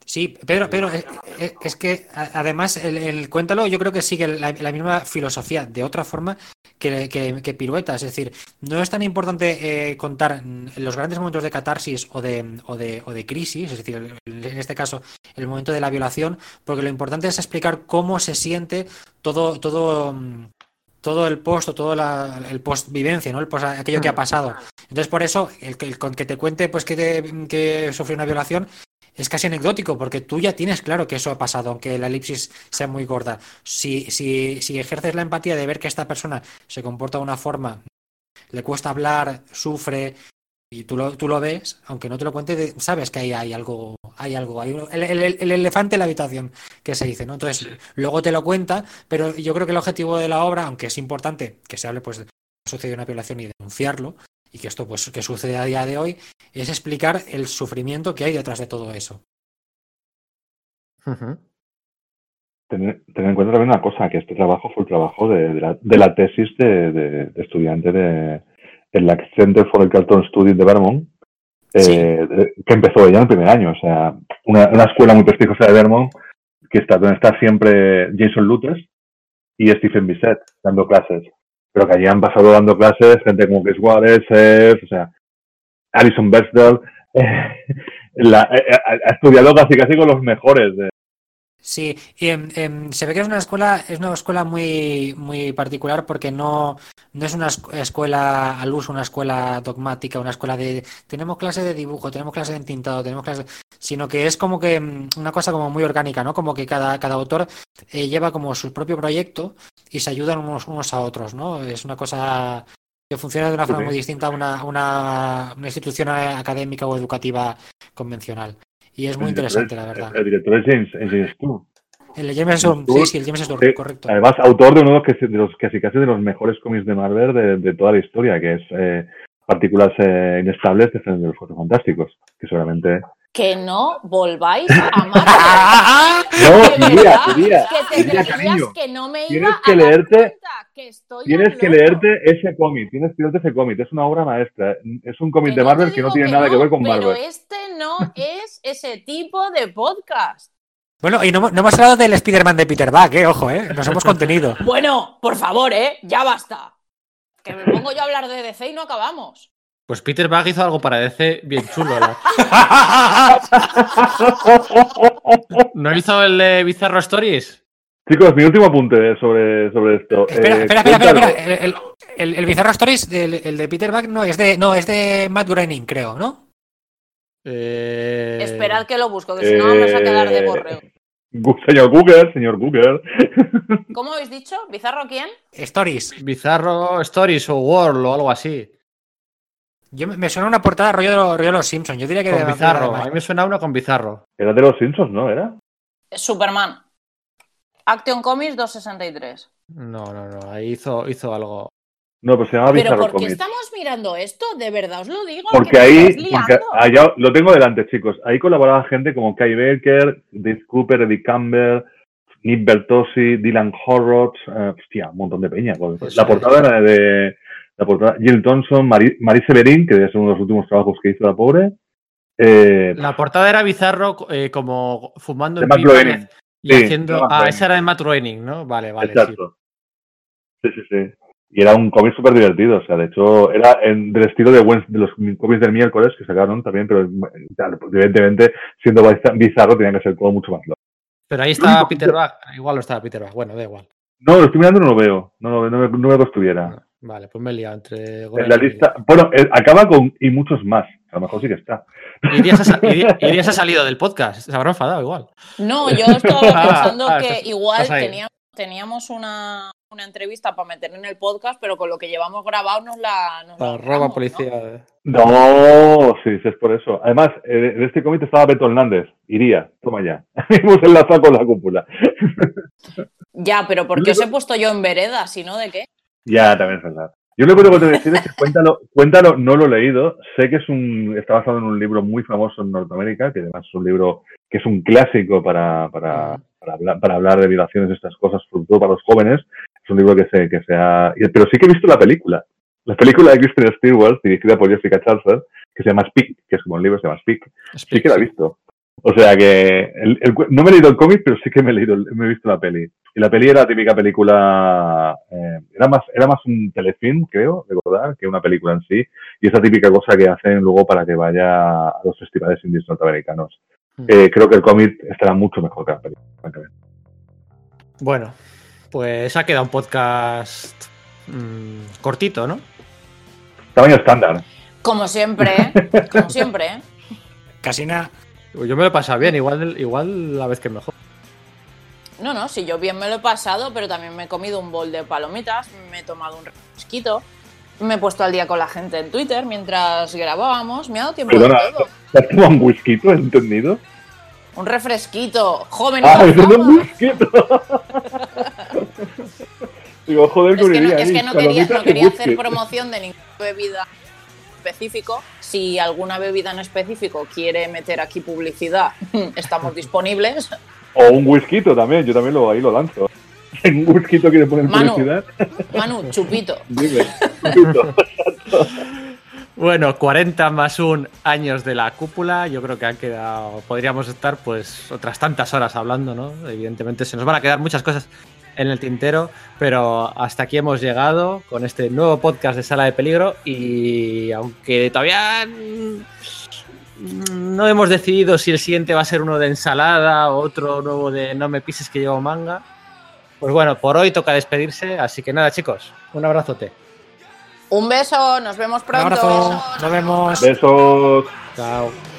Sí, Pedro, pero es, es, que además el, el, cuéntalo yo creo que sigue la, la misma filosofía de otra forma que, que, que, pirueta, es decir, no es tan importante eh, contar los grandes momentos de catarsis o de, o de, o de crisis, es decir, en este caso el momento de la violación, porque lo importante es explicar cómo se siente todo, todo, todo el post o todo la, el post vivencia, ¿no? El post, aquello que ha pasado. Entonces, por eso, el, el, el que te cuente pues que, te, que sufrió una violación es casi anecdótico, porque tú ya tienes claro que eso ha pasado, aunque la elipsis sea muy gorda. Si, si, si ejerces la empatía de ver que esta persona se comporta de una forma, le cuesta hablar, sufre, y tú lo, tú lo ves, aunque no te lo cuente, sabes que ahí hay algo, hay algo, hay el, el, el, elefante en la habitación que se dice, ¿no? Entonces, luego te lo cuenta, pero yo creo que el objetivo de la obra, aunque es importante que se hable pues de sucedió una violación y denunciarlo, y que esto pues que sucede a día de hoy, es explicar el sufrimiento que hay detrás de todo eso. Uh -huh. Tener, tener, en cuenta también una cosa, que este trabajo fue el trabajo de, de, la, de la, tesis de, de estudiante de, el Center for the Carlton Studies de Vermont, Sí. eh, que empezó ella en el primer año. O sea, una, una escuela muy prestigiosa de Vermont, que está donde está siempre Jason Lutes y Stephen Bissett dando clases. Pero que allí han pasado dando clases gente como Chris Wallace, o sea, Alison Bechdel. [laughs] Eh, la, ha estudiado casi casi con los mejores de, Sí, y, eh, eh, se ve que es una escuela, es una escuela muy, muy particular porque no, no es una escuela al uso, una escuela dogmática, una escuela de tenemos clase de dibujo, tenemos clase de entintado, tenemos clase, sino que es como que una cosa como muy orgánica, ¿no? Como que cada, cada autor eh, lleva como su propio proyecto y se ayudan unos, unos a otros, ¿no? Es una cosa que funciona de una forma muy distinta a una, una, una institución académica o educativa convencional. Y es muy interesante, la verdad. El director es James, es James. El James sí, sí, el James Stewart, correcto. Además, autor de uno de los casi casi de los mejores cómics de Marvel de, de toda la historia, que es eh, Partículas eh, Inestables de los Cuatro Fantásticos, que seguramente... Que no volváis a Marvel. [laughs] no, diría, diría, que te cariño, que no me iba tienes a que dar leerte- cuenta, que estoy Tienes que leerte ese cómic, tienes que leerte ese cómic, es una obra maestra. Es un cómic de Marvel que no tiene nada que ver con pero Marvel. este no es ese tipo de podcast. Bueno, y no, no hemos hablado del Spider-Man de Peter Buck, eh, ojo, eh, nos hemos contenido. [laughs] Bueno, por favor, ¿eh? Ya basta. Que me pongo yo a hablar de DC y no acabamos. Pues Peter Bag hizo algo para DC bien chulo. ¿no? [laughs] ¿No hizo el de Bizarro Stories? Chicos, mi último apunte sobre, sobre esto. espera, Eh, espera, espera, espera. El, el, el Bizarro Stories, el, el de Peter Buck, no, es de, no, es de Matt Groening, creo, ¿no? Eh... Esperad que lo busco, que si no vamos a quedar de Eh, borreo. Gu- Señor Google, señor Google. ¿Cómo habéis dicho? ¿Bizarro quién? Stories. Bizarro Stories o World o algo así. Yo me, me suena una portada rollo, rollo Los Simpsons. Yo diría que Con de- Bizarro. de- A mí me suena uno con Bizarro. Era de los Simpsons, ¿no? ¿Era? Superman. Action Comics 263. No, no, no. Ahí hizo, hizo algo. No, pues se llama ¿Pero por qué Comics. estamos mirando esto? De verdad os lo digo. Porque ahí, porque liando. allá lo tengo delante, chicos. Ahí colaboraba gente como Kai Baker, Dave Cooper, Eddie Campbell, Nick Bertossi, Dylan Horrocks, eh, hostia, un montón de peña. pues. La portada era de la portada Jill Thompson, Marie, Marie Severin, que debe ser uno de los últimos trabajos que hizo la pobre. Eh, La portada era Bizarro eh, como fumando en pipa y, Sí, haciendo. Ah, esa era de Matt Groening, ¿no? Vale, vale. sí. exacto. Sí, sí, sí. Y era un cómic súper divertido. O sea, de hecho, era en- del estilo de, los cómics del miércoles que sacaron también, pero evidentemente, siendo biza- bizarro, tenía que ser todo mucho más loco. Pero ahí único- Peter Bag. Igual no estaba Peter Bag. Bueno, da igual. No, lo estoy mirando y no lo veo. No, lo- no, me- no veo que estuviera. Vale, pues me he liado entre. En Groening la y- lista. Bueno, eh, acaba con y muchos más. A lo mejor sí que está. Irías ha, Irías- ha [laughs] salido del podcast. Se habrá enfadado igual. No, yo estaba [laughs] pensando Ah, que estás- igual estás teníamos, teníamos una, una entrevista para meter en el podcast, pero con lo que llevamos grabado nos la. Nos la roba ahorramos, ¿no? policía. No, si dices por eso. Además, eh, en este cómic estaba Beto Hernández. Iría, toma ya. [laughs] Hemos enlazado con la cúpula. Ya, pero ¿por qué os he puesto yo en vereda? Si no, ¿de qué? Ya, también es verdad. Yo lo único que te decir es que cuéntalo, cuéntalo, no lo he leído. Sé que es un, está basado en un libro muy famoso en Norteamérica, que además es un libro que es un clásico para, para, para, hablar, para hablar de violaciones y estas cosas, sobre todo para los jóvenes. Es un libro que se, que se ha... Pero sí que he visto la película. La película de Kristen Stewart, dirigida por Jessica Chastain, que se llama Speak, que es como el libro, se llama Speak. Sí que la he visto. O sea que el- el cu- no me he leído el cómic, pero sí que me he leído, me he visto la peli. Y la peli era la típica película, eh, era más, era más un telefilm, creo, recordar, que una película en sí. Y esa típica cosa que hacen luego para que vaya a los festivales indies norteamericanos. Mm. Eh, creo que el cómic estará mucho mejor que la película. francamente. Bueno, pues ha quedado un podcast mm, cortito, ¿no? Tamaño estándar. Como siempre, ¿eh? [laughs] Como siempre, ¿eh? Casi nada. Yo me lo he pasado bien, igual, igual la vez que mejor. No, no, si yo bien me lo he pasado, pero también me he comido un bol de palomitas, me he tomado un refresquito, me he puesto al día con la gente en Twitter mientras grabábamos, me ha dado tiempo Perdona, de todo. ¿te has tomado un whisky, ¿tú has entendido? Un refresquito, joven. Ah, no es un whisky. [laughs] Digo, joder, Es que no, es que no quería, palomitas no quería hacer promoción de ninguna bebida específico. Si alguna bebida en específico quiere meter aquí publicidad, [laughs] estamos disponibles. O un whisky también, yo también lo, ahí lo lanzo. ¿En [laughs] un whisky quiere poner Manu. publicidad? Manu, chupito. [laughs] Dime. chupito. Bueno, 40 más un años de la cúpula. Yo creo que han quedado. Podríamos estar, pues, otras tantas horas hablando, ¿no? Evidentemente, se nos van a quedar muchas cosas en el tintero, pero hasta aquí hemos llegado con este nuevo podcast de Sala de Peligro. Y aunque todavía no hemos decidido si el siguiente va a ser uno de ensalada o otro nuevo de No me pises que llevo manga. Pues bueno, por hoy toca despedirse, así que nada, chicos, un abrazote. Un beso, nos vemos Un pronto. abrazo, nos vemos. Besos. Chao.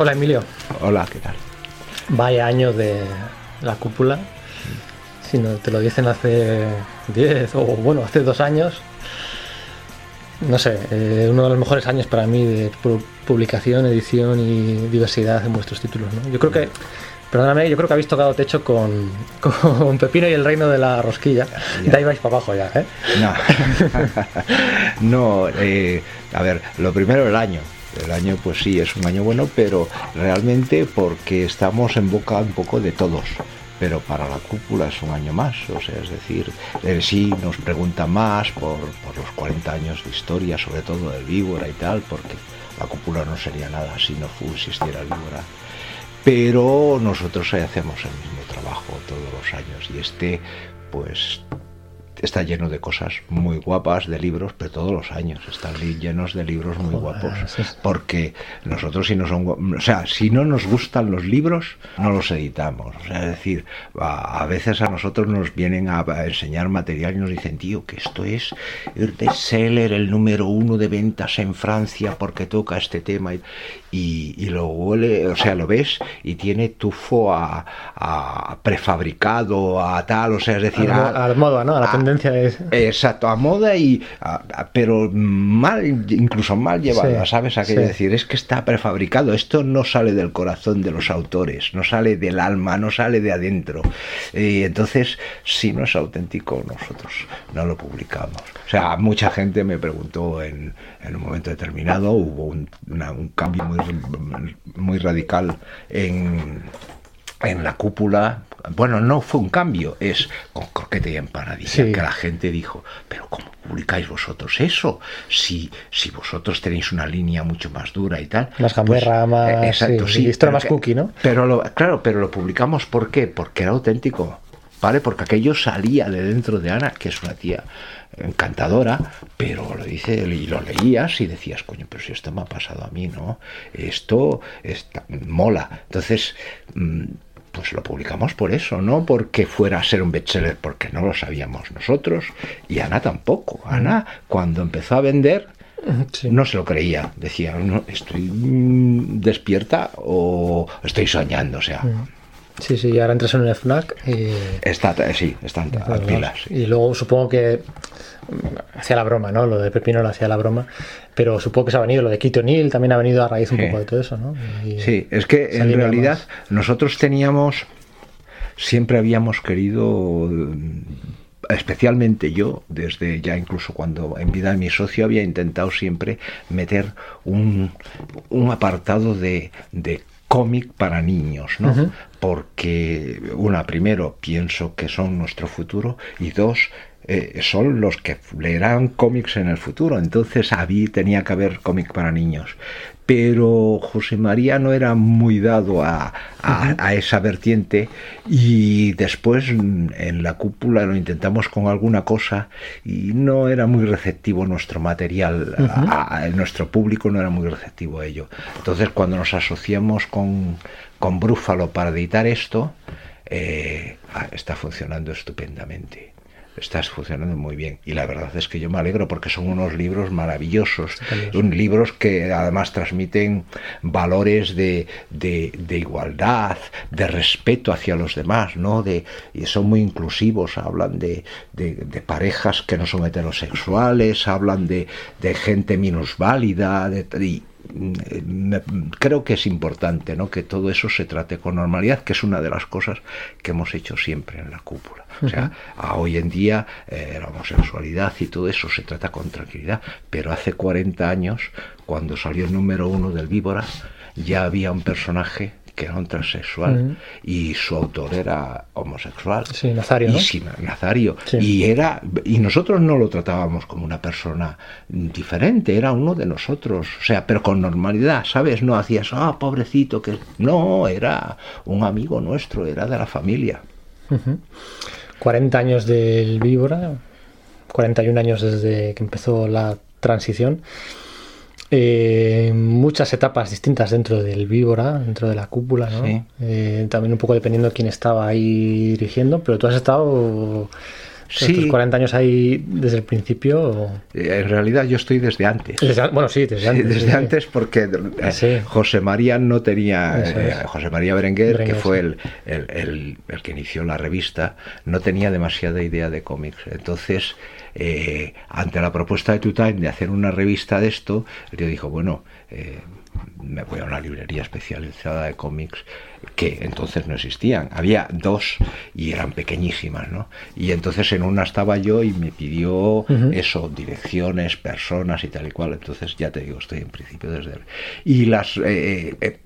Hola Emilio. Hola, ¿qué tal? Vaya año de la cúpula. Si no te lo dicen hace 10 o bueno, hace dos años. No sé, eh, uno de los mejores años para mí de pu- publicación, edición y diversidad en vuestros títulos. ¿no? Yo creo que, perdóname, yo creo que habéis tocado techo con, [laughs] con Pepino y el reino de la rosquilla. Ya. De ahí vais para abajo ya, ¿eh? No, [laughs] no eh, a ver, lo primero el año. El año, pues sí, es un año bueno, pero realmente porque estamos en boca un poco de todos. Pero para la cúpula es un año más, o sea, es decir, sí nos preguntan más por, los 40 años de historia, sobre todo del víbora y tal, porque la cúpula no sería nada si no existiera el víbora. Pero nosotros hacemos el mismo trabajo todos los años y este, pues está lleno de cosas muy guapas, de libros, pero todos los años están llenos de libros muy guapos. eso es- Porque nosotros si no son, o sea, si no nos gustan los libros, no los editamos. O sea, es decir, a, a veces a nosotros nos vienen a, a enseñar material y nos dicen, tío, que esto es el bestseller, el número uno de ventas en Francia porque toca este tema. Y, y, y lo huele, o sea, lo ves y tiene tufo a, a prefabricado, a tal, o sea, es decir, a, la, a- mo- a la moda, ¿no? A la tendencia es... Exacto, a moda y a- a- pero mal, incluso mal llevada, Sí, ¿sabes? A qué sí. decir, es que está prefabricado. Esto no sale del corazón de los autores, no sale del alma, no sale de adentro. Y entonces, si no es auténtico, nosotros no lo publicamos. O sea, mucha gente me preguntó en, en un momento determinado, hubo un, una- un cambio muy, muy radical en, en la cúpula. Bueno, no fue un cambio, es con croquete y empanadilla, Sí. que la gente dijo, pero ¿cómo publicáis vosotros eso? Si, si vosotros tenéis una línea mucho más dura y tal. Más gamberra, más- eh, exacto, sí, sí. pero más cookie, ¿no? Pero lo, claro, pero lo publicamos ¿por qué? Porque era auténtico, ¿vale? Porque aquello salía de dentro de Ana, que es una tía encantadora, pero lo dice y lo leías y decías, coño, pero si esto me ha pasado a mí, ¿no? Esto está, mola. Entonces, mm, pues lo publicamos por eso, no porque fuera a ser un bestseller, porque no lo sabíamos nosotros y Ana tampoco. Ana, cuando empezó a vender, Sí. no se lo creía. Decía, no, estoy mm, despierta o estoy soñando, o sea. Sí, sí, ahora entras en un FNAC y... Está, sí, están a Claro, pilas. sí. Y luego supongo que hacía la broma, ¿no? Lo de Pepino lo hacía la broma, pero supongo que se ha venido lo de Keaton Neal, también ha venido a raíz un Sí. poco de todo eso, ¿no? Y- Sí, es que en realidad más. nosotros teníamos, siempre habíamos querido, especialmente yo, desde ya incluso cuando en vida de mi socio había intentado siempre meter un, un apartado de, de cómic para niños, ¿no? Porque, una, primero, pienso que son nuestro futuro y dos, eh, son los que leerán cómics en el futuro. Entonces, ahí tenía que haber cómic para niños pero José María no era muy dado a, esa vertiente y después en la cúpula lo intentamos con alguna cosa y no era muy receptivo nuestro material, nuestro público no era muy receptivo a ello. Entonces cuando nos asociamos con, con Brúfalo para editar esto, eh, ah, está funcionando estupendamente estás funcionando muy bien. Y la verdad es que yo me alegro porque son unos libros maravillosos, un, libros que además transmiten valores de, de, igualdad, de respeto hacia los demás, ¿no? De, y son muy inclusivos, hablan de, de, parejas que no son heterosexuales, hablan de, gente minusválida, de, y, creo que es importante ¿no? que todo eso se trate con normalidad, que es una de las cosas que hemos hecho siempre en la cúpula. O sea, hoy en día eh, la homosexualidad y todo eso se trata con tranquilidad, pero hace 40 años, cuando salió el número uno del Víbora, ya había un personaje que era un transexual y su autor era homosexual. Sí, Nazario. Y, sí, Nazario. Y, era, y nosotros no lo tratábamos como una persona diferente, era uno de nosotros. O sea, pero con normalidad, ¿sabes? No hacías, ah, pobrecito, que. No, era un amigo nuestro, era de la familia. 40 años del Víbora, 41 años desde que empezó la transición. Eh, muchas etapas distintas dentro del víbora, dentro de la cúpula, ¿no? Eh, también un poco dependiendo de quién estaba ahí dirigiendo, pero tú has estado sí. 40 años ahí desde el principio. Eh, en realidad yo estoy desde antes. bueno, sí, desde antes. desde antes porque José María no tenía, José María Berenguer, que fue el, el, el que inició la revista, no tenía demasiada idea de cómics. Entonces eh, ante la propuesta de Tutime de hacer una revista de esto, yo dijo, bueno, eh, me voy a una librería especializada de cómics que entonces no existían. Había dos y eran pequeñísimas, ¿no? Y entonces en una estaba yo y me pidió eso, direcciones, personas y tal y cual. Entonces ya te digo, estoy en principio desde... Y las, eh,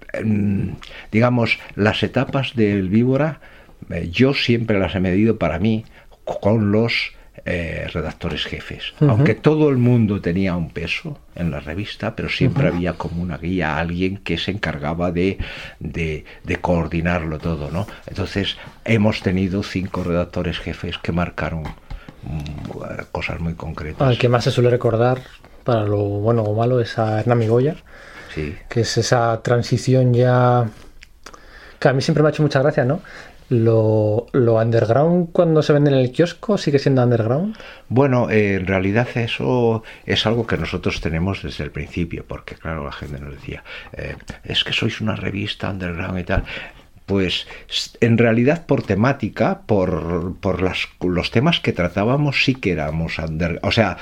digamos, las etapas del víbora, yo siempre las he medido para mí con los eh, redactores jefes. Aunque todo el mundo tenía un peso en la revista, pero siempre había como una guía, alguien que se encargaba de, de, coordinarlo todo, ¿no? Entonces hemos tenido cinco redactores jefes que marcaron mm, cosas muy concretas. Al que más se suele recordar, para lo bueno o malo, es a Hernán Migoya, sí. que es esa transición ya que a mí siempre me ha hecho mucha gracia, ¿no? Lo, lo, underground cuando se vende en el kiosco sigue siendo underground? Bueno, eh, en realidad eso es algo que nosotros tenemos desde el principio, porque claro, la gente nos decía, eh, es que sois una revista underground y tal. Pues en realidad por temática, por, por las, los temas que tratábamos, sí que éramos underground. O sea,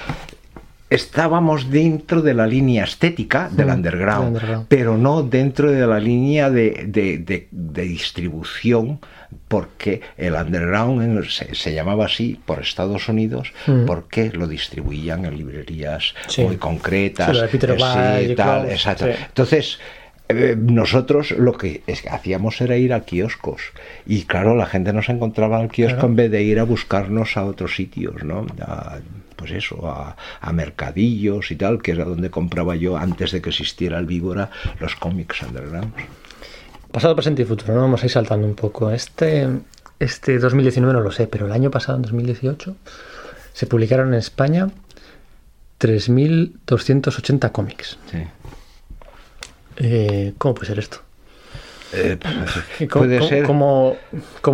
estábamos dentro de la línea estética del mm, underground, pero no dentro de la línea de, distribución, porque el underground se, llamaba así por Estados Unidos, mm. porque lo distribuían en librerías muy concretas. Sí, tal, exacto. Entonces, eh, nosotros lo que hacíamos era ir a kioscos y claro la gente nos encontraba al kiosco en vez de ir a buscarnos a otros sitios no pues eso, a, mercadillos y tal, que era donde compraba yo antes de que existiera el Víbora los cómics underground. Pasado, presente y futuro, ¿no? Vamos a ir saltando un poco. Este, este 2019 no lo sé, pero el año pasado, en 2018, se publicaron en España 3.280 cómics. Sí. Eh, ¿Cómo puede ser esto? Eh, [laughs] puede ser... ¿cómo,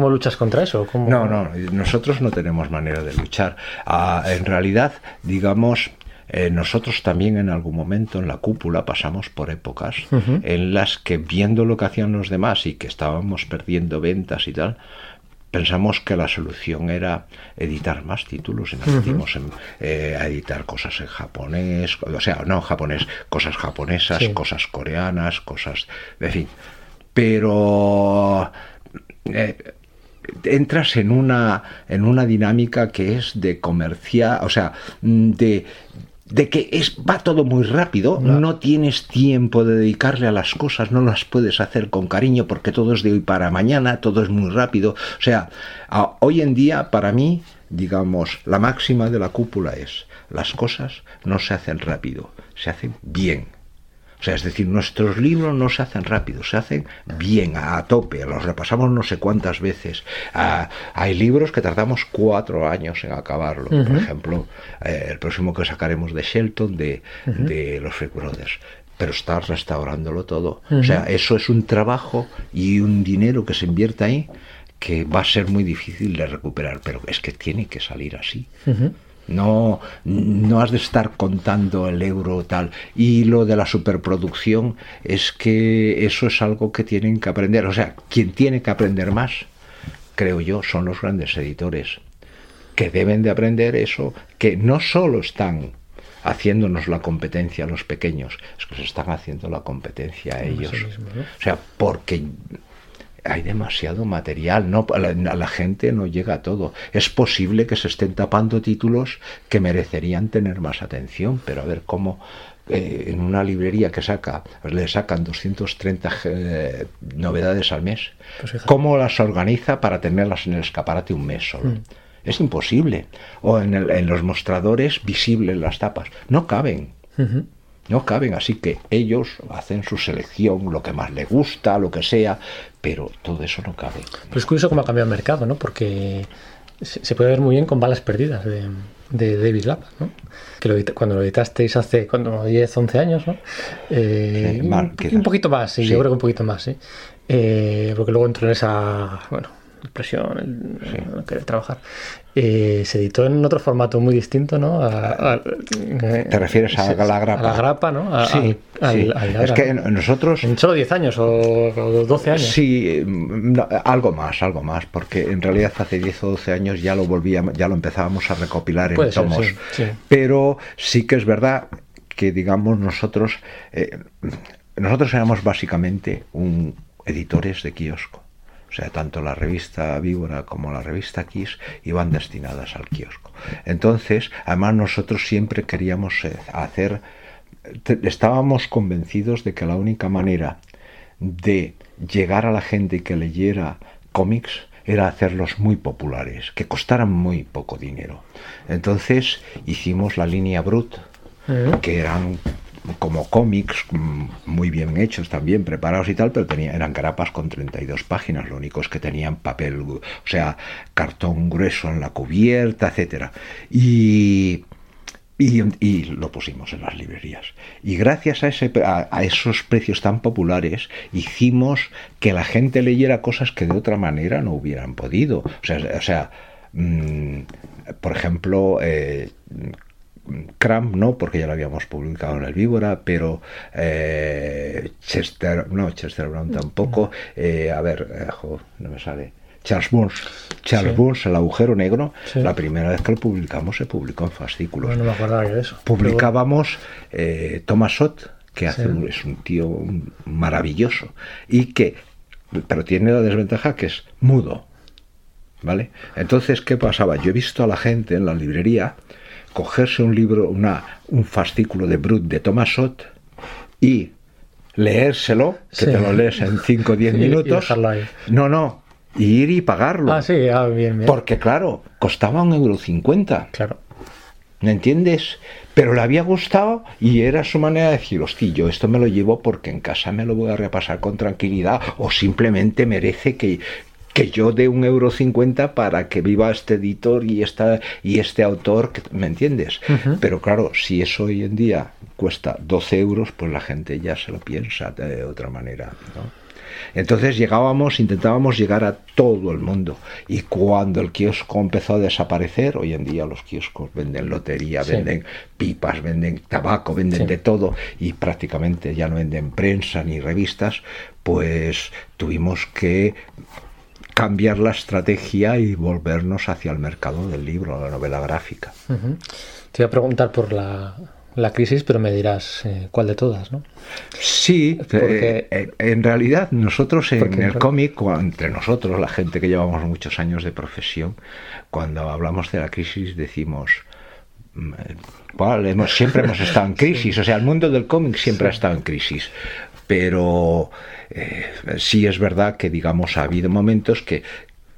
luchas contra eso? No, no, nosotros no tenemos manera de luchar. Ah, en realidad, digamos, eh, nosotros también en algún momento en la cúpula pasamos por épocas en las que viendo lo que hacían los demás y que estábamos perdiendo ventas y tal, pensamos que la solución era editar más títulos y nos metimos eh, a editar cosas en japonés, o sea, no japonés, cosas japonesas, cosas coreanas, cosas, en fin, pero eh, entras en una, en una dinámica que es de comercial, o sea, de, de que es, va todo muy rápido, no. tienes tiempo de dedicarle a las cosas, no las puedes hacer con cariño porque todo es de hoy para mañana, todo es muy rápido. O sea, hoy en día para mí digamos, la máxima de la cúpula es, las cosas no se hacen rápido, se hacen bien. O sea, es decir, nuestros libros no se hacen rápido, se hacen bien, a, tope, los repasamos no sé cuántas veces. Ah, hay libros que tardamos cuatro años en acabarlo. Por ejemplo, eh, el próximo que sacaremos de Shelton, de, de los Freak Brothers pero estás restaurándolo todo. O sea, eso es un trabajo y un dinero que se invierte ahí que va a ser muy difícil de recuperar, pero es que tiene que salir así. No, no has de estar contando el euro tal. Y lo de la superproducción es que eso es algo que tienen que aprender. O sea, quien tiene que aprender más, creo yo, son los grandes editores, que deben de aprender eso, que no solo están haciéndonos la competencia a los pequeños, es que se están haciendo la competencia a ellos. O sea, porque hay demasiado material, no a la, gente no llega a todo. Es posible que se estén tapando títulos que merecerían tener más atención, pero a ver cómo eh, en una librería que saca le sacan 230 eh, novedades al mes, pues cómo las organiza para tenerlas en el escaparate un mes solo. Mm. Es imposible. O en, en, los mostradores visibles las tapas. No caben no caben, así que ellos hacen su selección, lo que más les gusta, lo que sea, pero todo eso no cabe. Pero es curioso cómo ha cambiado el mercado, ¿no? Porque se puede ver muy bien con balas perdidas de, David Lapa, ¿no? Que cuando lo editasteis hace cuando 10, 11 años, ¿no? Eh, un, poquito más, sí, yo creo que un poquito más, ¿sí? Eh, porque luego entró en esa, bueno, presión, el, querer trabajar. Eh, se editó en otro formato muy distinto, ¿no? ¿Te refieres a, la grapa? A la grapa, ¿no? sí, es que nosotros... En solo 10 años o, 12 años. Sí, algo más, algo más, porque en realidad hace 10 o 12 años ya lo volvíamos, ya lo empezábamos a recopilar en tomos. Pero sí que es verdad que, digamos, nosotros... Eh, nosotros éramos básicamente un editores de kiosco. O sea, tanto la revista Víbora como la revista Kiss iban destinadas al kiosco. Entonces, además nosotros siempre queríamos eh, hacer, estábamos convencidos de que la única manera de llegar a la gente y que leyera cómics era hacerlos muy populares, que costaran muy poco dinero. Entonces hicimos la línea Brut, que eran como cómics mm, muy bien hechos también, preparados y tal, pero tenía, eran carapas con 32 páginas, lo único es que tenían papel, o sea, cartón grueso en la cubierta, etcétera. Y, y, lo pusimos en las librerías. Y gracias a, ese, a, esos precios tan populares, hicimos que la gente leyera cosas que de otra manera no hubieran podido. O sea, o sea mm, por ejemplo, eh, Cram no, porque ya lo habíamos publicado en el Víbora, pero eh, Chester, no, Chester Brown tampoco. Eh, a ver, eh, no me sale. Charles Burns. Charles Burns, El agujero negro, la primera vez que lo publicamos se publicó en fascículos. No, me acordaba de eso. Publicábamos Thomas Sott, que hace es un tío maravilloso, y que, pero tiene la desventaja que es mudo. ¿Vale? Entonces, ¿qué pasaba? Yo he visto a la gente en la librería cogerse un libro, una, un fascículo de Brut de Thomas Sott y leérselo, que te lo lees en 5 o 10 [laughs] minutos. no, no, ir y pagarlo. Ah, sí, ah, bien, bien. Porque claro, costaba un euro cincuenta. Claro. ¿Me entiendes? Pero le había gustado y era su manera de decir, hostia, yo esto me lo llevo porque en casa me lo voy a repasar con tranquilidad o simplemente merece que, que yo dé un euro cincuenta para que viva este editor y, esta, y este autor, ¿me entiendes? Pero claro, si eso hoy en día cuesta 12 euros, pues la gente ya se lo piensa de otra manera. Entonces llegábamos, intentábamos llegar a todo el mundo. Y cuando el kiosco empezó a desaparecer, hoy en día los kioscos venden lotería, venden pipas, venden tabaco, venden de todo y prácticamente ya no venden prensa ni revistas, pues tuvimos que cambiar la estrategia y volvernos hacia el mercado del libro, la novela gráfica. Te voy a preguntar por la, crisis, pero me dirás eh, cuál de todas, ¿no? Sí, Porque... Eh, en realidad nosotros en el cómic, entre nosotros, la gente que llevamos muchos años de profesión, cuando hablamos de la crisis decimos, mm, eh, siempre hemos estado en [laughs] crisis, o sea, el mundo del cómic siempre ha estado en crisis, pero eh, sí es verdad que, digamos, ha habido momentos que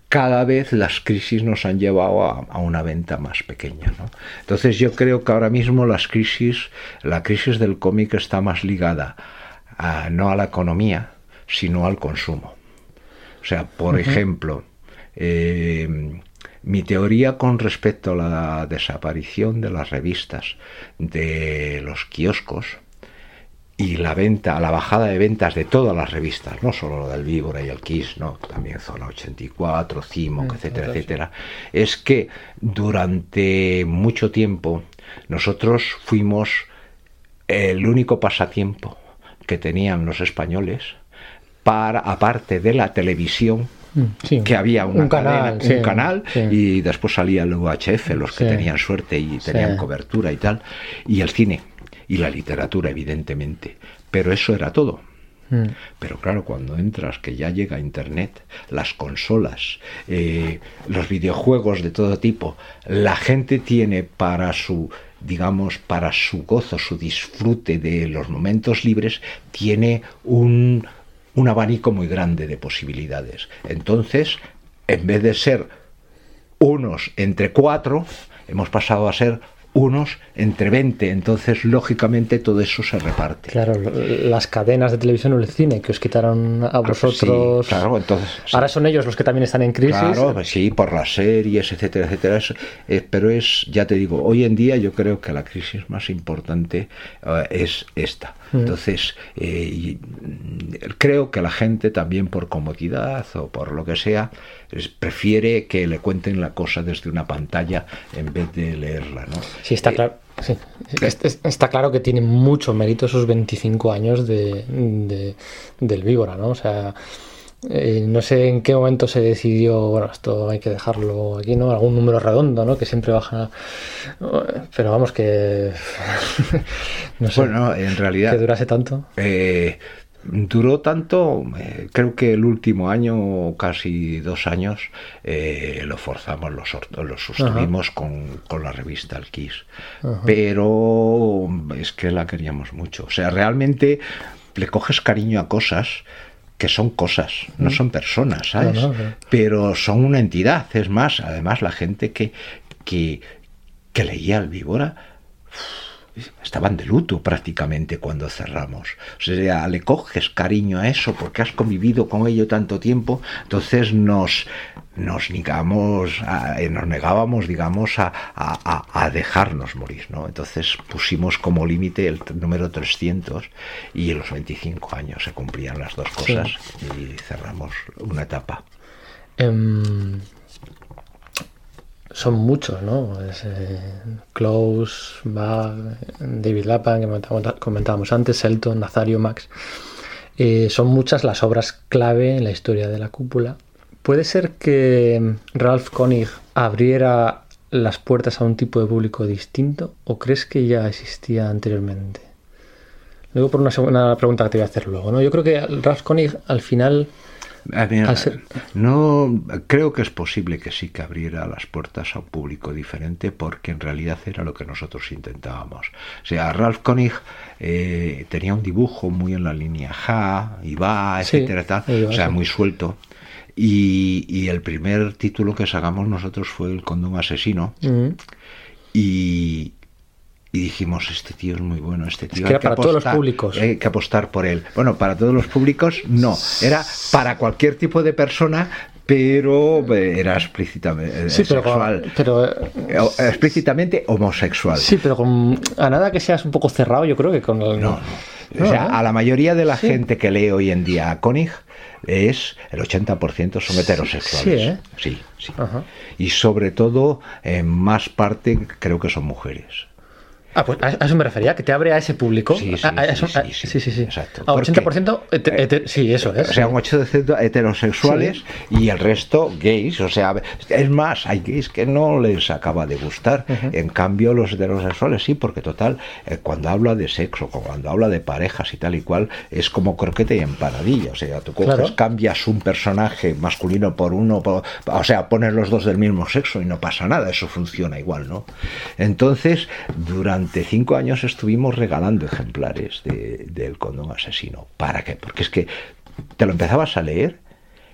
cada vez las crisis nos han llevado a, una venta más pequeña. ¿no? Entonces yo creo que ahora mismo las crisis, la crisis del cómic está más ligada no a la economía, sino al consumo. O sea, por ejemplo, eh, mi teoría con respecto a la desaparición de las revistas, de los kioscos, y la venta, la bajada de ventas de todas las revistas, no solo del Víbora y el Kiss, no, también Zona 84, Cimoc, etcétera, etcétera, es que durante mucho tiempo nosotros fuimos el único pasatiempo que tenían los españoles para aparte de la televisión mm, que había un canal, un canal y después salía el UHF, los que tenían suerte y tenían cobertura y tal, y el cine y la literatura, evidentemente. Pero eso era todo. Mm. Pero claro, cuando entras, que ya llega Internet, las consolas, eh, los videojuegos de todo tipo, la gente tiene para su, digamos, para su gozo, su disfrute de los momentos libres, tiene un, un abanico muy grande de posibilidades. Entonces, en vez de ser unos entre cuatro, hemos pasado a ser unos entre 20, entonces lógicamente todo eso se reparte. Claro, las cadenas de televisión o el cine que os quitaron a pues vosotros. claro, entonces. Ahora son ellos los que también están en crisis. Claro, pues sí, por las series, etcétera, etcétera. Eh, pero es, ya te digo, hoy en día yo creo que la crisis más importante eh, es esta. Mm. Entonces, eh, creo que la gente también por comodidad o por lo que sea, prefiere que le cuenten la cosa desde una pantalla en vez de leerla. ¿no? Sí, está claro. Está claro que tiene mucho mérito esos 25 años de, del Víbora, ¿no? O sea, eh, no sé en qué momento se decidió, bueno, esto hay que dejarlo aquí, ¿no? Algún número redondo, ¿no? Que siempre baja. Pero vamos, que. [laughs] no sé. Bueno, en realidad. Que durase tanto. Eh, duró tanto, eh, creo que el último año, casi dos años, lo forzamos, lo, lo sostuvimos con, con, la revista El Kiss. Pero es que la queríamos mucho. O sea, realmente le coges cariño a cosas que son cosas, no mm. son personas, ¿sabes? Pero son una entidad. Es más, además la gente que, que, que leía el Víbora estaban de luto prácticamente cuando cerramos. O sea, le coges cariño a eso porque has convivido con ello tanto tiempo, entonces nos, nos negamos, a, nos negábamos, digamos, a, a, dejarnos morir, ¿no? Entonces pusimos como límite el número 300 y en los 25 años se cumplían las dos cosas y cerramos una etapa. Em, son muchos, ¿no? Eh, Close, Bag, David Lapan, que comentábamos antes, Selton, Nazario, Max. Eh, son muchas las obras clave en la historia de la cúpula. ¿Puede ser que Ralph Koenig abriera las puertas a un tipo de público distinto o crees que ya existía anteriormente? Luego por una segunda pregunta que te voy a hacer luego, ¿no? Yo creo que Ralph Koenig al final no creo que es posible que sí que abriera las puertas a un público diferente porque en realidad era lo que nosotros intentábamos. O sea, Ralph Koenig eh, tenía un dibujo muy en la línea Ja, va, etcétera, o sea, muy suelto. Y, el primer título que sacamos nosotros fue El condón asesino. Mm. Y, y dijimos, este tío es muy bueno, este tío. Es que para todos los públicos. Hay que apostar por él. Bueno, para todos los públicos no. Era para cualquier tipo de persona, pero eh, era explícitamente eh, sexual. Pero, eh, explícitamente homosexual. Sí, pero con, a nada que seas un poco cerrado, yo creo que con el. No, o sea, a la mayoría de la gente que lee hoy en día a Koenig es el 80% son heterosexuales. Sí, sí. Y sobre todo, en más parte creo que son mujeres. Ah, pues a eso me refería, que te abre a ese público. Sí, sí, sí, sí, Exacto. A 80%, eh, sí, eso es. O sea, un 80% heterosexuales y el resto gays. O sea, es más, hay gays que no les acaba de gustar. En cambio, los heterosexuales sí, porque total, eh, cuando habla de sexo, cuando habla de parejas y tal y cual, es como croquete y empanadilla. O sea, tú coges, cambias un personaje masculino por uno, o sea, pones los dos del mismo sexo y no pasa nada, eso funciona igual, ¿no? Entonces, durante durante cinco años estuvimos regalando ejemplares del condón asesino. ¿Para qué? Porque es que te lo empezabas a leer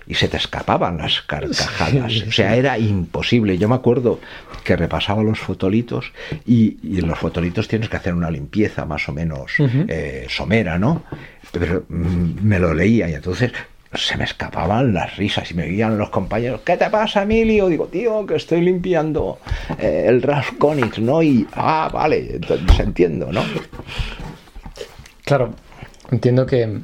y se te escapaban las carcajadas. O sea, era imposible. Yo me acuerdo que repasaba los fotolitos y, y en los fotolitos tienes que hacer una limpieza más o menos eh, somera, ¿no? Pero mm, me lo leía y entonces se me escapaban las risas y me veían los compañeros, ¿qué te pasa, Emilio? Digo, tío, que estoy limpiando eh, el Rasconics, ¿no? Y, ah, vale, entonces entiendo, ¿no? Claro, entiendo que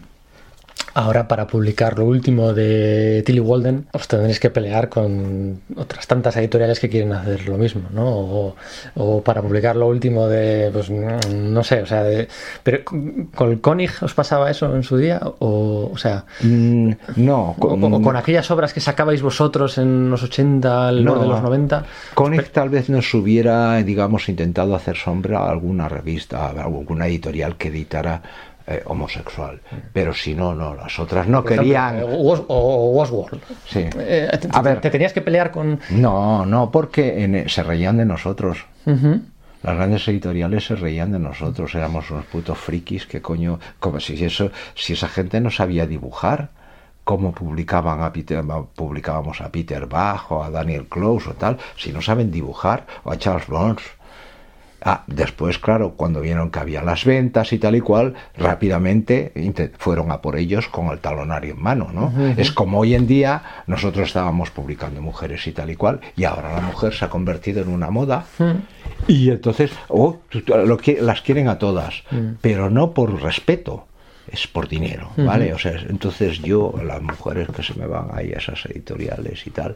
ahora para publicar lo último de Tilly Walden os tendréis que pelear con otras tantas editoriales que quieren hacer lo mismo, ¿no? O, o para publicar lo último de, pues no sé, o sea, de, pero con el Koenig os pasaba eso en su día, o, o sea, Mm, no, o, o con aquellas obras que sacabais vosotros en los 80, al No. de los 90. Koenig tal vez nos hubiera, digamos, intentado hacer sombra a alguna revista, a alguna editorial que editara eh, homosexual. Pero si no, no, las otras no Por querían. eh, o Oswald. Sí. Eh, te, A ver. te tenías que pelear con. No, no, porque en- se reían de nosotros. Las grandes editoriales se reían de nosotros, éramos unos putos frikis, que coño, como si eso, si esa gente no sabía dibujar, cómo publicaban a Peter, publicábamos a Peter Bach o a Daniel Close o tal, si no saben dibujar, o a Charles Burns. Ah, después, claro, cuando vieron que había las ventas y tal y cual, rápidamente fueron a por ellos con el talonario en mano, ¿no? Es como hoy en día nosotros estábamos publicando mujeres y tal y cual, y ahora la mujer se ha convertido en una moda, y entonces, oh, lo que- las quieren a todas, pero no por respeto, es por dinero, ¿vale? O sea, entonces yo, las mujeres que se me van ahí a esas editoriales y tal,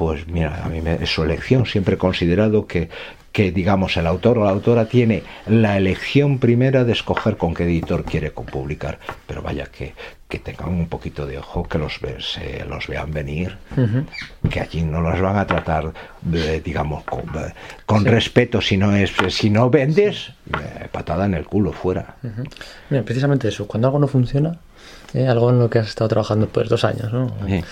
pues mira, a mí me- es su elección. Siempre he considerado que, que, digamos, el autor o la autora tiene la elección primera de escoger con qué editor quiere publicar. Pero vaya, que, que tengan un poquito de ojo, que los, ve- se los vean venir, que allí no los van a tratar, digamos, con, con respeto. Si no, es, si no vendes, eh, patada en el culo, fuera. Mira, precisamente eso, cuando algo no funciona, eh, algo en lo que has estado trabajando pues dos años, ¿no? Sí.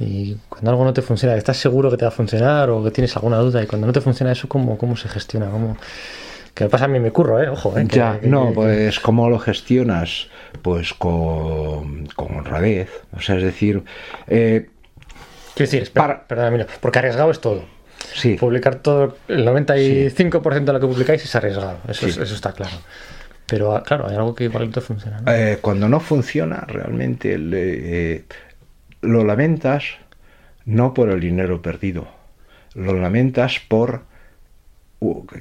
Y cuando algo no te funciona, estás seguro que te va a funcionar o que tienes alguna duda y cuando no te funciona eso, ¿cómo, cómo se gestiona? ¿Cómo... Que pasa a mí me curro, ¿eh? Ojo, ¿eh? Que- Ya, que- no, que- pues cómo lo gestionas, pues con, con honradez. O sea, es decir, eh, Quiero decir, espera, para- perdona, mira, porque arriesgado es todo. sí, Publicar todo, el 95% de lo que publicáis es arriesgado, eso, es- Sí. eso está claro. Pero ah, claro, hay algo que igual no te funciona. ¿no? eh, cuando no funciona, realmente le- eh, lo lamentas no por el dinero perdido, lo lamentas por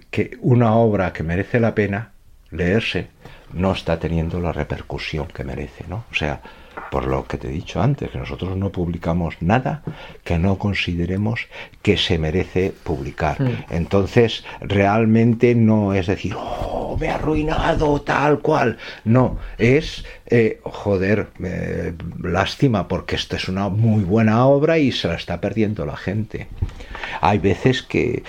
que una obra que merece la pena leerse no está teniendo la repercusión que merece, ¿no? O sea, por lo que te he dicho antes, que nosotros no publicamos nada que no consideremos que se merece publicar. Entonces, realmente no es decir, oh, me ha arruinado tal cual. No, es, eh, joder, eh, lástima, porque esta es una muy buena obra y se la está perdiendo la gente. Hay veces que,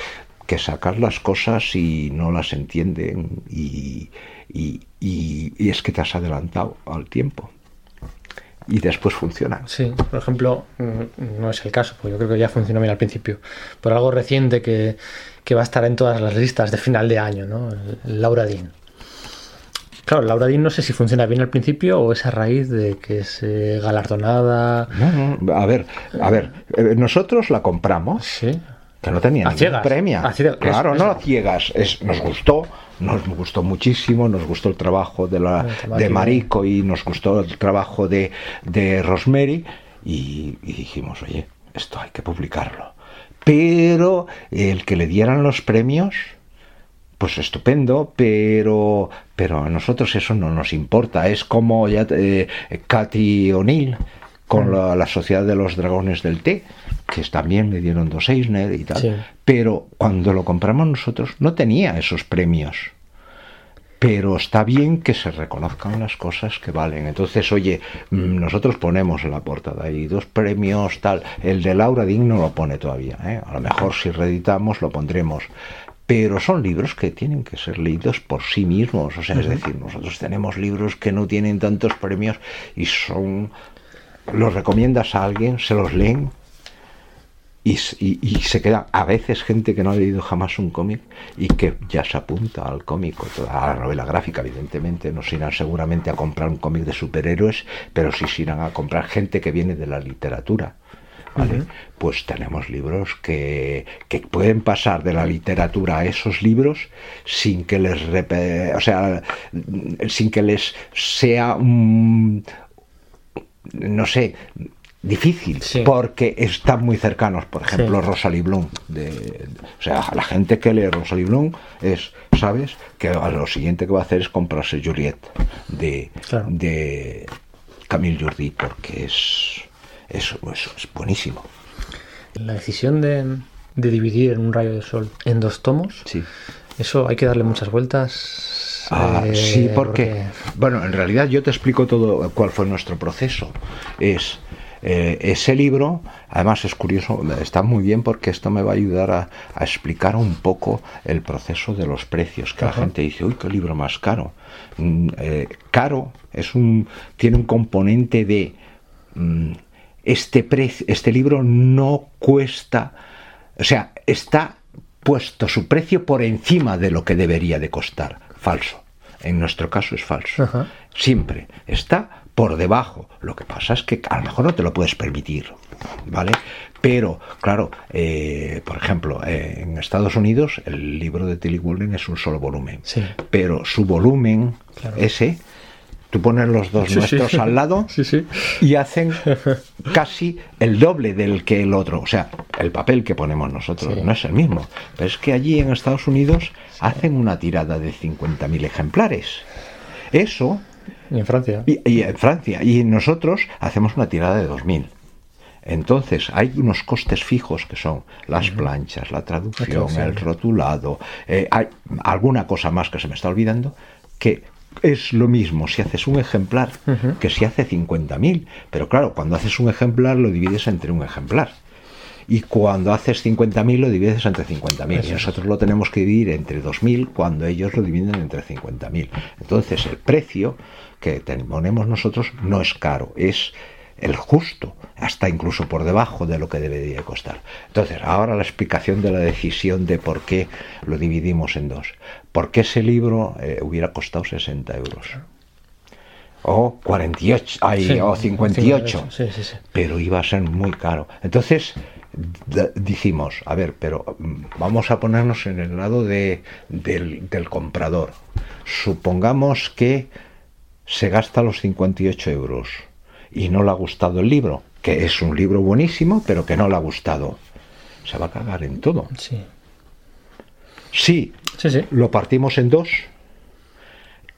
que sacas las cosas y no las entienden y, y- y- y es que te has adelantado al tiempo. Y después funciona. Sí, por ejemplo, mm, no es el caso, porque yo creo que ya funcionó bien al principio. Por algo reciente que, que va a estar en todas las listas de final de año, ¿no? El, Laura Dean. Claro, Laura Dean no sé si funciona bien al principio o es a raíz de que es eh, galardonada. No, no, a ver, a ver, eh, nosotros la compramos, Sí. Que no tenía ningún premio. Claro, es- no a ciegas, es, nos gustó, nos gustó muchísimo, nos gustó el trabajo de, la, De Marico. de Marico y nos gustó el trabajo de, de Rosemary y, y dijimos, oye, esto hay que publicarlo. Pero el que le dieran los premios, pues estupendo, pero, pero a nosotros eso no nos importa. Es como ya eh, Katy O'Neill con la, la Sociedad de los Dragones del Té, que también le dieron dos Eisner y tal. Sí. Pero cuando lo compramos nosotros no tenía esos premios. Pero está bien que se reconozcan las cosas que valen. Entonces, oye, mm, nosotros ponemos en la portada ahí dos premios, tal. El de Laura Dean no lo pone todavía. ¿eh? A lo mejor si reeditamos lo pondremos. Pero son libros que tienen que ser leídos por sí mismos. O sea, es decir, nosotros tenemos libros que no tienen tantos premios y son. Los recomiendas a alguien, se los leen y, s- y- y se queda a veces gente que no ha leído jamás un cómic y que ya se apunta al cómic o toda a la novela gráfica, evidentemente. No se irán seguramente a comprar un cómic de superhéroes, pero sí se irán a comprar gente que viene de la literatura. ¿vale? Pues tenemos libros que, que pueden pasar de la literatura a esos libros sin que les o sea sin que les sea un, no sé difícil Sí. porque están muy cercanos por ejemplo Sí. Rosalie Blum de- o sea a la gente que lee Rosalie Blum es sabes que lo siguiente que va a hacer es comprarse Juliet de, Claro. de Camille Jordi porque es es, es- es buenísimo La decisión de, de dividir en un rayo de sol en dos tomos, sí eso hay que darle muchas vueltas. Ah, eh, sí, porque, bueno, en realidad yo te explico todo cuál fue nuestro proceso. Es eh, ese libro, además es curioso, está muy bien porque esto me va a ayudar a, a explicar un poco el proceso de los precios. Que Ajá. la gente dice, uy, qué libro más caro. Mm, eh, caro es un, tiene un componente de mm, este precio, este libro no cuesta, o sea, está puesto su precio por encima de lo que debería de costar. Falso. En nuestro caso es falso. Ajá. Siempre está por debajo. Lo que pasa es que a lo mejor no te lo puedes permitir, ¿vale? Pero, claro, eh, por ejemplo, eh, en Estados Unidos el libro de Tilly Walden es un solo volumen. Sí. Pero su volumen, Claro. ese, tú pones los dos Sí, nuestros sí. al lado [laughs] Sí, y hacen casi el doble del que el otro. O sea, el papel que ponemos nosotros no es el mismo. Pero es que allí en Estados Unidos hacen una tirada de 50.000 ejemplares. Eso, Y en Francia. y, y en Francia, y nosotros hacemos una tirada de 2.000. Entonces, hay unos costes fijos que son las planchas, la traducción, traducción. el rotulado, eh, hay alguna cosa más que se me está olvidando, que es lo mismo si haces un ejemplar que si hace 50.000. Pero claro, cuando haces un ejemplar lo divides entre un ejemplar. Y cuando haces 50.000 lo divides entre 50.000. Eso Y nosotros lo tenemos que dividir entre 2.000 cuando ellos lo dividen entre 50.000. Entonces el precio que ponemos nosotros no es caro, es el justo, hasta incluso por debajo de lo que debería costar. Entonces, ahora la explicación de la decisión de por qué lo dividimos en dos. Porque ese libro eh, hubiera costado 60 euros. O 48, ay, Sí, o 58 Sí, sí, sí. pero iba a ser muy caro. Entonces dijimos, a ver, pero mm, vamos a ponernos en el lado de, del, del comprador. Supongamos que se gasta los 58 euros y no le ha gustado el libro, que es un libro buenísimo, pero que no le ha gustado. Se va a cagar en todo. Sí. Sí, Sí, sí. lo partimos en dos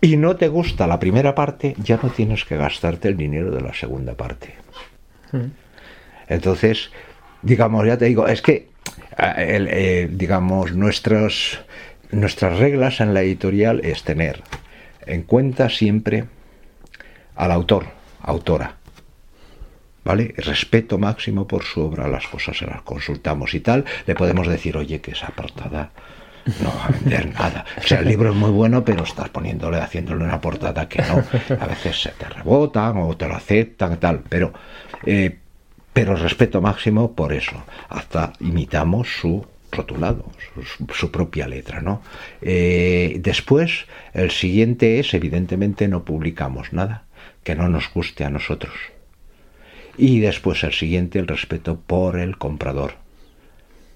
y no te gusta la primera parte, ya no tienes que gastarte el dinero de la segunda parte. Mm. Entonces, digamos, ya te digo, es que, eh, el, eh, digamos, nuestras, nuestras reglas en la editorial es tener en cuenta siempre al autor, autora. ¿Vale? Respeto máximo por su obra, las cosas se las consultamos y tal. Le podemos decir, oye, que esa portada no va a vender nada. O sea, el libro es muy bueno, pero estás poniéndole, haciéndole una portada que no. A veces se te rebotan o te lo aceptan, tal. Pero, eh, pero respeto máximo por eso. Hasta imitamos su rotulado, su, su propia letra, ¿no? Eh, después, el siguiente es, evidentemente, no publicamos nada que no nos guste a nosotros. Y después el siguiente, el respeto por el comprador,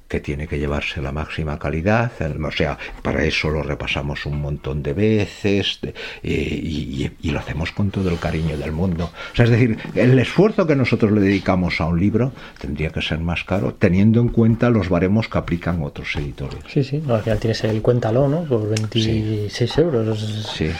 que tiene que llevarse la máxima calidad. O sea, para eso lo repasamos un montón de veces eh, y, y- y lo hacemos con todo el cariño del mundo. O sea, es decir, el esfuerzo que nosotros le dedicamos a un libro tendría que ser más caro, teniendo en cuenta los baremos que aplican otros editores. Sí, sí. No, al final tienes el cuéntalo, ¿no? Por 26 euros. Sí.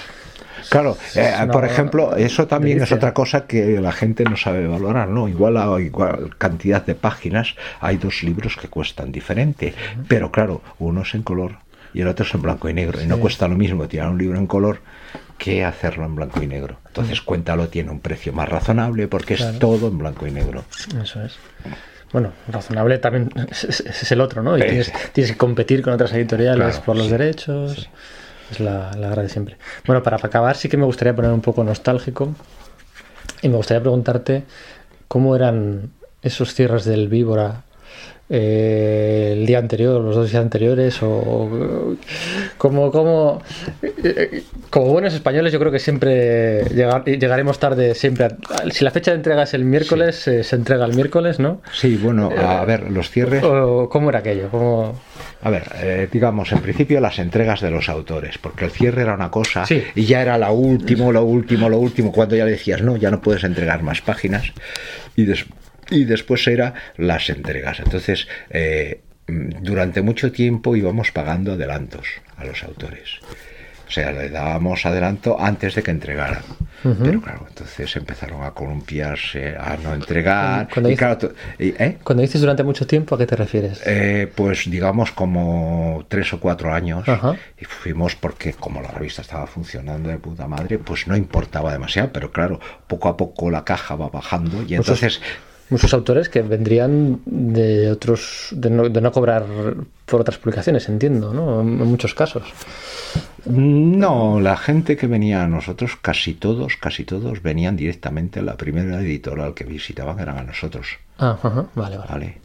Claro, eh, por ejemplo, eso también es otra cosa que la gente no sabe valorar, ¿no? Igual a igual cantidad de páginas hay dos libros que cuestan diferente, pero claro, uno es en color y el otro es en blanco y negro y no cuesta lo mismo tirar un libro en color que hacerlo en blanco y negro. Entonces, cuéntalo tiene un precio más razonable porque Claro. es todo en blanco y negro. Eso es. Bueno, razonable también [laughs] es, es- es el otro, ¿no? Y tienes, tienes que competir con otras editoriales Claro, por los sí, derechos. Es la, la de siempre. Bueno, para acabar sí que me gustaría poner un poco nostálgico y me gustaría preguntarte cómo eran esos cierres del Víbora eh, el día anterior, los dos días anteriores, o como, como, eh, como buenos españoles, yo creo que siempre llegar- llegaremos tarde, siempre. a- si la fecha de entrega es el miércoles, eh, se entrega el miércoles, ¿no? Sí, bueno, a ver, los cierres. ¿O ¿Cómo era aquello? ¿Cómo... A ver, digamos, en principio las entregas de los autores, porque el cierre era una cosa Sí. y ya era la último, lo último, lo último, cuando ya le decías, no, ya no puedes entregar más páginas. Y, des- y después era las entregas. Entonces, eh, durante mucho tiempo íbamos pagando adelantos a los autores. O sea, le dábamos adelanto antes de que entregaran. Pero claro, entonces empezaron a columpiarse, a no entregar. Cuando y dice- claro, to- y- ¿eh? Cuando dices durante mucho tiempo, ¿a qué te refieres? Eh, pues digamos como tres o cuatro años y fuimos porque como la revista estaba funcionando de puta madre pues no importaba demasiado pero claro poco a poco la caja va bajando y entonces Muchos autores que vendrían de otros, de no, de no cobrar por otras publicaciones, entiendo, ¿no? En muchos casos. no la gente que venía a nosotros casi todos casi todos venían directamente a la primera editorial que visitaban eran a nosotros Ah, ajá, vale, vale. Vale.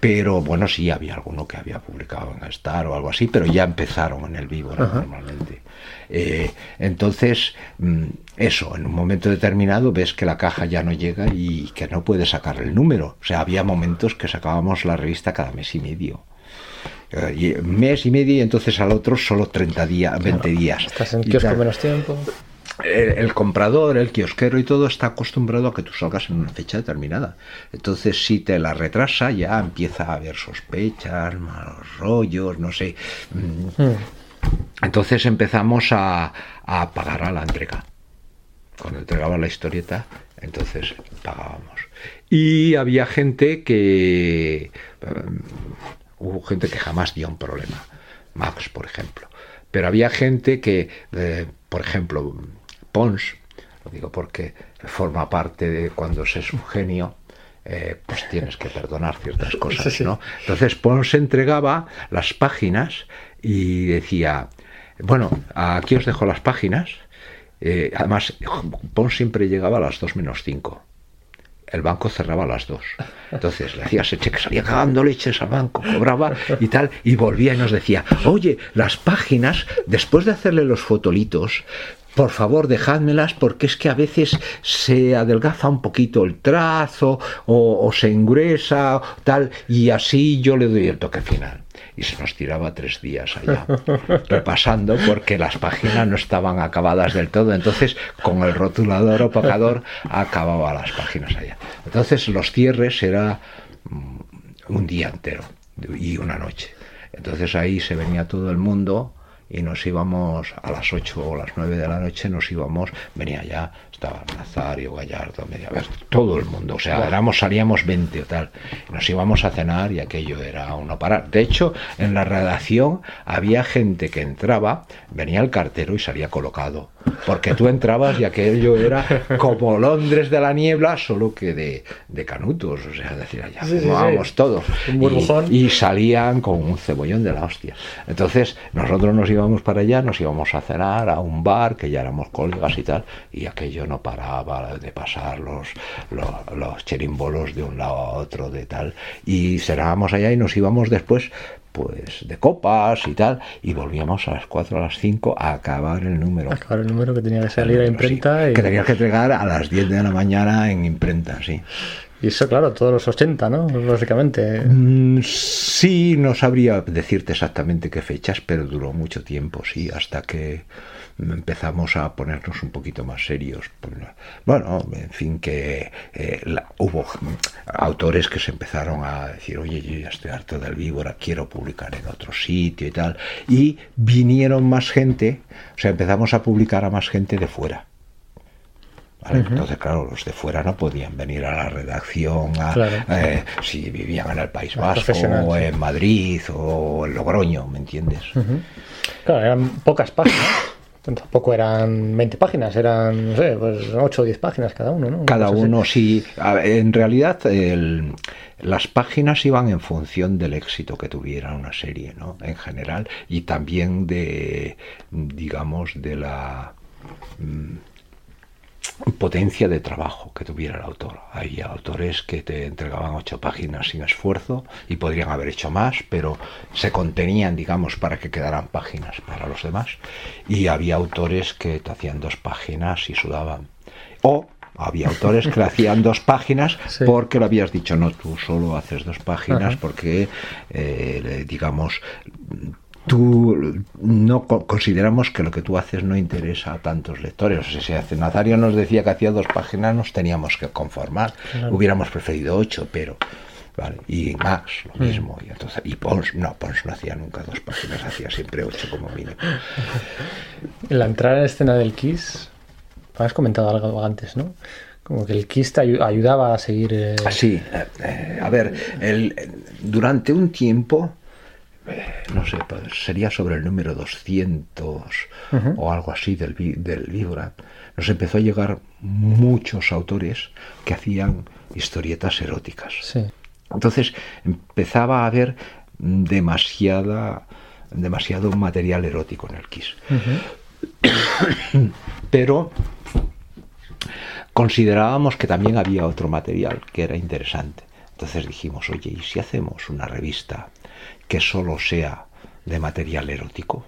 Pero bueno, sí, había alguno que había publicado en Star o algo así, pero ya empezaron en el Víbora normalmente. Eh, entonces, mm, eso, en un momento determinado ves que la caja ya no llega y que no puedes sacar el número. O sea, había momentos que sacábamos la revista cada mes y medio. Eh, y mes y medio y entonces al otro solo 30 días, 20 días. Estás en kiosco menos tiempo. el, el comprador, el kiosquero y todo está acostumbrado a que tú salgas en una fecha determinada. Entonces, si te la retrasa, ya empieza a haber sospechas, malos rollos, no sé. Mm, Mm. Entonces empezamos a, a pagar a la entrega. Cuando entregaba la historieta, entonces pagábamos. Y había gente que... eh, hubo gente que jamás dio un problema. Max, por ejemplo. Pero había gente que, eh, por ejemplo, Pons, lo digo porque forma parte de cuando se es un genio, eh, pues tienes que perdonar ciertas [laughs] cosas. ¿no? Entonces Pons entregaba las páginas y decía, bueno, aquí os dejo las páginas. Eh, además, Pons siempre llegaba a las 2 menos 5 el banco cerraba a las 2. Entonces le hacía ese cheque, salía cagando leches al banco, cobraba y tal, y volvía y nos decía, oye, las páginas, después de hacerle los fotolitos, por favor, dejádmelas porque es que a veces se adelgaza un poquito el trazo o, se engruesa, tal, y así yo le doy el toque final. Y se nos tiraba tres días allá [laughs] repasando porque las páginas no estaban acabadas del todo. Entonces, con el rotulador opacador acababa las páginas allá. Entonces, los cierres era mm, un día entero y una noche. Entonces ahí se venía todo el mundo y nos íbamos a las 8 o las 9 de la noche, nos íbamos, venía ya, estaba Nazario, Gallardo, media vez, todo el mundo, o sea, éramos, salíamos 20 o tal, nos íbamos a cenar y aquello era uno parar. De hecho, en la redacción había gente que entraba, venía el cartero y salía colocado, porque tú entrabas y aquello era como Londres de la niebla, solo que de, de canutos, o sea, decir, allá Sí, sí, sí. fumábamos todos. Un Y- y salían con un cebollón de la hostia. Entonces nosotros nos íbamos para allá, nos íbamos a cenar a un bar, que ya éramos colegas y tal, y aquello no paraba de pasar los, los, los cherimbolos de un lado a otro, de tal, y cenábamos allá y nos íbamos después pues de copas y tal, y volvíamos a las 4 a las 5 a acabar el número. Acabar el número que tenía que salir a imprenta. Sí, y, Que tenías que entregar a las 10 de la mañana en imprenta, sí. y eso, claro, todos los 80, ¿no? Básicamente. Mm, Sí, no sabría decirte exactamente qué fechas, pero duró mucho tiempo, sí, hasta que empezamos a ponernos un poquito más serios. Bueno, en fin, que eh, la- hubo autores que se empezaron a decir, oye, yo ya estoy harto del víbora, quiero publicar en otro sitio y tal. Y vinieron más gente, o sea, empezamos a publicar a más gente de fuera. ¿vale? Entonces, claro, los de fuera no podían venir a la redacción a, Claro. eh, si vivían en el País Vasco o en Madrid o en Logroño, ¿me entiendes? Claro, eran pocas páginas. Tampoco eran 20 páginas, eran, no sé, pues 8 o 10 páginas cada uno, ¿no? Cada uno sí. En realidad, el- las páginas iban en función del éxito que tuviera una serie, ¿no? En general, y también de, digamos, de la mm, potencia de trabajo que tuviera el autor. Hay autores que te entregaban ocho páginas sin esfuerzo y podrían haber hecho más, pero se contenían, digamos, para que quedaran páginas para los demás. Y había autores que te hacían dos páginas y sudaban. O había autores que le hacían dos páginas [laughs] Sí. porque lo habías dicho, no, tú solo haces dos páginas Ajá. porque, eh, digamos, tú no co- consideramos que lo que tú haces no interesa a tantos lectores. O sea, si hace- Nazario nos decía que hacía dos páginas, nos teníamos que conformar. Claro. Hubiéramos preferido ocho, pero. Vale, y más, lo Mm. mismo. Y, entonces, y Pons, no, Pons no hacía nunca dos páginas, hacía siempre ocho como mínimo. [laughs] En la entrada en escena del Kiss, has comentado algo antes, ¿no? Como que el Kiss te ayu- ayudaba a seguir. eh, Sí, eh, eh, a ver, el, durante un tiempo, no sé, pues sería sobre el número 200 Ujú. o algo así del, del Víbora, nos empezó a llegar muchos autores que hacían historietas eróticas. Sí. Entonces empezaba a haber demasiada, demasiado material erótico en el Kiss. Pero considerábamos que también había otro material que era interesante. Entonces dijimos, oye, ¿y si hacemos una revista que solo sea de material erótico?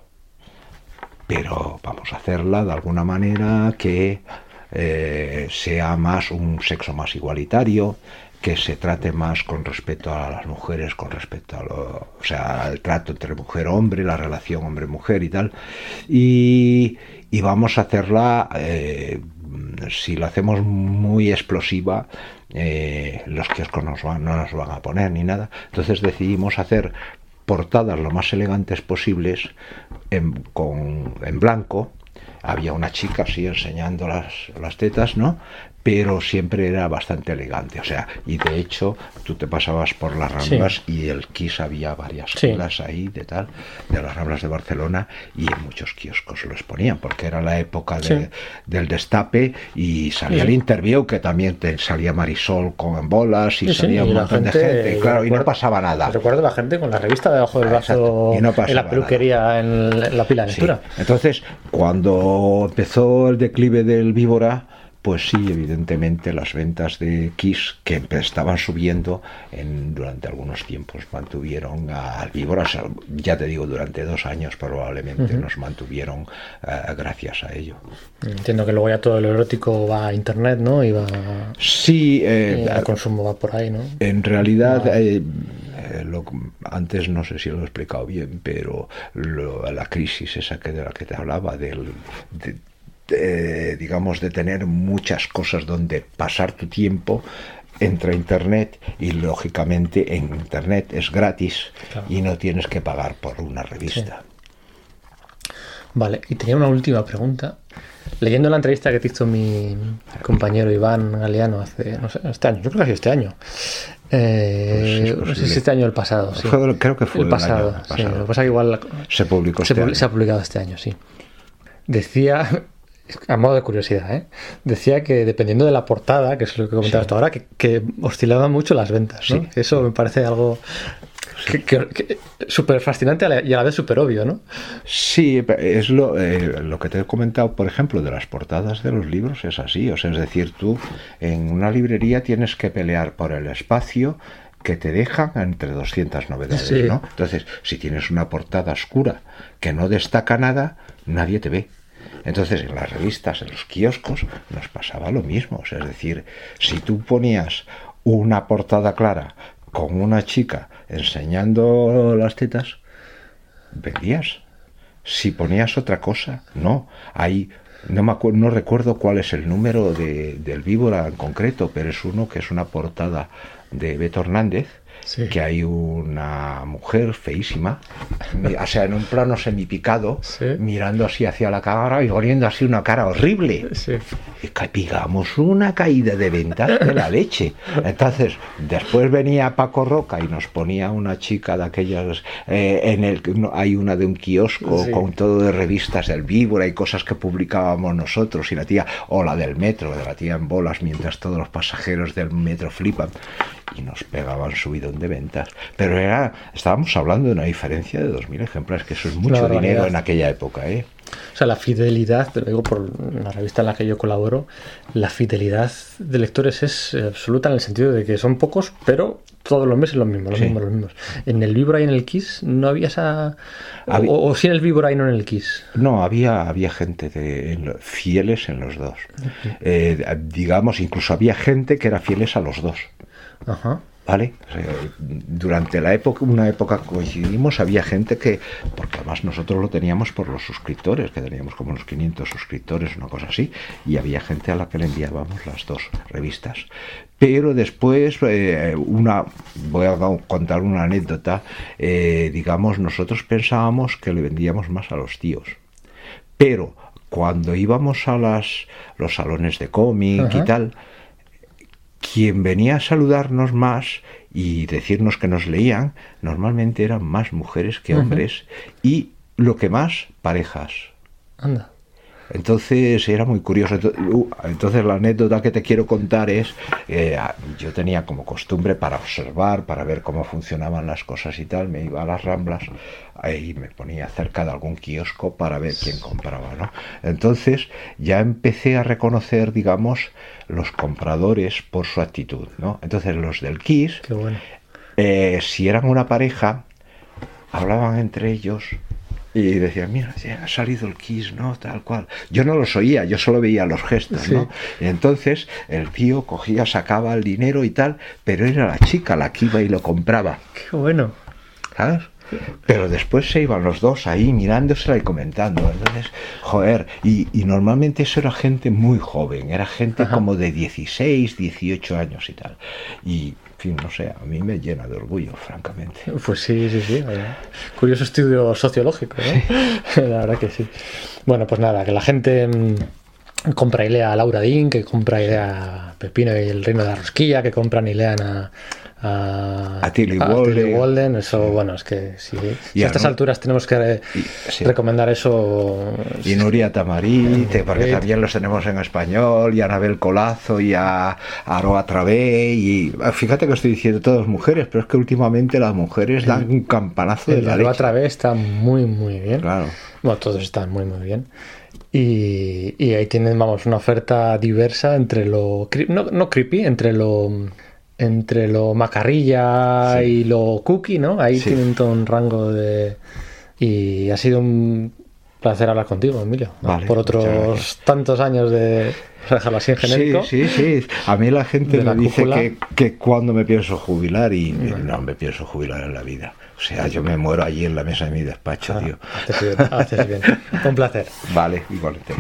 Pero vamos a hacerla de alguna manera que eh, sea más un sexo más igualitario, que se trate más con respecto a las mujeres, con respecto a lo, o sea, al trato entre mujer-hombre, la relación hombre-mujer y tal. Y, y vamos a hacerla, eh, si lo hacemos muy explosiva, eh, los kioscos nos van- no nos van a poner ni nada. Entonces decidimos hacer portadas lo más elegantes posibles en, blanco. Había una chica así enseñando las tetas, ¿no? Pero siempre era bastante elegante. O sea, y de hecho, tú te pasabas por las ramblas y el Kiss había varias Sí. filas ahí de tal, de las ramblas de Barcelona, y en muchos kioscos lo exponían, porque era la época de- Sí. del destape y salía el interview, que también te salía Marisol con bolas y salía un y montón de gente- gente, claro, y no pasaba nada. Recuerdo la gente con la revista debajo del Ah, brazo y no en la peluquería, en, en la pila de. Entonces, cuando empezó el declive del víbora, pues sí, evidentemente las ventas de Kiss, que estaban subiendo en, durante algunos tiempos, mantuvieron al víbora, o sea, ya te digo, durante dos años probablemente nos mantuvieron eh, gracias a ello. Entiendo que luego ya todo lo erótico va a internet, ¿no? Y va. Sí, eh, y el consumo va por ahí, ¿no? En realidad, eh, eh, lo- antes no sé si lo he explicado bien, pero lo- la crisis esa que de la que te hablaba, del, de- de, digamos, de tener muchas cosas donde pasar tu tiempo, entra a Internet y lógicamente en Internet es gratis Claro. y no tienes que pagar por una revista. Vale, y tenía una última pregunta. Leyendo la entrevista que te hizo mi compañero Iván Galeano hace, no sé, este año, yo creo que ha sido este año. Eh, Pues es no sé si este año o el pasado, sí. Fue- creo que fue el el pasado. sí. Lo que pasa que igual la- Se publicó se, este se ha publicado este año, sí. Decía, a modo de curiosidad, ¿eh? decía que dependiendo de la portada, que es lo que comentabas hasta ahora, que, que oscilaban mucho las ventas. ¿no? Sí. Eso me parece algo que- que- que- súper fascinante y a la vez súper obvio, ¿no? Sí, es lo, eh, lo que te he comentado, por ejemplo, de las portadas de los libros, es así. O sea, es decir, tú en una librería tienes que pelear por el espacio que te dejan entre 200 novedades, Sí. ¿no? Entonces, si tienes una portada oscura que no destaca nada, nadie te ve. Entonces, en las revistas, en los kioscos, nos pasaba lo mismo. Es decir, si tú ponías una portada clara con una chica enseñando las tetas, vendías. Si ponías otra cosa, no. Hay, no, me acuerdo, no recuerdo cuál es el número de, del víbora en concreto, pero es uno que es una portada de Beto Hernández, Sí. que hay una mujer feísima, o sea, en un plano semipicado, Sí. mirando así hacia la cámara y poniendo así una cara horrible. Sí. Y pegamos una caída de ventas de la leche. Entonces, después venía Paco Roca y nos ponía una chica de aquellas. eh, en el Hay una de un kiosco con todo de revistas del Víbora y cosas que publicábamos nosotros. Y la tía, o la del metro, de la tía en bolas mientras todos los pasajeros del metro flipan. Y nos pegaban subidón de ventas. Pero era estábamos hablando de una diferencia de 2.000 ejemplares, que eso es mucho dinero en aquella época. ¿eh? O sea, la fidelidad, te lo digo por la revista en la que yo colaboro, la fidelidad de lectores es absoluta en el sentido de que son pocos, pero todos los meses los mismos, los Sí. mismos, los mismos. En el Víbora y en el Kiss no había esa... Había- O, o sí en el Víbora y no en el Kiss. No, había, había gente de, en lo- fieles en los dos. Eh, digamos, incluso había gente que era fieles a los dos. Ajá. ¿Vale? Durante la época, una época que coincidimos, había gente que, porque además nosotros lo teníamos por los suscriptores, que teníamos como unos 500 suscriptores, una cosa así, y había gente a la que le enviábamos las dos revistas. Pero después, eh, una, voy a contar una anécdota, eh, digamos, nosotros pensábamos que le vendíamos más a los tíos. Pero cuando íbamos a las, los salones de cómic Ajá. y tal, quien venía a saludarnos más y decirnos que nos leían, normalmente eran más mujeres que hombres y lo que más, parejas. Anda. Entonces era muy curioso. Uh, Entonces la anécdota que te quiero contar es, eh, yo tenía como costumbre para observar, para ver cómo funcionaban las cosas y tal, me iba a las ramblas y me ponía cerca de algún kiosco para ver quién compraba. ¿no? Entonces ya empecé a reconocer, digamos, los compradores por su actitud. ¿no? Entonces los del Kiss, bueno. eh, si eran una pareja, hablaban entre ellos y decían, mira, ha salido el Kiss, ¿no? Tal cual. Yo no los oía, yo solo veía los gestos, Sí. ¿no? Y entonces el tío cogía, sacaba el dinero y tal, pero era la chica la que iba y lo compraba, Qué bueno. ¿sabes? Pero después se iban los dos ahí mirándosela y comentando. Entonces, joder, y, y normalmente eso era gente muy joven, era gente Ajá. como de 16, 18 años y tal. Y, fin, no sé, a mí me llena de orgullo, francamente. Pues sí, sí, sí. vaya. Curioso estudio sociológico, ¿no? [laughs] la verdad que sí. Bueno, pues nada, que la gente mm, compra y lea a Laura Dean, que compra y lea a Pepino y el Reino de la Rosquilla, que compran y lean a. A, A Tilly Walden. Walden. Eso, bueno, es que sí. Si Y a a estas alturas tenemos que eh, Y- sí. recomendar eso. Y Nuria Tamarite, porque Sí. también los tenemos en español, y a Anabel Colazo, y a Aroa Travé, y ah, fíjate que estoy diciendo todas mujeres, pero es que últimamente las mujeres dan un campanazo de El la de otra vez está muy, muy bien. Claro. Bueno, todos están muy, muy bien. Y, y ahí tienen, vamos, una oferta diversa entre lo. No, no creepy, entre lo. Entre lo macarrilla Sí. y lo cookie, ¿no? Ahí Sí. tienen todo un rango de. Y ha sido un placer hablar contigo, Emilio. ¿no? Vale, Por otros tantos años de. Dejarlo así en genérico. Sí, sí, sí. A mí la gente me dice que, que cuando me pienso jubilar y no me pienso jubilar en la vida. O sea, yo me muero allí en la mesa de mi despacho, Ah, tío. haces bien, haces bien. [laughs] Un placer. Vale, igualmente.